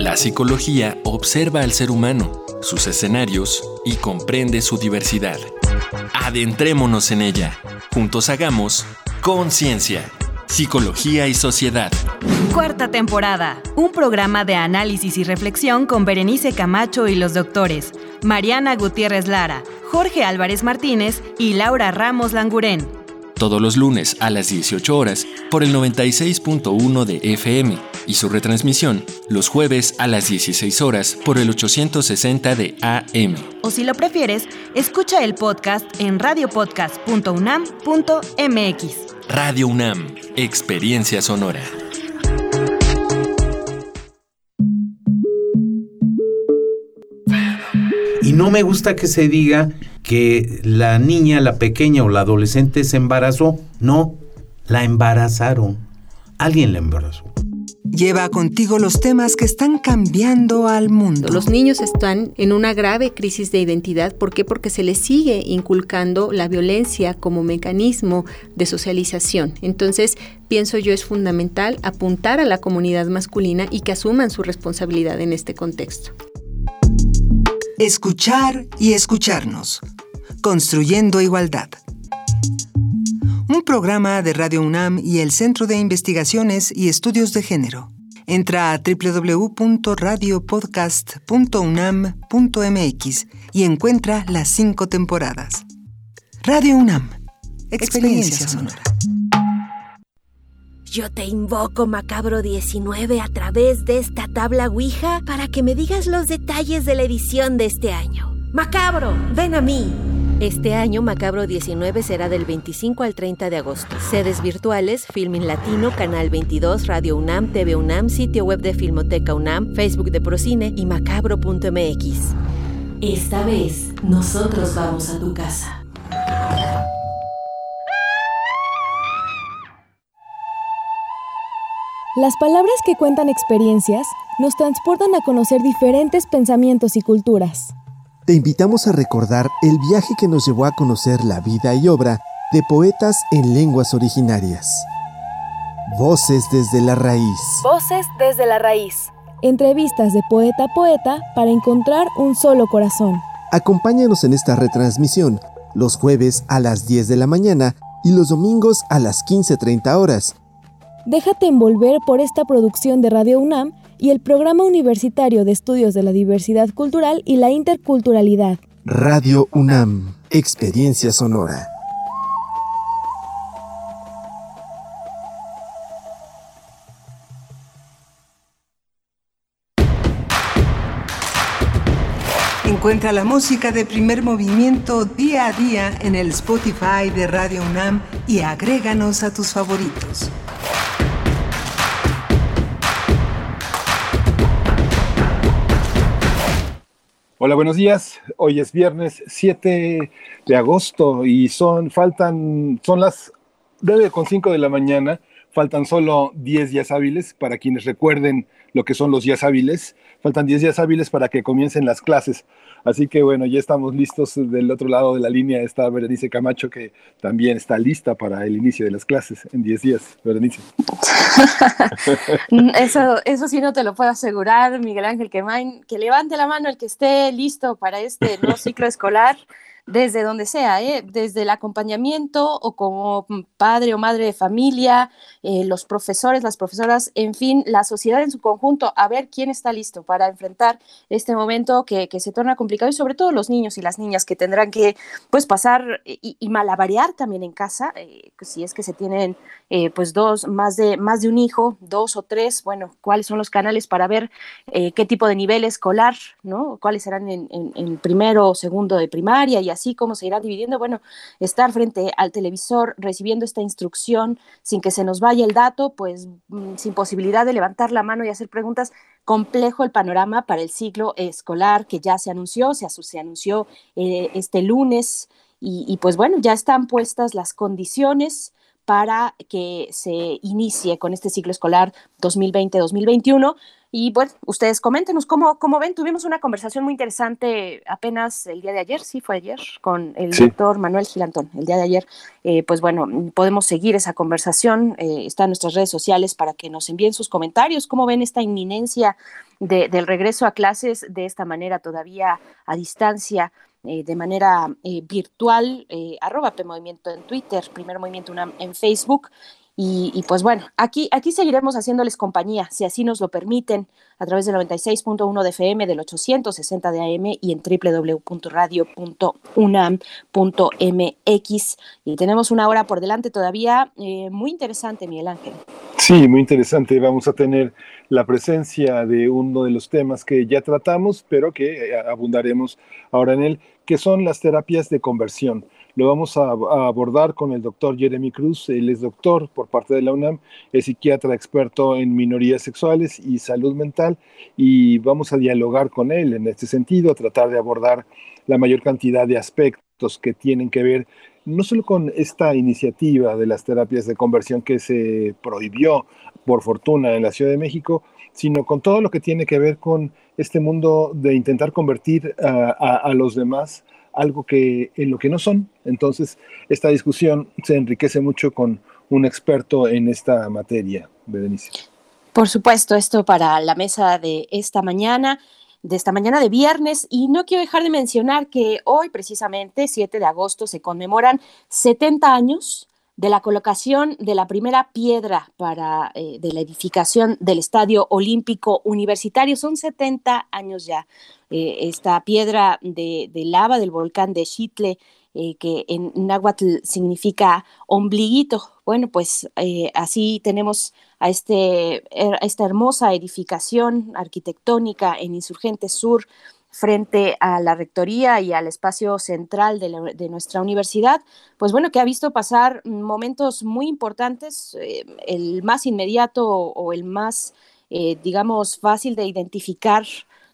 La psicología observa al ser humano, sus escenarios y comprende su diversidad. Adentrémonos en ella. Juntos hagamos conciencia, psicología y sociedad. Cuarta temporada. Un programa de análisis y reflexión con Berenice Camacho y los doctores Mariana Gutiérrez Lara, Jorge Álvarez Martínez y Laura Ramos Langurén. Todos los lunes a las 18 horas por el 96.1 de FM y su retransmisión los jueves a las 16 horas por el 860 de AM. O si lo prefieres, escucha el podcast en radiopodcast.unam.mx. Radio UNAM, Experiencia Sonora. Y no me gusta que se diga que la niña, la pequeña o la adolescente se embarazó. No, la embarazaron. Alguien la embarazó. Lleva contigo los temas que están cambiando al mundo. Los niños están en una grave crisis de identidad. ¿Por qué? Porque se les sigue inculcando la violencia como mecanismo de socialización. Entonces, pienso yo es fundamental apuntar a la comunidad masculina y que asuman su responsabilidad en este contexto. Escuchar y escucharnos. Construyendo igualdad. Un programa de Radio UNAM y el Centro de Investigaciones y Estudios de Género. Entra a www.radiopodcast.unam.mx y encuentra las cinco temporadas. Radio UNAM. Experiencia sonora. Yo te invoco, Macabro 19, a través de esta tabla Ouija para que me digas los detalles de la edición de este año. Macabro, ven a mí. Este año Macabro 19 será del 25 al 30 de agosto. Sedes virtuales, Filmin Latino, Canal 22, Radio UNAM, TV UNAM, sitio web de Filmoteca UNAM, Facebook de Procine y macabro.mx. Esta vez, nosotros vamos a tu casa. Las palabras que cuentan experiencias nos transportan a conocer diferentes pensamientos y culturas. Te invitamos a recordar el viaje que nos llevó a conocer la vida y obra de poetas en lenguas originarias. Voces desde la raíz. Voces desde la raíz. Entrevistas de poeta a poeta para encontrar un solo corazón. Acompáñanos en esta retransmisión los jueves a las 10 de la mañana y los domingos a las 15.30 horas. Déjate envolver por esta producción de Radio UNAM y el Programa Universitario de Estudios de la Diversidad Cultural y la Interculturalidad. Radio UNAM, Experiencia Sonora. Encuentra la música de primer movimiento día a día en el Spotify de Radio UNAM y agréganos a tus favoritos. Hola, buenos días. Hoy es viernes 7 de agosto y son, faltan, son las 9 con 5 de la mañana. Faltan solo 10 días hábiles para quienes recuerden lo que son los días hábiles. Faltan 10 días hábiles para que comiencen las clases. Así que bueno, ya estamos listos. Del otro lado de la línea está Berenice Camacho, que también está lista para el inicio de las clases en 10 días. Berenice. Eso, eso sí no te lo puedo asegurar, Miguel Ángel Quemain. Que levante la mano el que esté listo para este nuevo ciclo escolar desde donde sea, ¿eh? desde el acompañamiento o como padre o madre de familia, eh, los profesores, las profesoras, en fin, la sociedad en su conjunto, a ver quién está listo para enfrentar este momento que, que se torna complicado y sobre todo los niños y las niñas que tendrán que pues pasar y, y malabarear también en casa, eh, si es que se tienen eh, pues dos, más de, más de un hijo, dos o tres, bueno, cuáles son los canales para ver eh, qué tipo de nivel escolar, ¿no? Cuáles serán en, en, en primero o segundo de primaria y así cómo se irá dividiendo. Bueno, estar frente al televisor recibiendo esta instrucción sin que se nos vaya el dato, pues mm, sin posibilidad de levantar la mano y hacer preguntas, complejo el panorama para el ciclo escolar que ya se anunció, se, anunció eh, este lunes y pues bueno, ya están puestas las condiciones para que se inicie con este ciclo escolar 2020-2021. Y bueno, ustedes coméntenos cómo, cómo ven. Tuvimos una conversación muy interesante apenas el día de ayer, sí, fue ayer, con el Sí. doctor Manuel Gilantón. El día de ayer, eh, pues bueno, podemos seguir esa conversación. eh, está en nuestras redes sociales para que nos envíen sus comentarios. ¿Cómo ven esta inminencia de- del regreso a clases de esta manera todavía a distancia? eh, de manera eh, virtual, eh, arroba P Movimiento en Twitter, Primer Movimiento UNAM en Facebook. Y, pues bueno, aquí, aquí seguiremos haciéndoles compañía, si así nos lo permiten, a través del 96.1 de FM, del 860 de AM y en www.radio.unam.mx. Y tenemos una hora por delante todavía eh, muy interesante, Miguel Ángel. Sí, muy interesante. Vamos a tener la presencia de uno de los temas que ya tratamos, pero que eh, abundaremos ahora en él, que son las terapias de conversión. Lo vamos a, abordar con el doctor Jeremy Cruz. Él es doctor por parte de la UNAM, es psiquiatra experto en minorías sexuales y salud mental, y vamos a dialogar con él en este sentido, a tratar de abordar la mayor cantidad de aspectos que tienen que ver no solo con esta iniciativa de las terapias de conversión que se prohibió por fortuna en la Ciudad de México, sino con todo lo que tiene que ver con este mundo de intentar convertir a los demás algo que en lo que no son. Entonces, esta discusión se enriquece mucho con un experto en esta materia, Berenice. Por supuesto, esto para la mesa de esta mañana, de esta mañana de viernes. Y no quiero dejar de mencionar que hoy, precisamente, 7 de agosto, se conmemoran 70 años de la colocación de la primera piedra para, eh, de la edificación del Estadio Olímpico Universitario. Son 70 años ya. Eh, esta piedra de, de lava del volcán de Xitle, eh, que en náhuatl significa ombliguito. Bueno, pues así tenemos a, este, a esta hermosa edificación arquitectónica en Insurgente Sur frente a la rectoría y al espacio central de, nuestra universidad, pues bueno, que ha visto pasar momentos muy importantes, eh, el más inmediato o el más, eh, digamos, fácil de identificar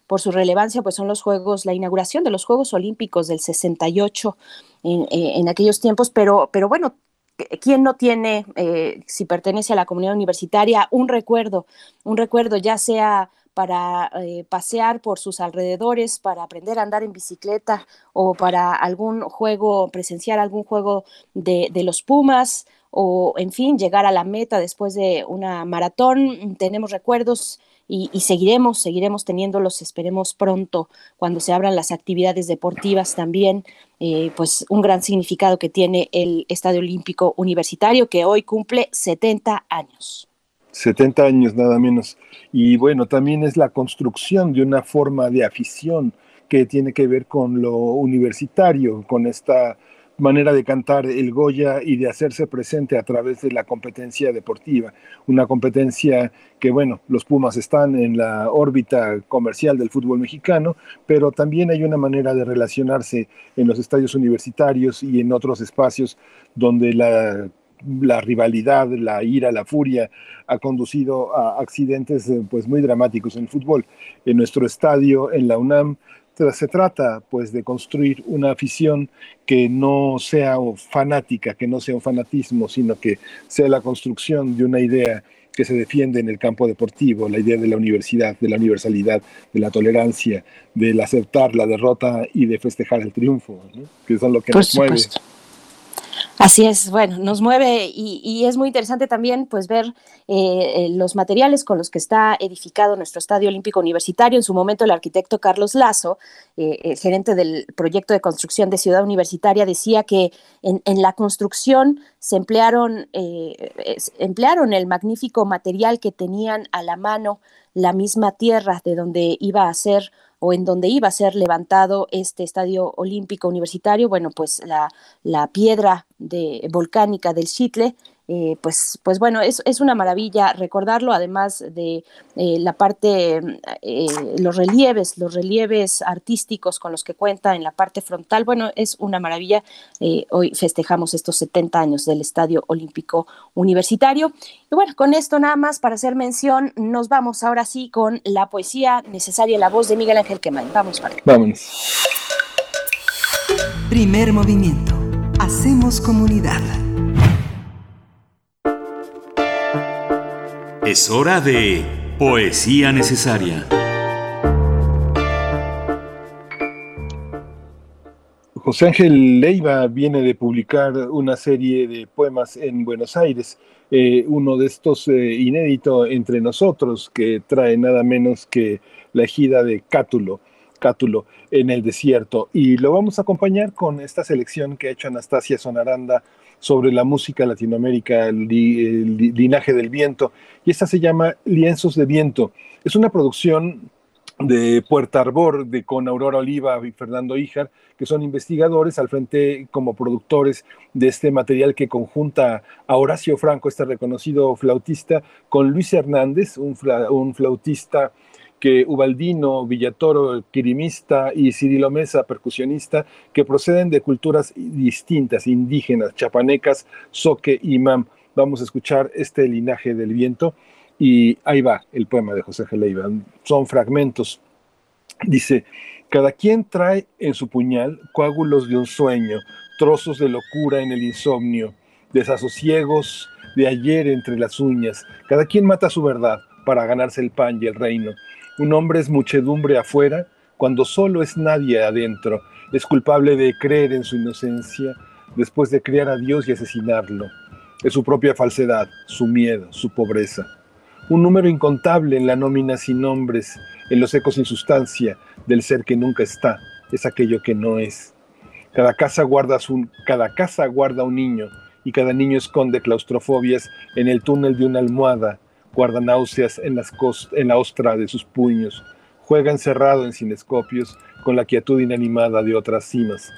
por su relevancia, pues son los Juegos, la inauguración de los Juegos Olímpicos del 68 en, eh, en aquellos tiempos, pero, pero bueno, ¿quién no tiene, si pertenece a la comunidad universitaria, un recuerdo, un recuerdo ya sea para eh, pasear por sus alrededores, para aprender a andar en bicicleta o para algún juego, presenciar algún juego de, los Pumas o, en fin, llegar a la meta después de una maratón. Tenemos recuerdos y, y, seguiremos, seguiremos teniéndolos, esperemos pronto, cuando se abran las actividades deportivas también, eh, pues un gran significado que tiene el Estadio Olímpico Universitario, que hoy cumple 70 años. 70 años nada menos. Y bueno, también es la construcción de una forma de afición que tiene que ver con lo universitario, con esta manera de cantar el Goya y de hacerse presente a través de la competencia deportiva. Una competencia que, bueno, los Pumas están en la órbita comercial del fútbol mexicano, pero también hay una manera de relacionarse en los estadios universitarios y en otros espacios donde la la rivalidad, la ira, la furia ha conducido a accidentes pues muy dramáticos en el fútbol. En nuestro estadio, en la UNAM, se trata pues de construir una afición que no sea fanática, que no sea un fanatismo, sino que sea la construcción de una idea que se defiende en el campo deportivo, la idea de la universidad, de la universalidad, de la tolerancia, del aceptar la derrota y de festejar el triunfo, ¿no? que son lo que Por nos mueve. Así es, bueno, nos mueve y, es muy interesante también pues ver eh, los materiales con los que está edificado nuestro Estadio Olímpico Universitario. En su momento el arquitecto Carlos Lazo, eh, el gerente del proyecto de construcción de Ciudad Universitaria, decía que en, la construcción se emplearon, eh, emplearon el magnífico material que tenían a la mano la misma tierra de donde iba a ser o en donde iba a ser levantado este estadio olímpico universitario, bueno, pues la, la piedra de, volcánica del Chitle, eh, pues, pues bueno, es, es una maravilla recordarlo, además de eh, la parte, eh, los relieves, los relieves artísticos con los que cuenta en la parte frontal, bueno, es una maravilla. Eh, hoy festejamos estos 70 años del Estadio Olímpico Universitario. Y bueno, con esto nada más para hacer mención, nos vamos ahora sí con la poesía necesaria en la voz de Miguel Ángel Quemain. Vamos, para Vámonos. Primer movimiento. Hacemos comunidad. Es hora de Poesía Necesaria. José Ángel Leiva viene de publicar una serie de poemas en Buenos Aires, eh, uno de estos eh, inédito entre nosotros, que trae nada menos que la ejida de Cátulo, Cátulo en el desierto. Y lo vamos a acompañar con esta selección que ha hecho Anastasia Sonaranda sobre la música Latinoamérica, el, li- el li- linaje del viento. Y esta se llama Lienzos de Viento. Es una producción de Puerta Arbor, de con Aurora Oliva y Fernando Híjar, que son investigadores al frente como productores de este material que conjunta a Horacio Franco, este reconocido flautista, con Luis Hernández, un, un flautista que Ubaldino, Villatoro, quirimista y Cirilo Mesa, percusionista, que proceden de culturas distintas, indígenas, chapanecas, soque y mam. Vamos a escuchar este linaje del viento y ahí va el poema de José G. Leiva. Son fragmentos. Dice, cada quien trae en su puñal coágulos de un sueño, trozos de locura en el insomnio, desasosiegos de ayer entre las uñas. Cada quien mata su verdad para ganarse el pan y el reino. Un hombre es muchedumbre afuera cuando solo es nadie adentro. Es culpable de creer en su inocencia después de criar a Dios y asesinarlo. Es su propia falsedad, su miedo, su pobreza un número incontable en la nómina sin nombres, en los ecos sin sustancia del ser que nunca está, es aquello que no es. Cada casa guarda, su, cada casa guarda un niño y cada niño esconde claustrofobias en el túnel de una almohada, guarda náuseas en, la ostra de sus puños, juega encerrado en cinescopios con la quietud inanimada de otras cimas.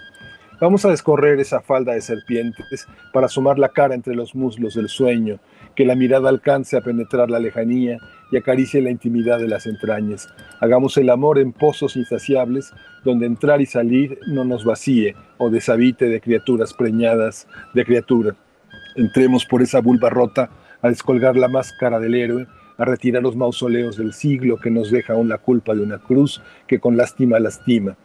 Vamos a descorrer esa falda de serpientes para asomar la cara entre los muslos del sueño, que la mirada alcance a penetrar la lejanía y acaricie la intimidad de las entrañas. Hagamos el amor en pozos insaciables, donde entrar y salir no nos vacíe o deshabite de criaturas preñadas de criatura. Entremos por esa vulva rota a descolgar la máscara del héroe, a retirar los mausoleos del siglo que nos deja aún la culpa de una cruz que con lástima lastima.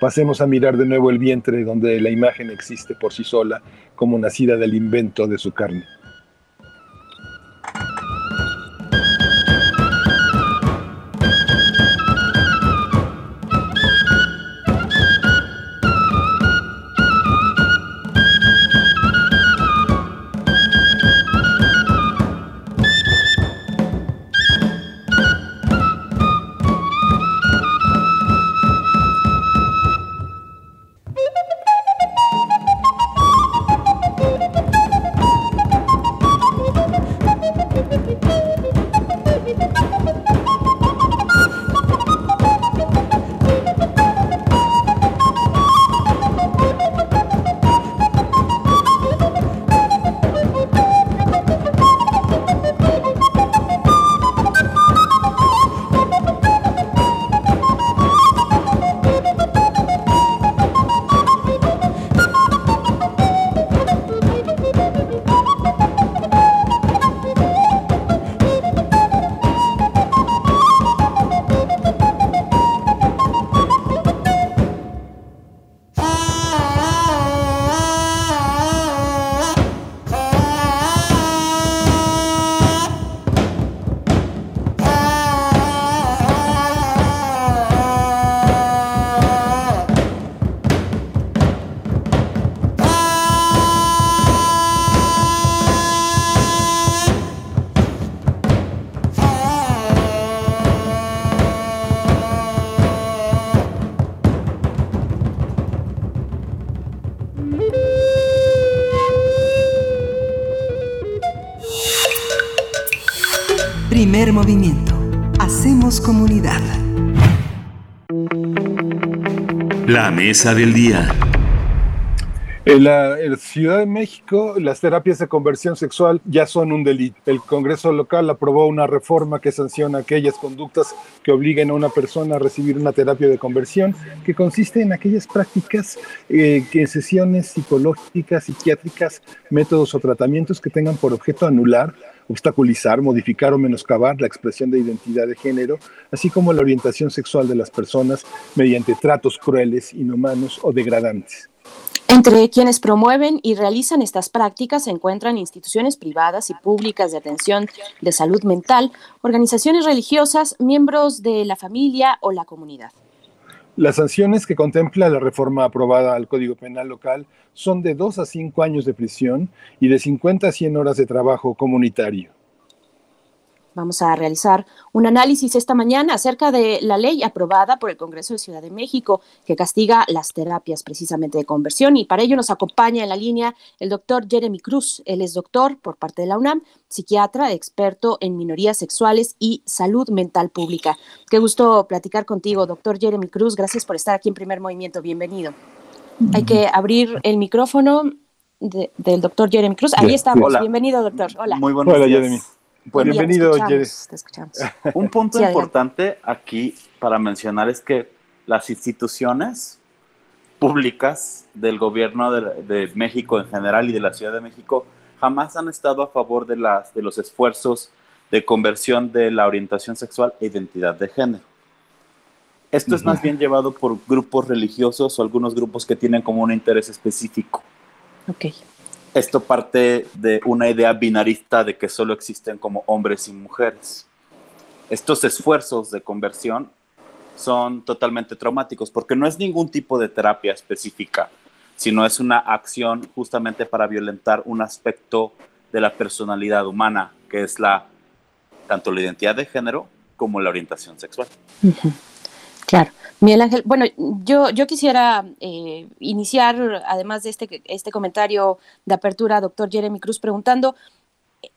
pasemos a mirar de nuevo el vientre donde la imagen existe por sí sola como nacida del invento de su carne. La mesa del día. En la, Ciudad de México, las terapias de conversión sexual ya son un delito. El Congreso local aprobó una reforma que sanciona aquellas conductas que obliguen a una persona a recibir una terapia de conversión, que consiste en aquellas prácticas, eh, que sesiones psicológicas, psiquiátricas, métodos o tratamientos que tengan por objeto anular obstaculizar, modificar o menoscabar la expresión de identidad de género, así como la orientación sexual de las personas mediante tratos crueles, inhumanos o degradantes. Entre quienes promueven y realizan estas prácticas se encuentran instituciones privadas y públicas de atención de salud mental, organizaciones religiosas, miembros de la familia o la comunidad. Las sanciones que contempla la reforma aprobada al Código Penal local son de 2 a 5 años de prisión y de 50 a 100 horas de trabajo comunitario. Vamos a realizar un análisis esta mañana acerca de la ley aprobada por el Congreso de Ciudad de México que castiga las terapias precisamente de conversión y para ello nos acompaña en la línea el doctor Jeremy Cruz. Él es doctor por parte de la UNAM, psiquiatra, experto en minorías sexuales y salud mental pública. Qué gusto platicar contigo, doctor Jeremy Cruz. Gracias por estar aquí en Primer Movimiento. Bienvenido. Hay que abrir el micrófono del doctor Jeremy Cruz. Ahí estamos. Bienvenido, doctor. Hola. Muy buenos Hola, días. Jeremy. Bueno, Bienvenido. Te escuchamos. Un punto Sí, adelante. importante aquí para mencionar es que las instituciones públicas del gobierno de, de México en general y de la Ciudad de México jamás han estado a favor de, las, de los esfuerzos de conversión de la orientación sexual e identidad de género. Esto es más bien llevado por grupos religiosos o algunos grupos que tienen como un interés específico. Ok. Esto parte de una idea binarista de que solo existen como hombres y mujeres. Estos esfuerzos de conversión son totalmente traumáticos porque no es ningún tipo de terapia específica, sino es una acción justamente para violentar un aspecto de la personalidad humana, que es la tanto la identidad de género como la orientación sexual. Ujú. Claro. Miguel Ángel, bueno, yo, yo quisiera eh, iniciar, además de este, este comentario de apertura, doctor Jeremy Cruz, preguntando,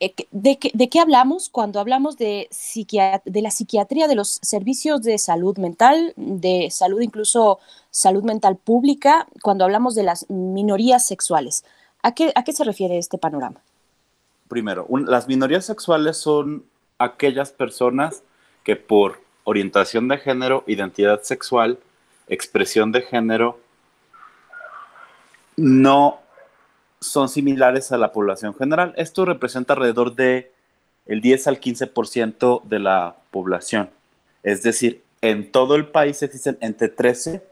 eh, ¿de, qué, ¿de qué hablamos cuando hablamos de, de la psiquiatría, de los servicios de salud mental, de salud incluso salud mental pública, cuando hablamos de las minorías sexuales? ¿A qué, a qué se refiere este panorama? Primero, las minorías sexuales son aquellas personas que por orientación de género, identidad sexual, expresión de género, no son similares a la población general. Esto representa alrededor de el 10 al 15% de la población. Es decir, en todo el país existen entre 13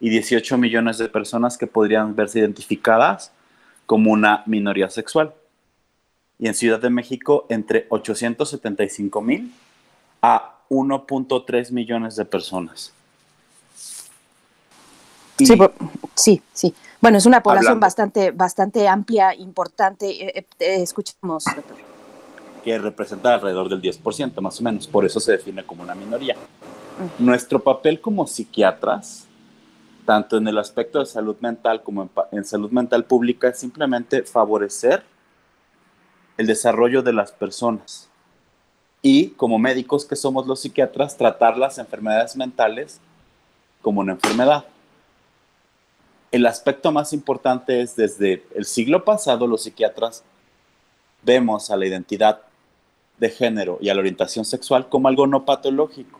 y 18 millones de personas que podrían verse identificadas como una minoría sexual. Y en Ciudad de México, entre 875 mil a 1.3 millones de personas. Sí, sí, sí. Bueno, es una población bastante, bastante amplia, importante. Eh, eh, escuchamos, doctor. Que representa alrededor del 10%, más o menos. Por eso se define como una minoría. Nuestro papel como psiquiatras, tanto en el aspecto de salud mental como en, salud mental pública, es simplemente favorecer el desarrollo de las personas. Y como médicos que somos los psiquiatras, tratar las enfermedades mentales como una enfermedad. El aspecto más importante es desde el siglo pasado los psiquiatras vemos a la identidad de género y a la orientación sexual como algo no patológico,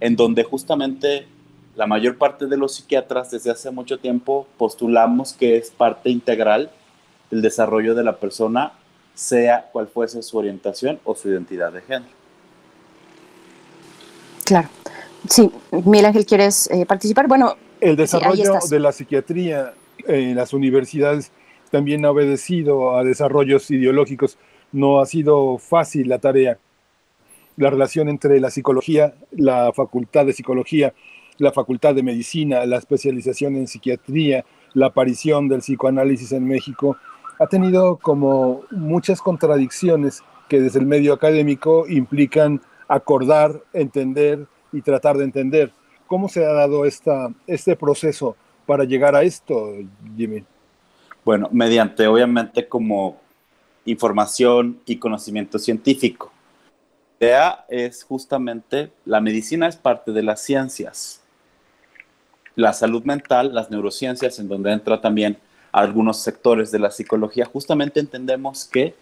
en donde justamente la mayor parte de los psiquiatras desde hace mucho tiempo postulamos que es parte integral del desarrollo de la persona, sea cual fuese su orientación o su identidad de género. Claro. Sí, Miguel Ángel, ¿quieres eh, participar? Bueno, el desarrollo de la psiquiatría en las universidades también ha obedecido a desarrollos ideológicos. No ha sido fácil la tarea. La relación entre la psicología, la facultad de psicología, la facultad de medicina, la especialización en psiquiatría, la aparición del psicoanálisis en México, ha tenido como muchas contradicciones que desde el medio académico implican acordar, entender y tratar de entender. ¿Cómo se ha dado esta, este proceso para llegar a esto, Jimmy? Bueno, mediante obviamente como información y conocimiento científico. La idea es justamente, la medicina es parte de las ciencias. La salud mental, las neurociencias, en donde entra también algunos sectores de la psicología, justamente entendemos que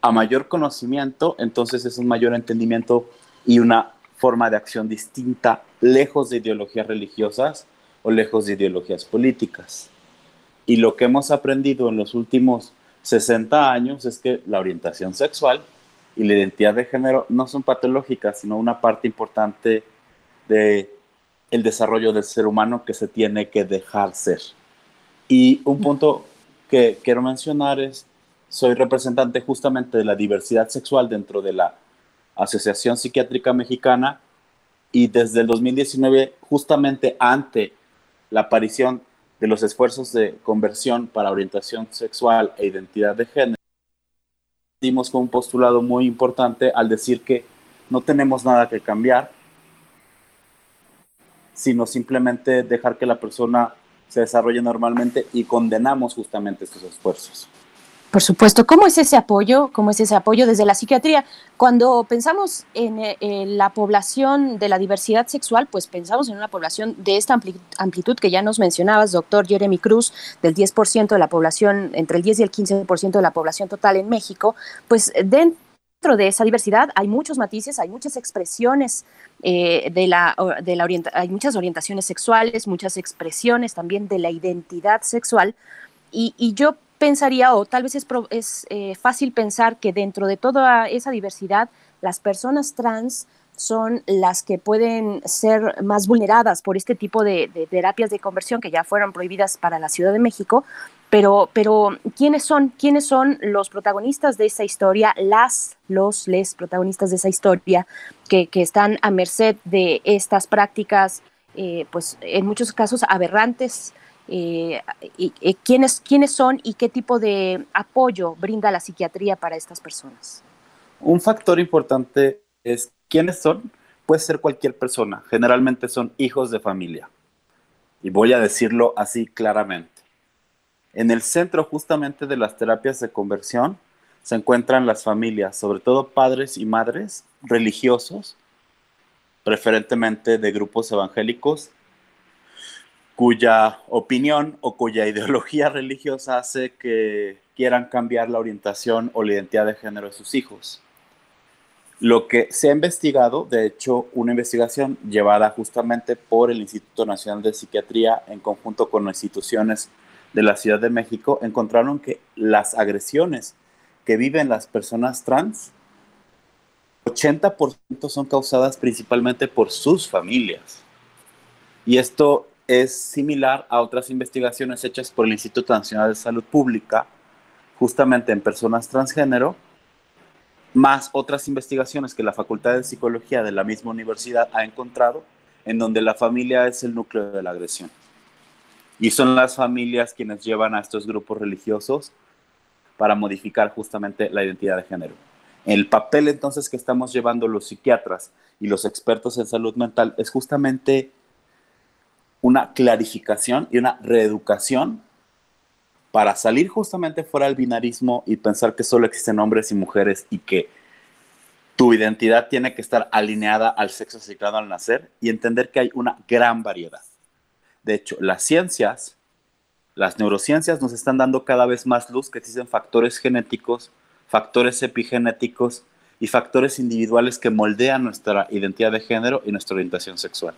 a mayor conocimiento, entonces es un mayor entendimiento y una forma de acción distinta, lejos de ideologías religiosas o lejos de ideologías políticas. Y lo que hemos aprendido en los últimos 60 años es que la orientación sexual y la identidad de género no son patológicas, sino una parte importante de el desarrollo del ser humano que se tiene que dejar ser. Y un punto que quiero mencionar es, soy representante justamente de la diversidad sexual dentro de la Asociación Psiquiátrica Mexicana y desde el 2019, justamente ante la aparición de los esfuerzos de conversión para orientación sexual e identidad de género, dimos con un postulado muy importante al decir que no tenemos nada que cambiar, sino simplemente dejar que la persona se desarrolle normalmente y condenamos justamente estos esfuerzos. Por supuesto, ¿cómo es ese apoyo? ¿Cómo es ese apoyo desde la psiquiatría? Cuando pensamos en, eh, la población de la diversidad sexual, pues pensamos en una población de esta amplitud que ya nos mencionabas, doctor Jeremy Cruz, del 10% de la población, entre el 10 y el 15% de la población total en México, pues dentro de esa diversidad hay muchos matices, hay muchas expresiones eh, de la, de la hay muchas orientaciones sexuales, muchas expresiones también de la identidad sexual. Y, y yo pensaría, o tal vez es, es eh, fácil pensar que dentro de toda esa diversidad, las personas trans son las que pueden ser más vulneradas por este tipo de, terapias de conversión que ya fueron prohibidas para la Ciudad de México. Pero, pero ¿quiénes son? ¿Quiénes son los protagonistas de esa historia? Las, los, les protagonistas de esa historia que, que están a merced de estas prácticas, eh, pues en muchos casos aberrantes, eh, quiénes, quiénes son y qué tipo de apoyo brinda la psiquiatría para estas personas. Un factor importante es quiénes son. Puede ser cualquier persona, generalmente son hijos de familia. Y voy a decirlo así claramente. En el centro justamente de las terapias de conversión se encuentran las familias, sobre todo padres y madres religiosos, preferentemente de grupos evangélicos cuya opinión o cuya ideología religiosa hace que quieran cambiar la orientación o la identidad de género de sus hijos. Lo que se ha investigado, de hecho, una investigación llevada justamente por el Instituto Nacional de Psiquiatría en conjunto con instituciones de la Ciudad de México, encontraron que las agresiones que viven las personas trans, 80% son causadas principalmente por sus familias. Y esto es similar a otras investigaciones hechas por el Instituto Nacional de Salud Pública, justamente en personas transgénero, más otras investigaciones que la Facultad de Psicología de la misma universidad ha encontrado, en donde la familia es el núcleo de la agresión. Y son las familias quienes llevan a estos grupos religiosos para modificar justamente la identidad de género. El papel entonces que estamos llevando los psiquiatras y los expertos en salud mental es justamente una clarificación y una reeducación para salir justamente fuera del binarismo y pensar que solo existen hombres y mujeres y que tu identidad tiene que estar alineada al sexo asignado al nacer y entender que hay una gran variedad. De hecho, las ciencias, las neurociencias nos están dando cada vez más luz que existen factores genéticos, factores epigenéticos y factores individuales que moldean nuestra identidad de género y nuestra orientación sexual.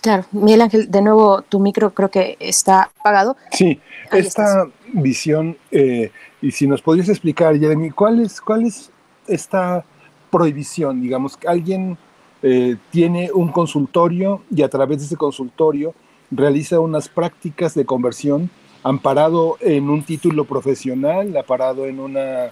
Claro, Miguel Ángel, de nuevo tu micro creo que está apagado. Sí, esta visión, eh, y si nos podrías explicar, Jeremy, ¿cuál es, cuál es esta prohibición? Digamos, que alguien eh, tiene un consultorio y a través de ese consultorio realiza unas prácticas de conversión amparado en un título profesional, amparado en una,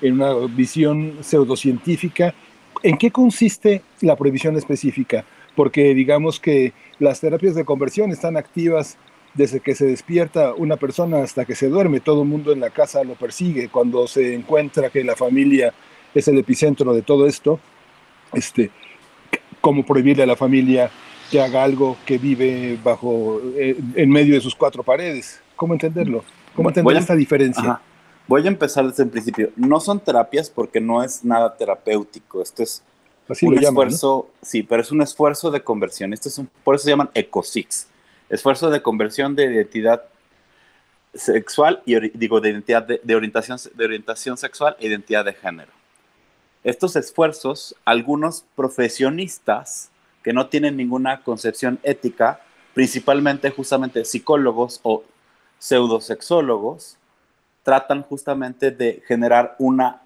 en una visión pseudocientífica. ¿En qué consiste la prohibición específica? Porque digamos que las terapias de conversión están activas desde que se despierta una persona hasta que se duerme. Todo el mundo en la casa lo persigue. Cuando se encuentra que la familia es el epicentro de todo esto, este, ¿cómo prohibirle a la familia que haga algo que vive bajo, eh, en medio de sus cuatro paredes? ¿Cómo entenderlo? ¿Cómo entender esta diferencia? Voy a empezar desde el principio. No son terapias porque no es nada terapéutico. Esto es un esfuerzo, sí, pero es un esfuerzo de conversión. Esto es un, por eso se llaman ECOSIX. Esfuerzo de conversión de identidad sexual y digo de identidad de, orientación de orientación sexual e identidad de género. Estos esfuerzos, algunos profesionistas que no tienen ninguna concepción ética, principalmente justamente psicólogos o pseudosexólogos tratan justamente de generar una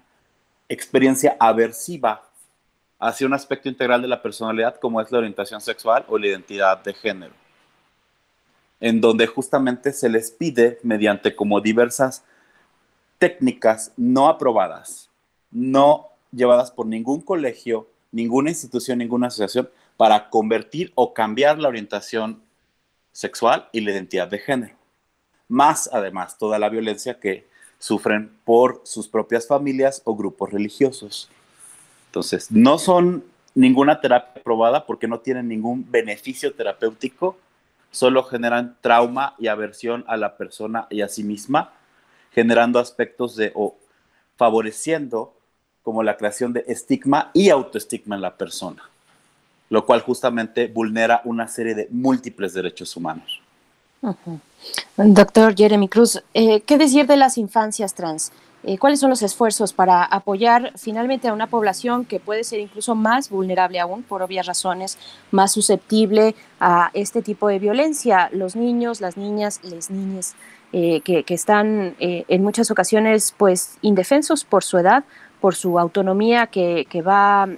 experiencia aversiva hacia un aspecto integral de la personalidad como es la orientación sexual o la identidad de género, en donde justamente se les pide mediante como diversas técnicas no aprobadas, no llevadas por ningún colegio, ninguna institución, ninguna asociación, para convertir o cambiar la orientación sexual y la identidad de género más además toda la violencia que sufren por sus propias familias o grupos religiosos. Entonces, no son ninguna terapia probada porque no tienen ningún beneficio terapéutico, solo generan trauma y aversión a la persona y a sí misma, generando aspectos de o favoreciendo como la creación de estigma y autoestigma en la persona, lo cual justamente vulnera una serie de múltiples derechos humanos. Doctor Jeremy Cruz, eh, ¿qué decir de las infancias trans? Eh, ¿Cuáles son los esfuerzos para apoyar finalmente a una población que puede ser incluso más vulnerable aún, por obvias razones, más susceptible a este tipo de violencia? Los niños, las niñas, las niñas eh, que, están en muchas ocasiones pues indefensos por su edad, por su autonomía que, que va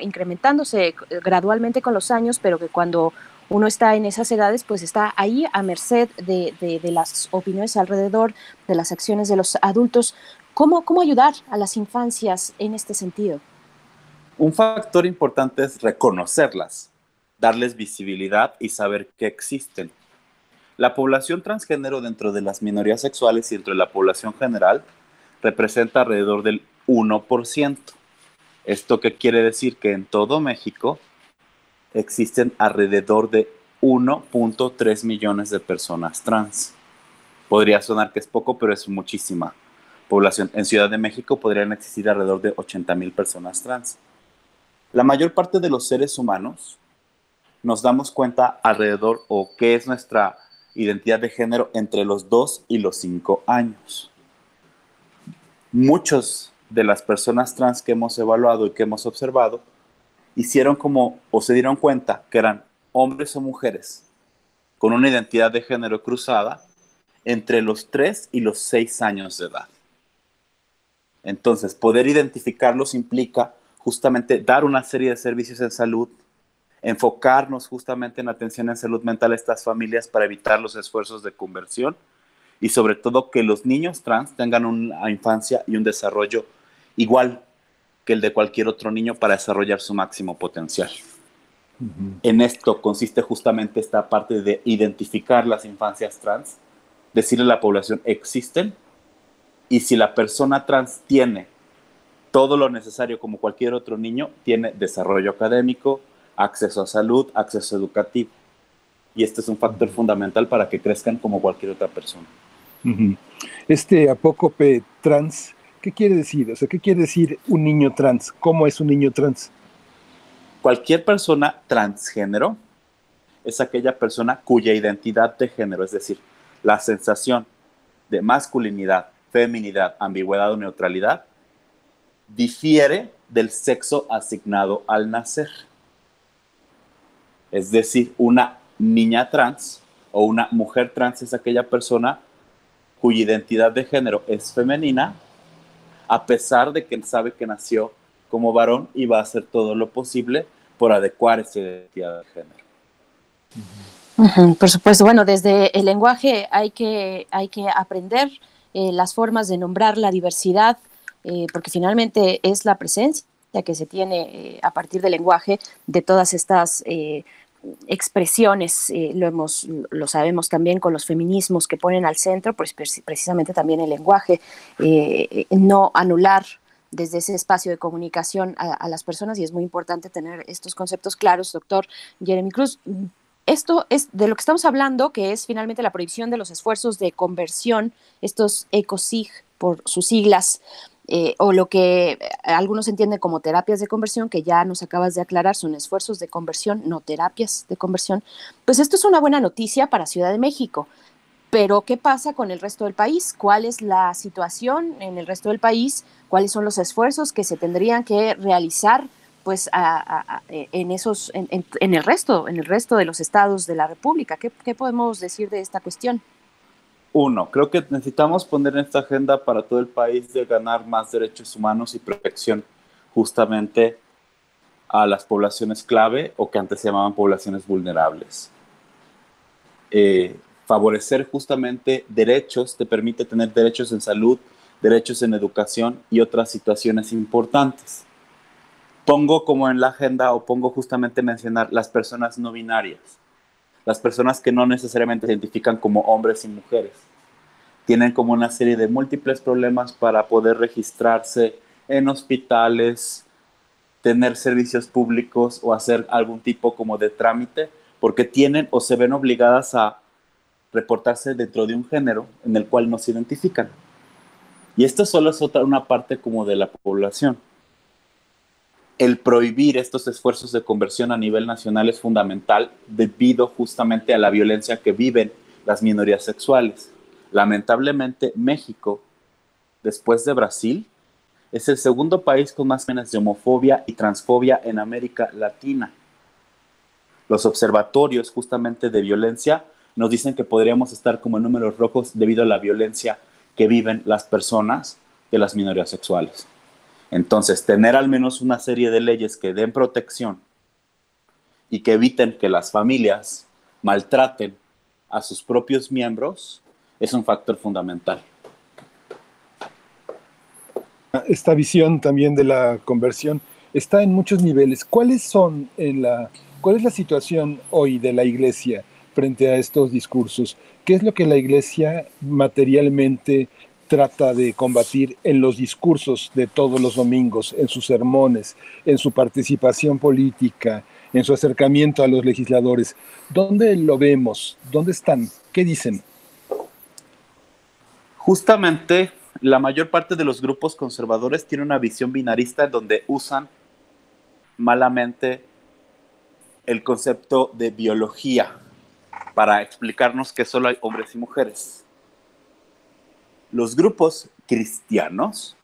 incrementándose gradualmente con los años, pero que cuando uno está en esas edades, pues está ahí a merced de, las opiniones alrededor, de las acciones de los adultos. ¿Cómo, ¿Cómo ayudar a las infancias en este sentido? Un factor importante es reconocerlas, darles visibilidad y saber que existen. La población transgénero dentro de las minorías sexuales y dentro de la población general representa alrededor del 1%. ¿Esto qué quiere decir? Que en todo México existen alrededor de 1.3 millones de personas trans. Podría sonar que es poco, pero es muchísima población. En Ciudad de México podrían existir alrededor de 80 mil personas trans. La mayor parte de los seres humanos nos damos cuenta alrededor o qué es nuestra identidad de género entre los 2 y los 5 años. Muchos de las personas trans que hemos evaluado y que hemos observado hicieron como o se dieron cuenta que eran hombres o mujeres con una identidad de género cruzada entre los 3 y los 6 años de edad. Entonces, poder identificarlos implica justamente dar una serie de servicios en salud, enfocarnos justamente en atención en salud mental a estas familias para evitar los esfuerzos de conversión y sobre todo que los niños trans tengan una infancia y un desarrollo igual que el de cualquier otro niño para desarrollar su máximo potencial. En esto consiste justamente esta parte de identificar las infancias trans, decirle a la población existen y si la persona trans tiene todo lo necesario como cualquier otro niño, tiene desarrollo académico, acceso a salud, acceso educativo. Y este es un factor fundamental para que crezcan como cualquier otra persona. Este apócope trans, ¿qué quiere decir? O sea, ¿qué quiere decir un niño trans? ¿Cómo es un niño trans? Cualquier persona transgénero es aquella persona cuya identidad de género, es decir, la sensación de masculinidad, feminidad, ambigüedad o neutralidad, difiere del sexo asignado al nacer. Es decir, una niña trans o una mujer trans es aquella persona cuya identidad de género es femenina, a pesar de que sabe que nació como varón y va a hacer todo lo posible por adecuar esa identidad de género. por supuesto, bueno, desde el lenguaje hay que, hay que aprender eh, las formas de nombrar la diversidad, eh, porque finalmente es la presencia que se tiene eh, a partir del lenguaje de todas estas expresiones, lo, hemos, lo sabemos también con los feminismos que ponen al centro, pues precisamente también el lenguaje, no anular desde ese espacio de comunicación a, las personas y es muy importante tener estos conceptos claros, doctor Jeremy Cruz. Esto es de lo que estamos hablando, que es finalmente la prohibición de los esfuerzos de conversión, estos ECOSIG por sus siglas, eh, o lo que algunos entienden como terapias de conversión, que ya nos acabas de aclarar, son esfuerzos de conversión, no terapias de conversión. Pues esto es una buena noticia para Ciudad de México. Pero, ¿qué pasa con el resto del país? ¿Cuál es la situación en el resto del país? ¿Cuáles son los esfuerzos que se tendrían que realizar pues, en, esos, en, el resto, en el resto de los estados de la República? ¿Qué, ¿Qué, podemos decir de esta cuestión? Uno, creo que necesitamos poner en esta agenda para todo el país de ganar más derechos humanos y protección justamente a las poblaciones clave o que antes se llamaban poblaciones vulnerables. Eh, favorecer justamente derechos, te permite tener derechos en salud, derechos en educación y otras situaciones importantes. Pongo como en la agenda o pongo justamente mencionar las personas no binarias, las personas que no necesariamente se identifican como hombres y mujeres. Tienen como una serie de múltiples problemas para poder registrarse en hospitales, tener servicios públicos o hacer algún tipo como de trámite, porque tienen o se ven obligadas a reportarse dentro de un género en el cual no se identifican. Y esto solo es otra, una parte como de la población. El prohibir estos esfuerzos de conversión a nivel nacional es fundamental debido justamente a la violencia que viven las minorías sexuales. Lamentablemente, México, después de Brasil, es el segundo país con más penas de homofobia y transfobia en América Latina. Los observatorios justamente de violencia nos dicen que podríamos estar como en números rojos debido a la violencia que viven las personas de las minorías sexuales. Entonces, tener al menos una serie de leyes que den protección y que eviten que las familias maltraten a sus propios miembros es un factor fundamental. Esta visión también de la conversión está en muchos niveles. ¿Cuáles son en la, ¿Cuál es la situación hoy de la iglesia frente a estos discursos? ¿Qué es lo que la iglesia materialmente trata de combatir en los discursos de todos los domingos, en sus sermones, en su participación política, en su acercamiento a los legisladores? ¿Dónde lo vemos? ¿Dónde están? ¿Qué dicen? Justamente la mayor parte de los grupos conservadores tiene una visión binarista donde usan malamente el concepto de biología para explicarnos que solo hay hombres y mujeres. Los grupos cristianos,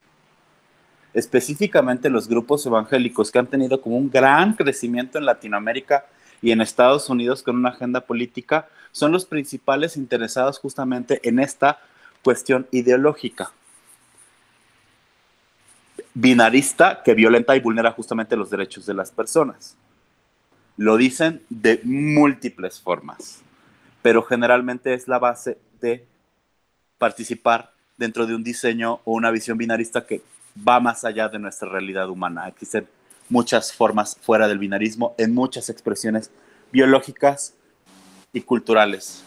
específicamente los grupos evangélicos que han tenido como un gran crecimiento en Latinoamérica y en Estados Unidos con una agenda política, son los principales interesados justamente en esta cuestión ideológica. binarista que violenta y vulnera justamente los derechos de las personas. Lo dicen de múltiples formas, pero generalmente es la base de participar dentro de un diseño o una visión binarista que va más allá de nuestra realidad humana. Existen muchas formas fuera del binarismo en muchas expresiones biológicas y culturales.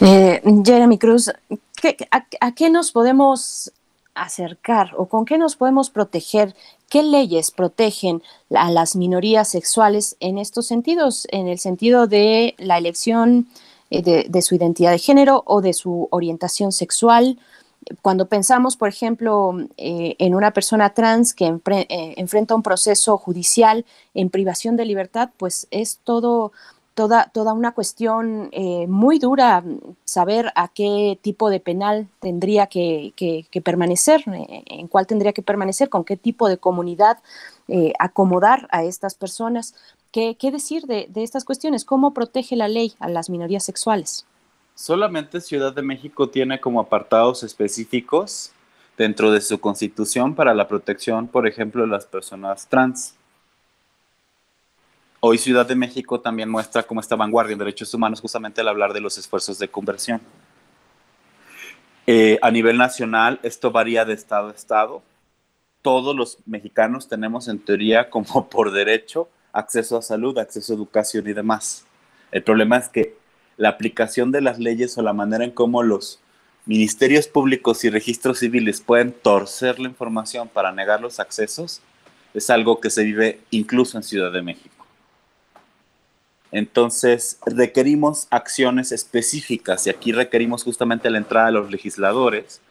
Eh, Jeremy Cruz, a, qué nos podemos acercar o con qué nos podemos proteger? ¿Qué leyes protegen a las minorías sexuales en estos sentidos? En el sentido de la elección eh, de, su identidad de género o de su orientación sexual. Cuando pensamos, por ejemplo, eh, en una persona trans que enfrenta un proceso judicial en privación de libertad, pues es todo toda, toda una cuestión eh, muy dura saber a qué tipo de penal tendría que, permanecer, eh, en cuál tendría que permanecer, con qué tipo de comunidad eh, acomodar a estas personas. ¿Qué, decir de, de, estas cuestiones? ¿Cómo protege la ley a las minorías sexuales? Solamente Ciudad de México tiene como apartados específicos dentro de su constitución para la protección, por ejemplo, de las personas trans. Hoy Ciudad de México también muestra cómo esta vanguardia en derechos humanos justamente al hablar de los esfuerzos de conversión. Eh, a nivel nacional, esto varía de estado a estado. Todos los mexicanos tenemos en teoría como por derecho acceso a salud, acceso a educación y demás. El problema es que la aplicación de las leyes o la manera en cómo los ministerios públicos y registros civiles pueden torcer la información para negar los accesos es algo que se vive incluso en Ciudad de México. Entonces, requerimos acciones específicas y aquí requerimos justamente la entrada de los legisladores,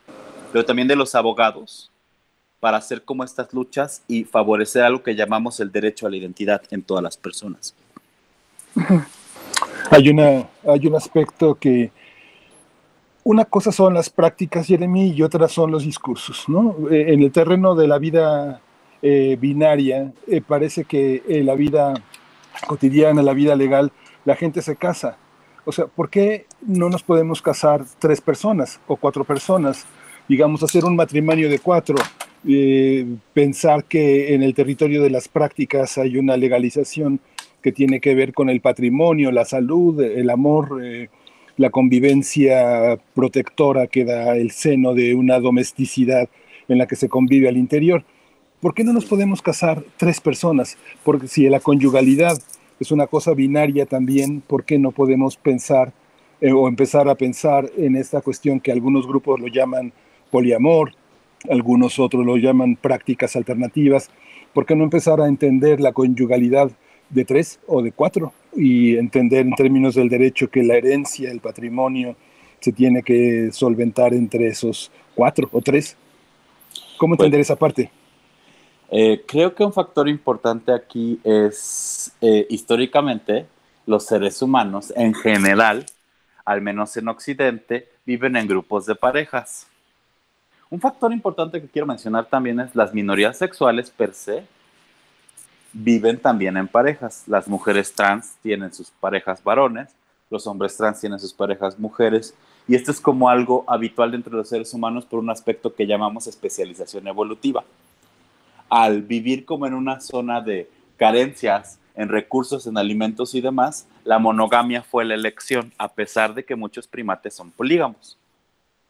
pero también de los abogados, para hacer como estas luchas y favorecer algo que llamamos el derecho a la identidad en todas las personas. Hay, una, hay un aspecto que una cosa son las prácticas, Jeremy, y otra son los discursos. ¿no? Eh, en el terreno de la vida eh, binaria, eh, parece que la vida cotidiana, la vida legal, la gente se casa. O sea, ¿por qué no nos podemos casar tres personas o cuatro personas? Digamos, hacer un matrimonio de cuatro, eh, pensar que en el territorio de las prácticas hay una legalización que tiene que ver con el patrimonio, la salud, el amor, eh, la convivencia protectora que da el seno de una domesticidad en la que se convive al interior. ¿Por qué no nos podemos casar tres personas? Porque si la conyugalidad es una cosa binaria también, ¿por qué no podemos pensar eh, o empezar a pensar en esta cuestión que algunos grupos lo llaman poliamor, algunos otros lo llaman prácticas alternativas? ¿Por qué no empezar a entender la conyugalidad de tres o de cuatro y entender en términos del derecho que la herencia, el patrimonio, se tiene que solventar entre esos cuatro o tres? ¿Cómo entender esa parte? Eh, creo que un factor importante aquí es, eh, históricamente, los seres humanos en general, al menos en Occidente, viven en grupos de parejas. Un factor importante que quiero mencionar también es las minorías sexuales per se viven también en parejas. Las mujeres trans tienen sus parejas varones, los hombres trans tienen sus parejas mujeres, y esto es como algo habitual dentro de los seres humanos por un aspecto que llamamos especialización evolutiva al vivir como en una zona de carencias en recursos, en alimentos y demás, la monogamia fue la elección, a pesar de que muchos primates son polígamos.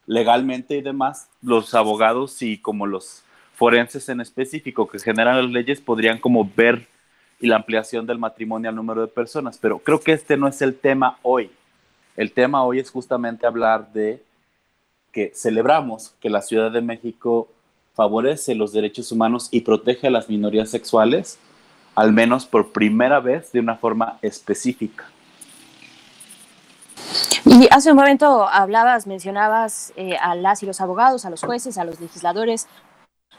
Legalmente y demás, los abogados y como los forenses en específico que generan las leyes podrían como ver y la ampliación del matrimonio al número de personas, pero creo que este no es el tema hoy. El tema hoy es justamente hablar de que celebramos que la Ciudad de México favorece los derechos humanos y protege a las minorías sexuales, al menos por primera vez de una forma específica. Y hace un momento hablabas, mencionabas eh, a las y los abogados, a los jueces, a los legisladores,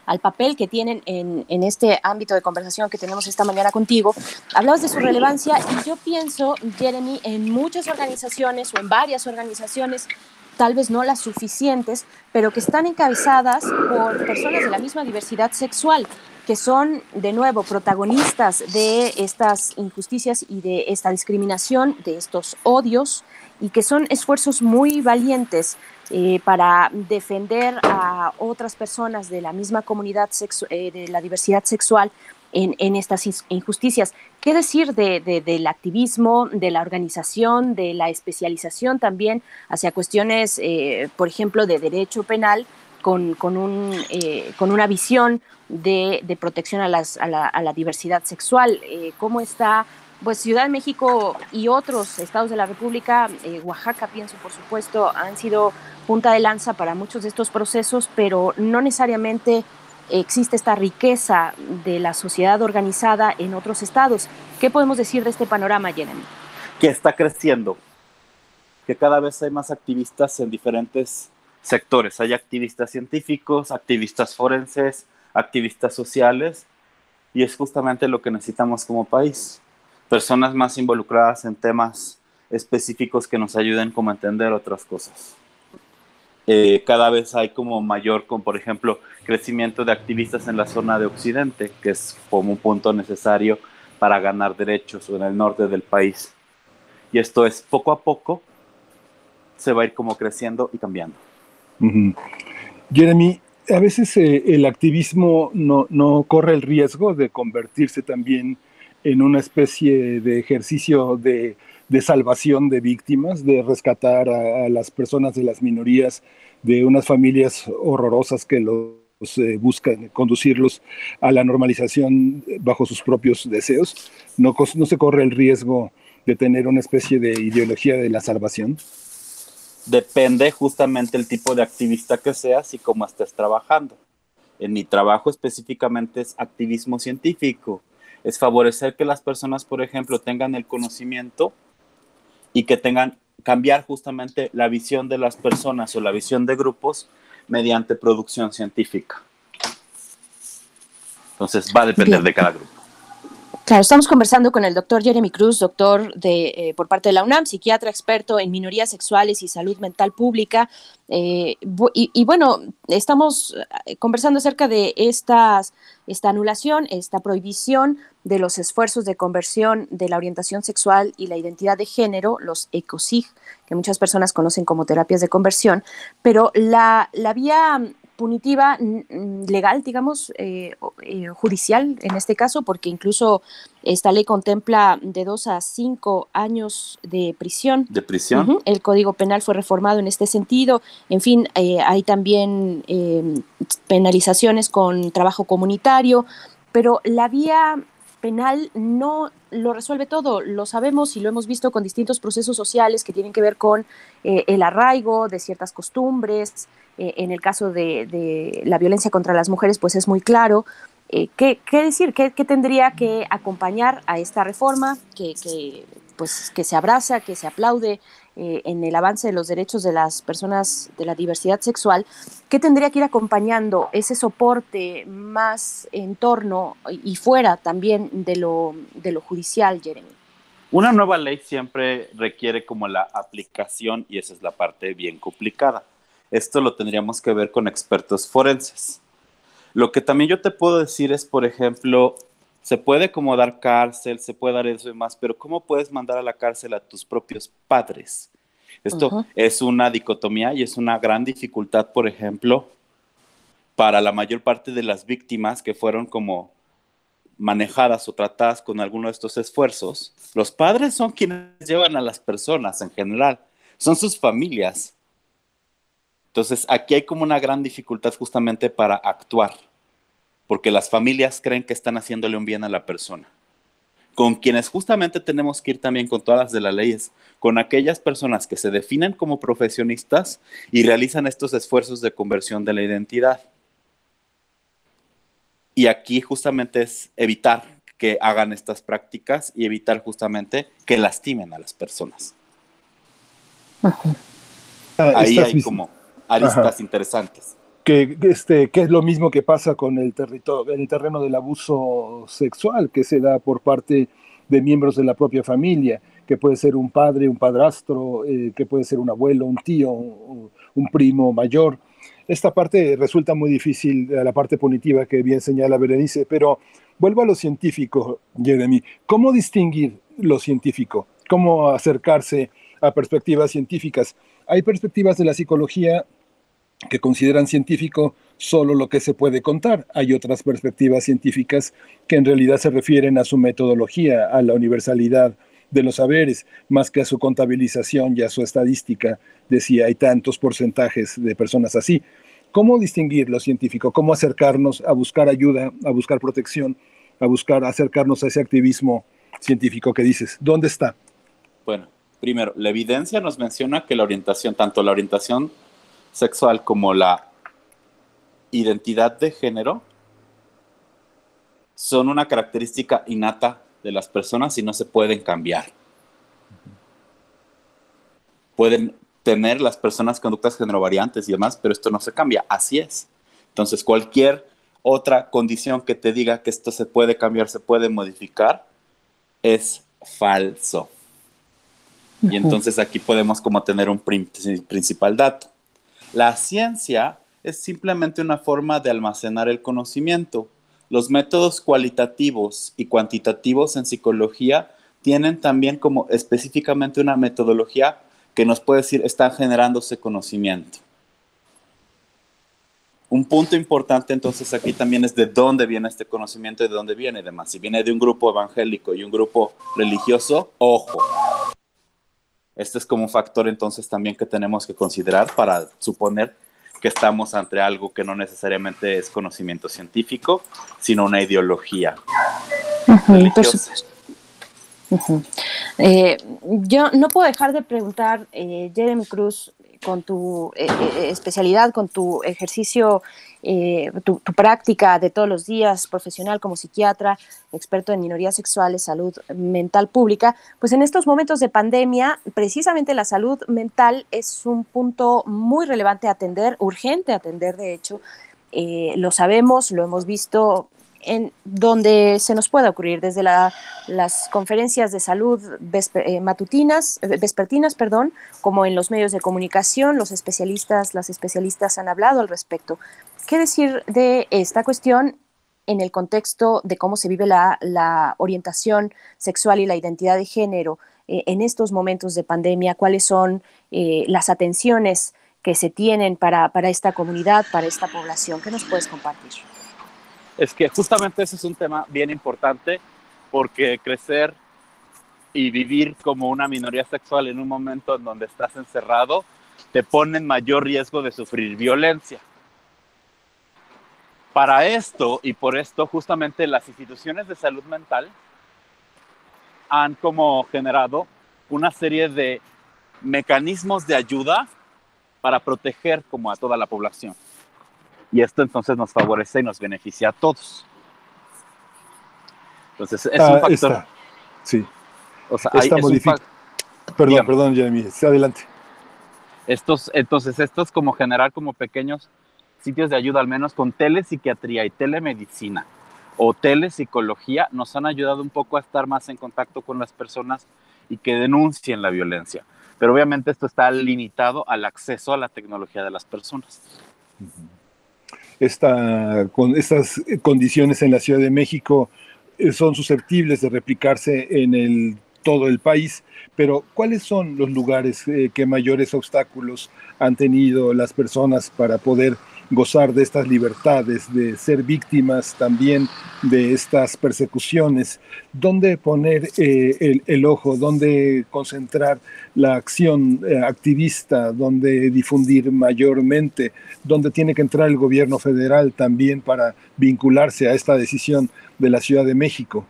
al papel que tienen en, en, este ámbito de conversación que tenemos esta mañana contigo. Hablabas de su relevancia y yo pienso, Jeremy, en muchas organizaciones o en varias organizaciones tal vez no las suficientes, pero que están encabezadas por personas de la misma diversidad sexual, que son, de nuevo, protagonistas de estas injusticias y de esta discriminación, de estos odios, y que son esfuerzos muy valientes eh, para defender a otras personas de la misma comunidad eh, de la diversidad sexual en, estas injusticias. ¿Qué decir del activismo, de la organización, de la especialización también hacia cuestiones, eh, por ejemplo, de derecho penal, con, un, con una visión de, protección a, la, diversidad sexual? ¿Cómo está pues Ciudad de México y otros estados de la República, Oaxaca pienso por supuesto, han sido punta de lanza para muchos de estos procesos, pero no necesariamente existe esta riqueza de la sociedad organizada en otros estados. ¿Qué podemos decir de este panorama, Jeremy? Que está creciendo, que cada vez hay más activistas en diferentes sectores. Hay activistas científicos, activistas forenses, activistas sociales, y es justamente lo que necesitamos como país. Personas más involucradas en temas específicos que nos ayuden a entender otras cosas. Eh, cada vez hay como mayor, como por ejemplo, crecimiento de activistas en la zona de Occidente, que es como un punto necesario para ganar derechos en el norte del país. Y esto es poco a poco, se va a ir como creciendo y cambiando. Jeremy, a veces eh, el activismo no, no, corre el riesgo de convertirse también en una especie de ejercicio de de salvación de víctimas, de rescatar a, las personas de las minorías de unas familias horrorosas que los eh, buscan conducirlos a la normalización bajo sus propios deseos. No, no se corre el riesgo de tener una especie de ideología de la salvación. Depende justamente el tipo de activista que seas y cómo estés trabajando. En mi trabajo específicamente es activismo científico. Es favorecer que las personas, por ejemplo, tengan el conocimiento y que tengan cambiar justamente la visión de las personas o la visión de grupos mediante producción científica. Entonces va a depender de cada grupo. Claro, estamos conversando con el doctor Jeremy Cruz, doctor de, eh, por parte de la UNAM, psiquiatra experto en minorías sexuales y salud mental pública. Eh, y, bueno, estamos eh, conversando acerca de estas, esta anulación, esta prohibición de los esfuerzos de conversión de la orientación sexual y la identidad de género, los ECOSIG, que muchas personas conocen como terapias de conversión, pero la, la vía punitiva legal, digamos, eh, eh, judicial en este caso, porque incluso esta ley contempla de dos a cinco años de prisión. De prisión. El Código Penal fue reformado en este sentido. En fin, eh, hay también penalizaciones con trabajo comunitario, pero la vía penal no lo resuelve todo, lo sabemos y lo hemos visto con distintos procesos sociales que tienen que ver con el arraigo de ciertas costumbres, eh, en el caso de, la violencia contra las mujeres, pues es muy claro. Eh, ¿qué, decir? ¿Qué, tendría que acompañar a esta reforma que, pues, que se abraza, que se aplaude eh, en el avance de los derechos de las personas de la diversidad sexual? ¿Qué tendría que ir acompañando ese soporte más en torno y fuera también de lo, de lo judicial, Jeremy? Una nueva ley siempre requiere como la aplicación y esa es la parte bien complicada esto lo tendríamos que ver con expertos forenses. Lo que también yo te puedo decir es, por ejemplo, se puede como dar cárcel, se puede dar eso y más, pero ¿cómo puedes mandar a la cárcel a tus propios padres? Esto es una dicotomía y es una gran dificultad, por ejemplo, para la mayor parte de las víctimas que fueron como manejadas o tratadas con alguno de estos esfuerzos. Los padres son quienes llevan a las personas en general, son sus familias. Entonces, aquí hay como una gran dificultad justamente para actuar, porque las familias creen que están haciéndole un bien a la persona. Con quienes justamente tenemos que ir también con todas las de las leyes, con aquellas personas que se definen como profesionistas y realizan estos esfuerzos de conversión de la identidad. Y aquí justamente es evitar que hagan estas prácticas y evitar justamente que lastimen a las personas. Ah, Ahí hay como aristas interesantes. Que, este, que es lo mismo que pasa con el, territorio, el terreno del abuso sexual que se da por parte de miembros de la propia familia, que puede ser un padre, un padrastro, eh, que puede ser un abuelo, un tío, un, primo mayor. Esta parte resulta muy difícil, la parte punitiva que bien señala Berenice, pero vuelvo a lo científico, Jeremy. ¿Cómo distinguir lo científico? ¿Cómo acercarse a perspectivas científicas? Hay perspectivas de la psicología que consideran científico solo lo que se puede contar. Hay otras perspectivas científicas que en realidad se refieren a su metodología, a la universalidad de los saberes, más que a su contabilización y a su estadística de si hay tantos porcentajes de personas así. ¿Cómo distinguir lo científico? ¿Cómo acercarnos a buscar ayuda, a buscar protección, a buscar acercarnos a ese activismo científico que dices? ¿Dónde está? Bueno, primero, la evidencia nos menciona que la orientación, tanto la orientación sexual como la identidad de género son una característica innata de las personas y no se pueden cambiar. Pueden tener las personas conductas variantes y demás, pero esto no se cambia, así es. Entonces, cualquier otra condición que te diga que esto se puede cambiar, se puede modificar, es falso. Y entonces aquí podemos como tener un principal dato. La ciencia es simplemente una forma de almacenar el conocimiento. Los métodos cualitativos y cuantitativos en psicología tienen también como específicamente una metodología que nos puede decir está generándose conocimiento. Un punto importante entonces aquí también es de dónde viene este conocimiento y de dónde viene y demás. Si viene de un grupo evangélico y un grupo religioso, ojo. Este es como un factor entonces también que tenemos que considerar para suponer que estamos ante algo que no necesariamente es conocimiento científico, sino una ideología religiosa. Eh, yo no puedo dejar de preguntar, eh, Jeremy Cruz, con tu eh, especialidad, con tu ejercicio, tu, práctica de todos los días, profesional como psiquiatra, experto en minorías sexuales, salud mental pública, pues en estos momentos de pandemia, precisamente la salud mental es un punto muy relevante a atender, urgente a atender, de hecho. lo sabemos, lo hemos visto en donde se nos pueda ocurrir, desde las conferencias de salud eh, matutinas, eh, vespertinas, perdón, como en los medios de comunicación, los especialistas, las especialistas han hablado al respecto. ¿Qué decir de esta cuestión en el contexto de cómo se vive la, orientación sexual y la identidad de género eh, en estos momentos de pandemia? ¿Cuáles son las atenciones que se tienen para, para esta comunidad, para esta población? ¿Qué nos puedes compartir? Es que justamente ese es un tema bien importante porque crecer y vivir como una minoría sexual en un momento en donde estás encerrado te pone en mayor riesgo de sufrir violencia. Para esto y por esto justamente las instituciones de salud mental han como generado una serie de mecanismos de ayuda para proteger como a toda la población y esto entonces nos favorece y nos beneficia a todos. Entonces es un ah, factor. sí. O sea, hay, Perdón, perdón, Jeremy, adelante. Estos, entonces, esto es como generar como pequeños sitios de ayuda, al menos con telepsiquiatría y telemedicina o telepsicología, nos han ayudado un poco a estar más en contacto con las personas y que denuncien la violencia. Pero obviamente esto está limitado al acceso a la tecnología de las personas estas condiciones en la Ciudad de México eh, son susceptibles de replicarse en el, todo el país, pero ¿cuáles son los lugares eh, que mayores obstáculos han tenido las personas para poder gozar de estas libertades, de ser víctimas también de estas persecuciones, dónde poner eh, el, ojo, dónde concentrar la acción eh, activista, dónde difundir mayormente, dónde tiene que entrar el gobierno federal también para vincularse a esta decisión de la Ciudad de México.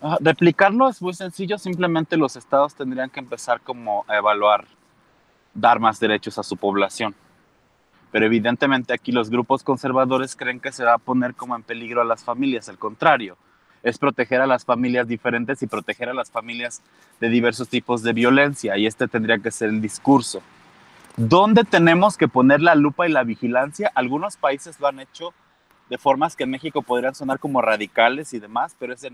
Ah, replicarlo es muy sencillo, simplemente los estados tendrían que empezar como a evaluar, dar más derechos a su población pero evidentemente aquí los grupos conservadores creen que se va a poner como en peligro a las familias, al contrario, es proteger a las familias diferentes y proteger a las familias de diversos tipos de violencia, y este tendría que ser el discurso. ¿Dónde tenemos que poner la lupa y la vigilancia? Algunos países lo han hecho de formas que en México podrían sonar como radicales y demás, pero es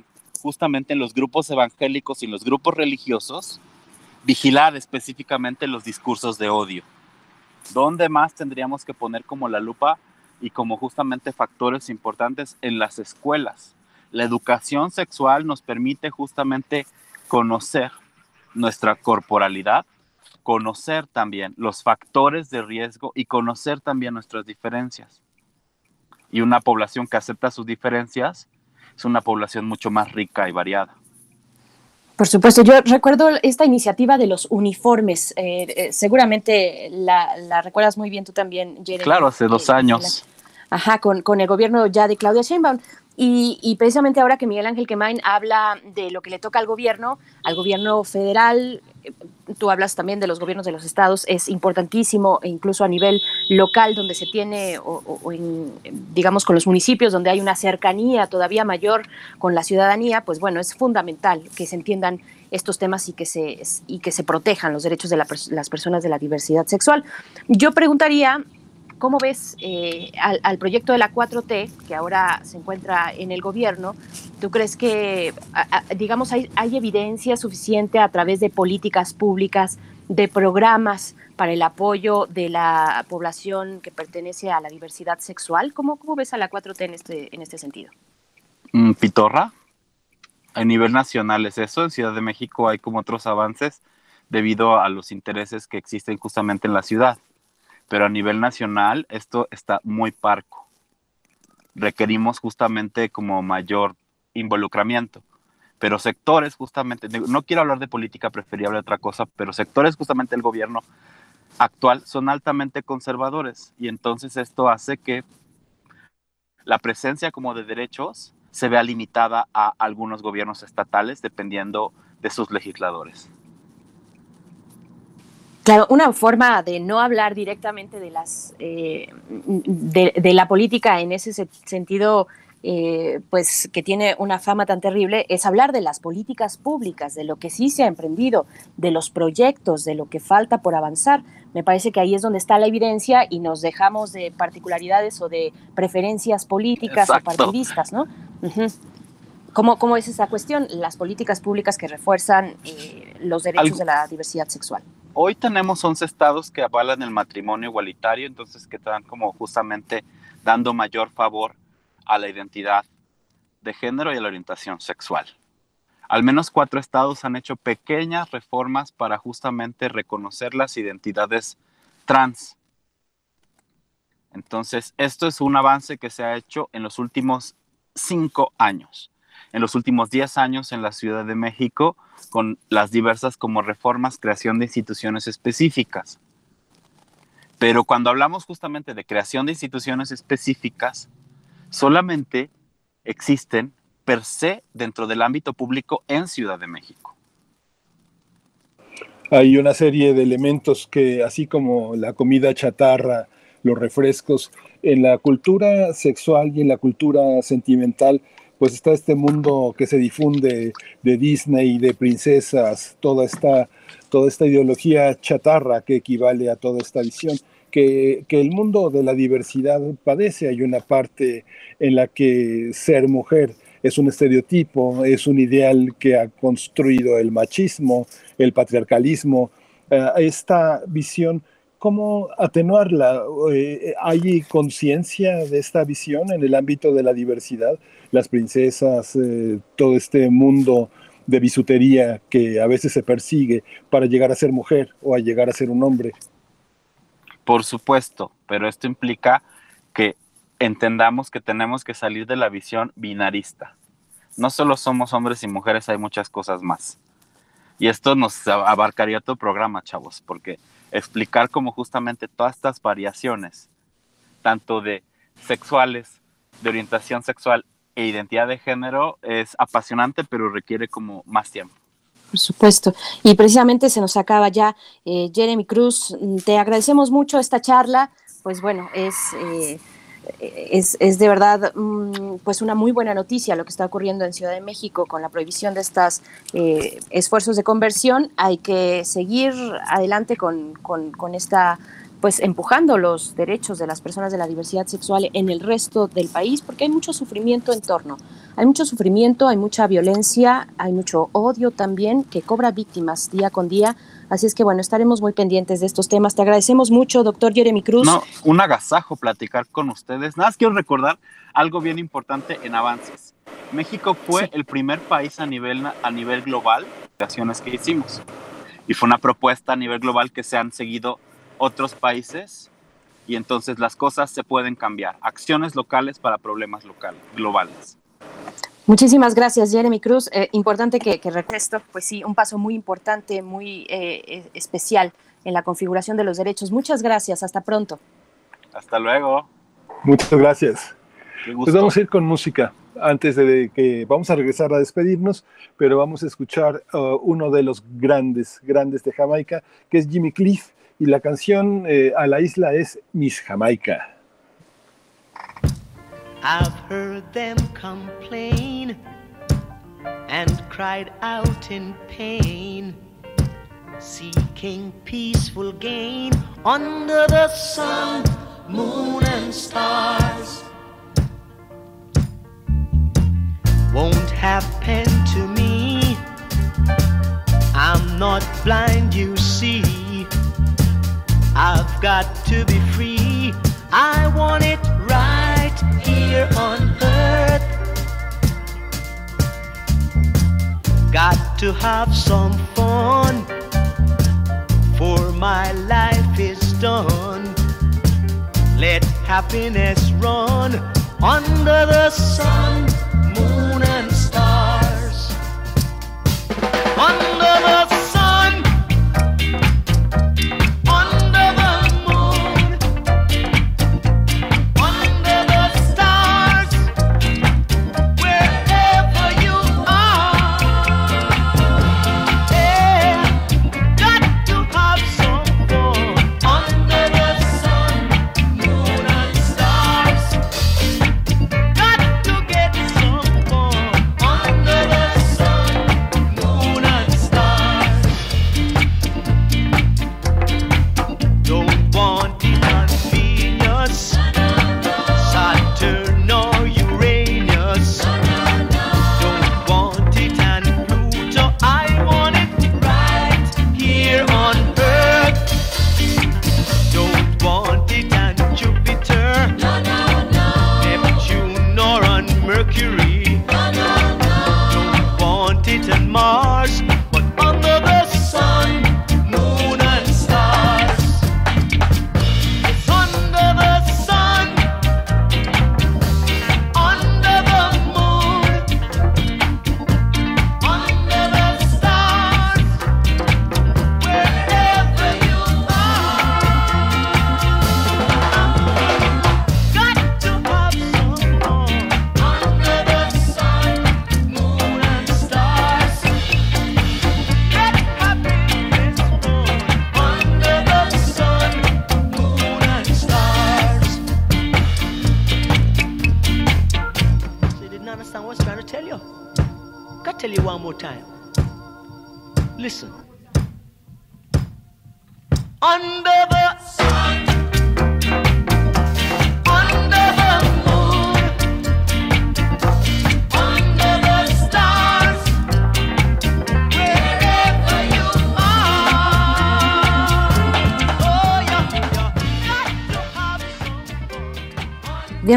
justamente en los grupos evangélicos y en los grupos religiosos, vigilar específicamente los discursos de odio. ¿Dónde más tendríamos que poner como la lupa y como justamente factores importantes en las escuelas? La educación sexual nos permite justamente conocer nuestra corporalidad conocer también los factores de riesgo y conocer también nuestras diferencias. Y una población que acepta sus diferencias es una población mucho más rica y variada. Por supuesto, yo recuerdo esta iniciativa de los uniformes. Eh, eh, seguramente la, recuerdas muy bien tú también, Jeremy. Claro, hace dos años. ajá, con, con, el gobierno ya de Claudia Sheinbaum. Y, precisamente ahora que Miguel Ángel Quemain habla de lo que le toca al gobierno, al gobierno federal, eh, tú hablas también de los gobiernos de los estados, es importantísimo, e incluso a nivel local, donde se tiene, o, digamos con los municipios, donde hay una cercanía todavía mayor con la ciudadanía, pues bueno, es fundamental que se entiendan estos temas y que se, y que se protejan los derechos de las personas de la diversidad sexual. Yo preguntaría ¿Cómo ves eh, al, proyecto de la 4T, que ahora se encuentra en el gobierno? ¿Tú crees que, digamos, hay, evidencia suficiente a través de políticas públicas, de programas para el apoyo de la población que pertenece a la diversidad sexual? ¿Cómo, cómo ves a la 4T en este, en este sentido? Mm, Pitorra, a nivel nacional es eso. En Ciudad de México hay como otros avances debido a los intereses que existen justamente en la ciudad pero a nivel nacional esto está muy parco. Requerimos justamente como mayor involucramiento, pero sectores justamente, no quiero hablar de política, preferible otra cosa, pero sectores justamente del gobierno actual son altamente conservadores y entonces esto hace que la presencia como de derechos se vea limitada a algunos gobiernos estatales dependiendo de sus legisladores. Claro, una forma de no hablar directamente de las eh, de, la política en ese sentido, eh, pues que tiene una fama tan terrible, es hablar de las políticas públicas, de lo que sí se ha emprendido, de los proyectos, de lo que falta por avanzar. Me parece que ahí es donde está la evidencia y nos dejamos de particularidades o de preferencias políticas o partidistas, ¿no? ¿Cómo, es esa cuestión? Las políticas públicas que refuerzan eh, los derechos de la diversidad sexual. Hoy tenemos 11 estados que avalan el matrimonio igualitario, entonces que están como justamente dando mayor favor a la identidad de género y a la orientación sexual. Al menos cuatro estados han hecho pequeñas reformas para justamente reconocer las identidades trans. Entonces, esto es un avance que se ha hecho en los últimos cinco años en los últimos 10 años en la Ciudad de México con las diversas como reformas, creación de instituciones específicas. Pero cuando hablamos justamente de creación de instituciones específicas, solamente existen per se dentro del ámbito público en Ciudad de México. Hay una serie de elementos que, así como la comida chatarra, los refrescos, en la cultura sexual y en la cultura sentimental pues está este mundo que se difunde de Disney, de princesas, toda esta, toda esta ideología chatarra que equivale a toda esta visión. Que, que, el mundo de la diversidad padece. Hay una parte en la que ser mujer es un estereotipo, es un ideal que ha construido el machismo, el patriarcalismo. Eh, esta visión ¿Cómo atenuarla? Eh, ¿Hay conciencia de esta visión en el ámbito de la diversidad? Las princesas, eh, todo este mundo de bisutería que a veces se persigue para llegar a ser mujer o a llegar a ser un hombre. Por supuesto, pero esto implica que entendamos que tenemos que salir de la visión binarista. No solo somos hombres y mujeres, hay muchas cosas más. Y esto nos abarcaría todo programa, chavos, porque explicar cómo justamente todas estas variaciones, tanto de sexuales, de orientación sexual e identidad de género, es apasionante, pero requiere como más tiempo. Por supuesto. Y precisamente se nos acaba ya. Eh, Jeremy Cruz, te agradecemos mucho esta charla. Pues bueno, es... Eh, es, es, de verdad mm, pues una muy buena noticia lo que está ocurriendo en Ciudad de México con la prohibición de estos eh, esfuerzos de conversión. Hay que seguir adelante con, con, con, esta pues empujando los derechos de las personas de la diversidad sexual en el resto del país porque hay mucho sufrimiento en torno. Hay mucho sufrimiento, hay mucha violencia, hay mucho odio también que cobra víctimas día con día Así es que bueno, estaremos muy pendientes de estos temas. Te agradecemos mucho, doctor Jeremy Cruz. No, un agasajo platicar con ustedes. Nada más quiero recordar algo bien importante en avances. México fue el primer país a nivel, a nivel global de acciones que hicimos. Y fue una propuesta a nivel global que se han seguido otros países y entonces las cosas se pueden cambiar. Acciones locales para problemas locales, globales. Muchísimas gracias, Jeremy Cruz. Eh, importante que, que esto, pues sí, un paso muy importante, muy eh, especial en la configuración de los derechos. Muchas gracias, hasta pronto. Hasta luego. Muchas gracias. Pues vamos a ir con música antes de que vamos a regresar a despedirnos, pero vamos a escuchar uh, uno de los grandes, grandes de Jamaica, que es Jimmy Cliff, y la canción eh, a la isla es Miss Jamaica. I've heard them complain and cried out in pain, seeking peaceful gain under the sun, moon, and stars. won't happen to me. I'm not blind, you see. I've got to be free. I want it right here on earth. Got to have some fun, for my life is done. Let happiness run under the sun.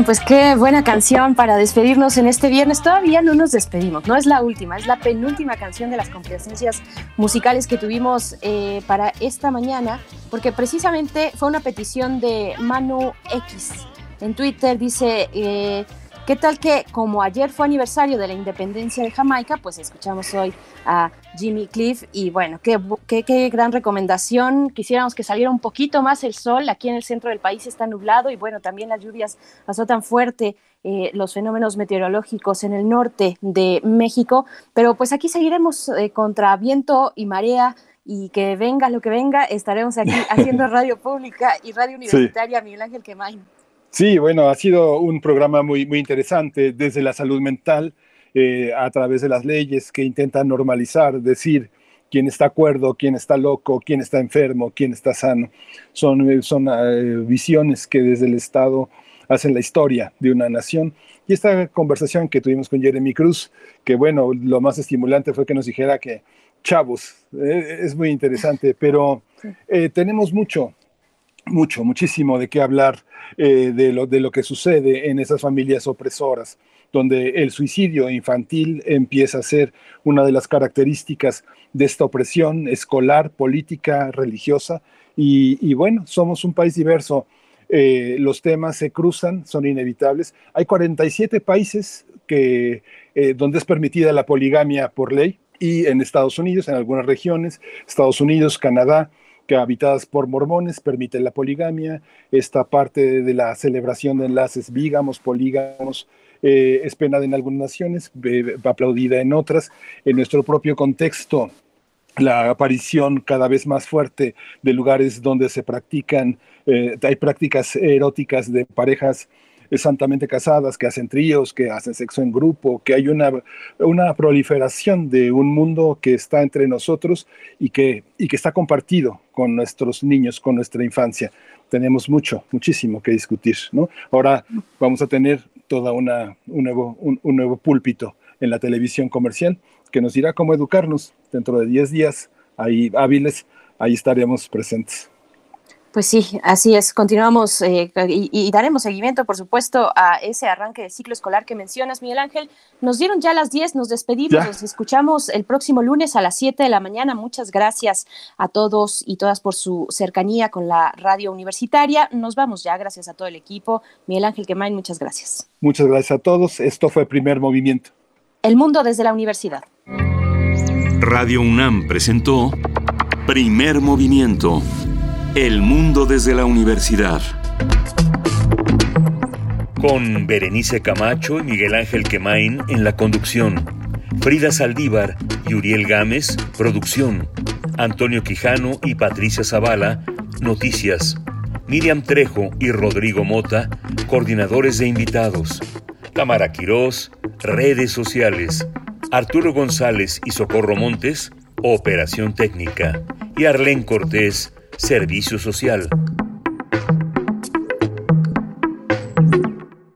Pues qué buena canción para despedirnos en este viernes. Todavía no nos despedimos, no es la última, es la penúltima canción de las complacencias musicales que tuvimos eh, para esta mañana, porque precisamente fue una petición de Manu X. En Twitter dice, eh, ¿Qué tal que como ayer fue aniversario de la independencia de Jamaica, pues escuchamos hoy a Jimmy Cliff y bueno, qué, qué, gran recomendación. Quisiéramos que saliera un poquito más el sol. Aquí en el centro del país está nublado y bueno, también las lluvias azotan fuerte eh, los fenómenos meteorológicos en el norte de México. Pero pues aquí seguiremos eh, contra viento y marea y que venga lo que venga, estaremos aquí haciendo radio pública y radio universitaria Miguel Ángel Quemain. Sí, bueno, ha sido un programa muy, muy interesante desde la salud mental, eh, a través de las leyes que intentan normalizar, decir quién está acuerdo, quién está loco, quién está enfermo, quién está sano. Son, eh, son eh, visiones que desde el Estado hacen la historia de una nación. Y esta conversación que tuvimos con Jeremy Cruz, que bueno, lo más estimulante fue que nos dijera que, chavos, es muy interesante, pero tenemos mucho, mucho, muchísimo de qué hablar eh, de, lo, de lo que sucede en esas familias opresoras, donde el suicidio infantil empieza a ser una de las características de esta opresión escolar, política, religiosa. Y, bueno, somos un país diverso. Eh, los temas se cruzan, son inevitables. Hay 47 países que, eh, donde es permitida la poligamia por ley y en Estados Unidos, en algunas regiones, Estados Unidos, Canadá, que habitadas por mormones permiten la poligamia, esta parte de la celebración de enlaces bígamos, polígamos, eh, es penada en algunas naciones, aplaudida en otras. En nuestro propio contexto, la aparición cada vez más fuerte de lugares donde se practican, eh, hay prácticas eróticas de parejas santamente casadas, que hacen tríos, que hacen sexo en grupo, que hay una, una proliferación de un mundo que está entre nosotros y que, y que está compartido con nuestros niños, con nuestra infancia. Tenemos mucho, muchísimo que discutir. ¿no? Ahora vamos a tener toda una, un, nuevo, un, un nuevo púlpito en la televisión comercial que nos dirá cómo educarnos dentro de 10 días, ahí hábiles, ahí estaremos presentes. Pues sí, así es. Continuamos eh, y, daremos seguimiento, por supuesto, a ese arranque de ciclo escolar que mencionas, Miguel Ángel. Nos dieron ya las 10, nos despedimos, nos escuchamos el próximo lunes a las 7 de la mañana. Muchas gracias a todos y todas por su cercanía con la radio universitaria. Nos vamos ya, gracias a todo el equipo. Miguel Ángel Quemain, muchas gracias. Muchas gracias a todos. Esto fue Primer Movimiento. El mundo desde la universidad. Radio UNAM presentó Primer Movimiento el mundo desde la universidad. Con Berenice Camacho y Miguel Ángel Quemain en la conducción. Frida Saldívar y Uriel Gámez, producción. Antonio Quijano y Patricia Zavala, noticias. Miriam Trejo y Rodrigo Mota, coordinadores de invitados. Cámara Quirós, redes sociales. Arturo González y Socorro Montes, operación técnica. Y Arlén Cortés, Servicio Social.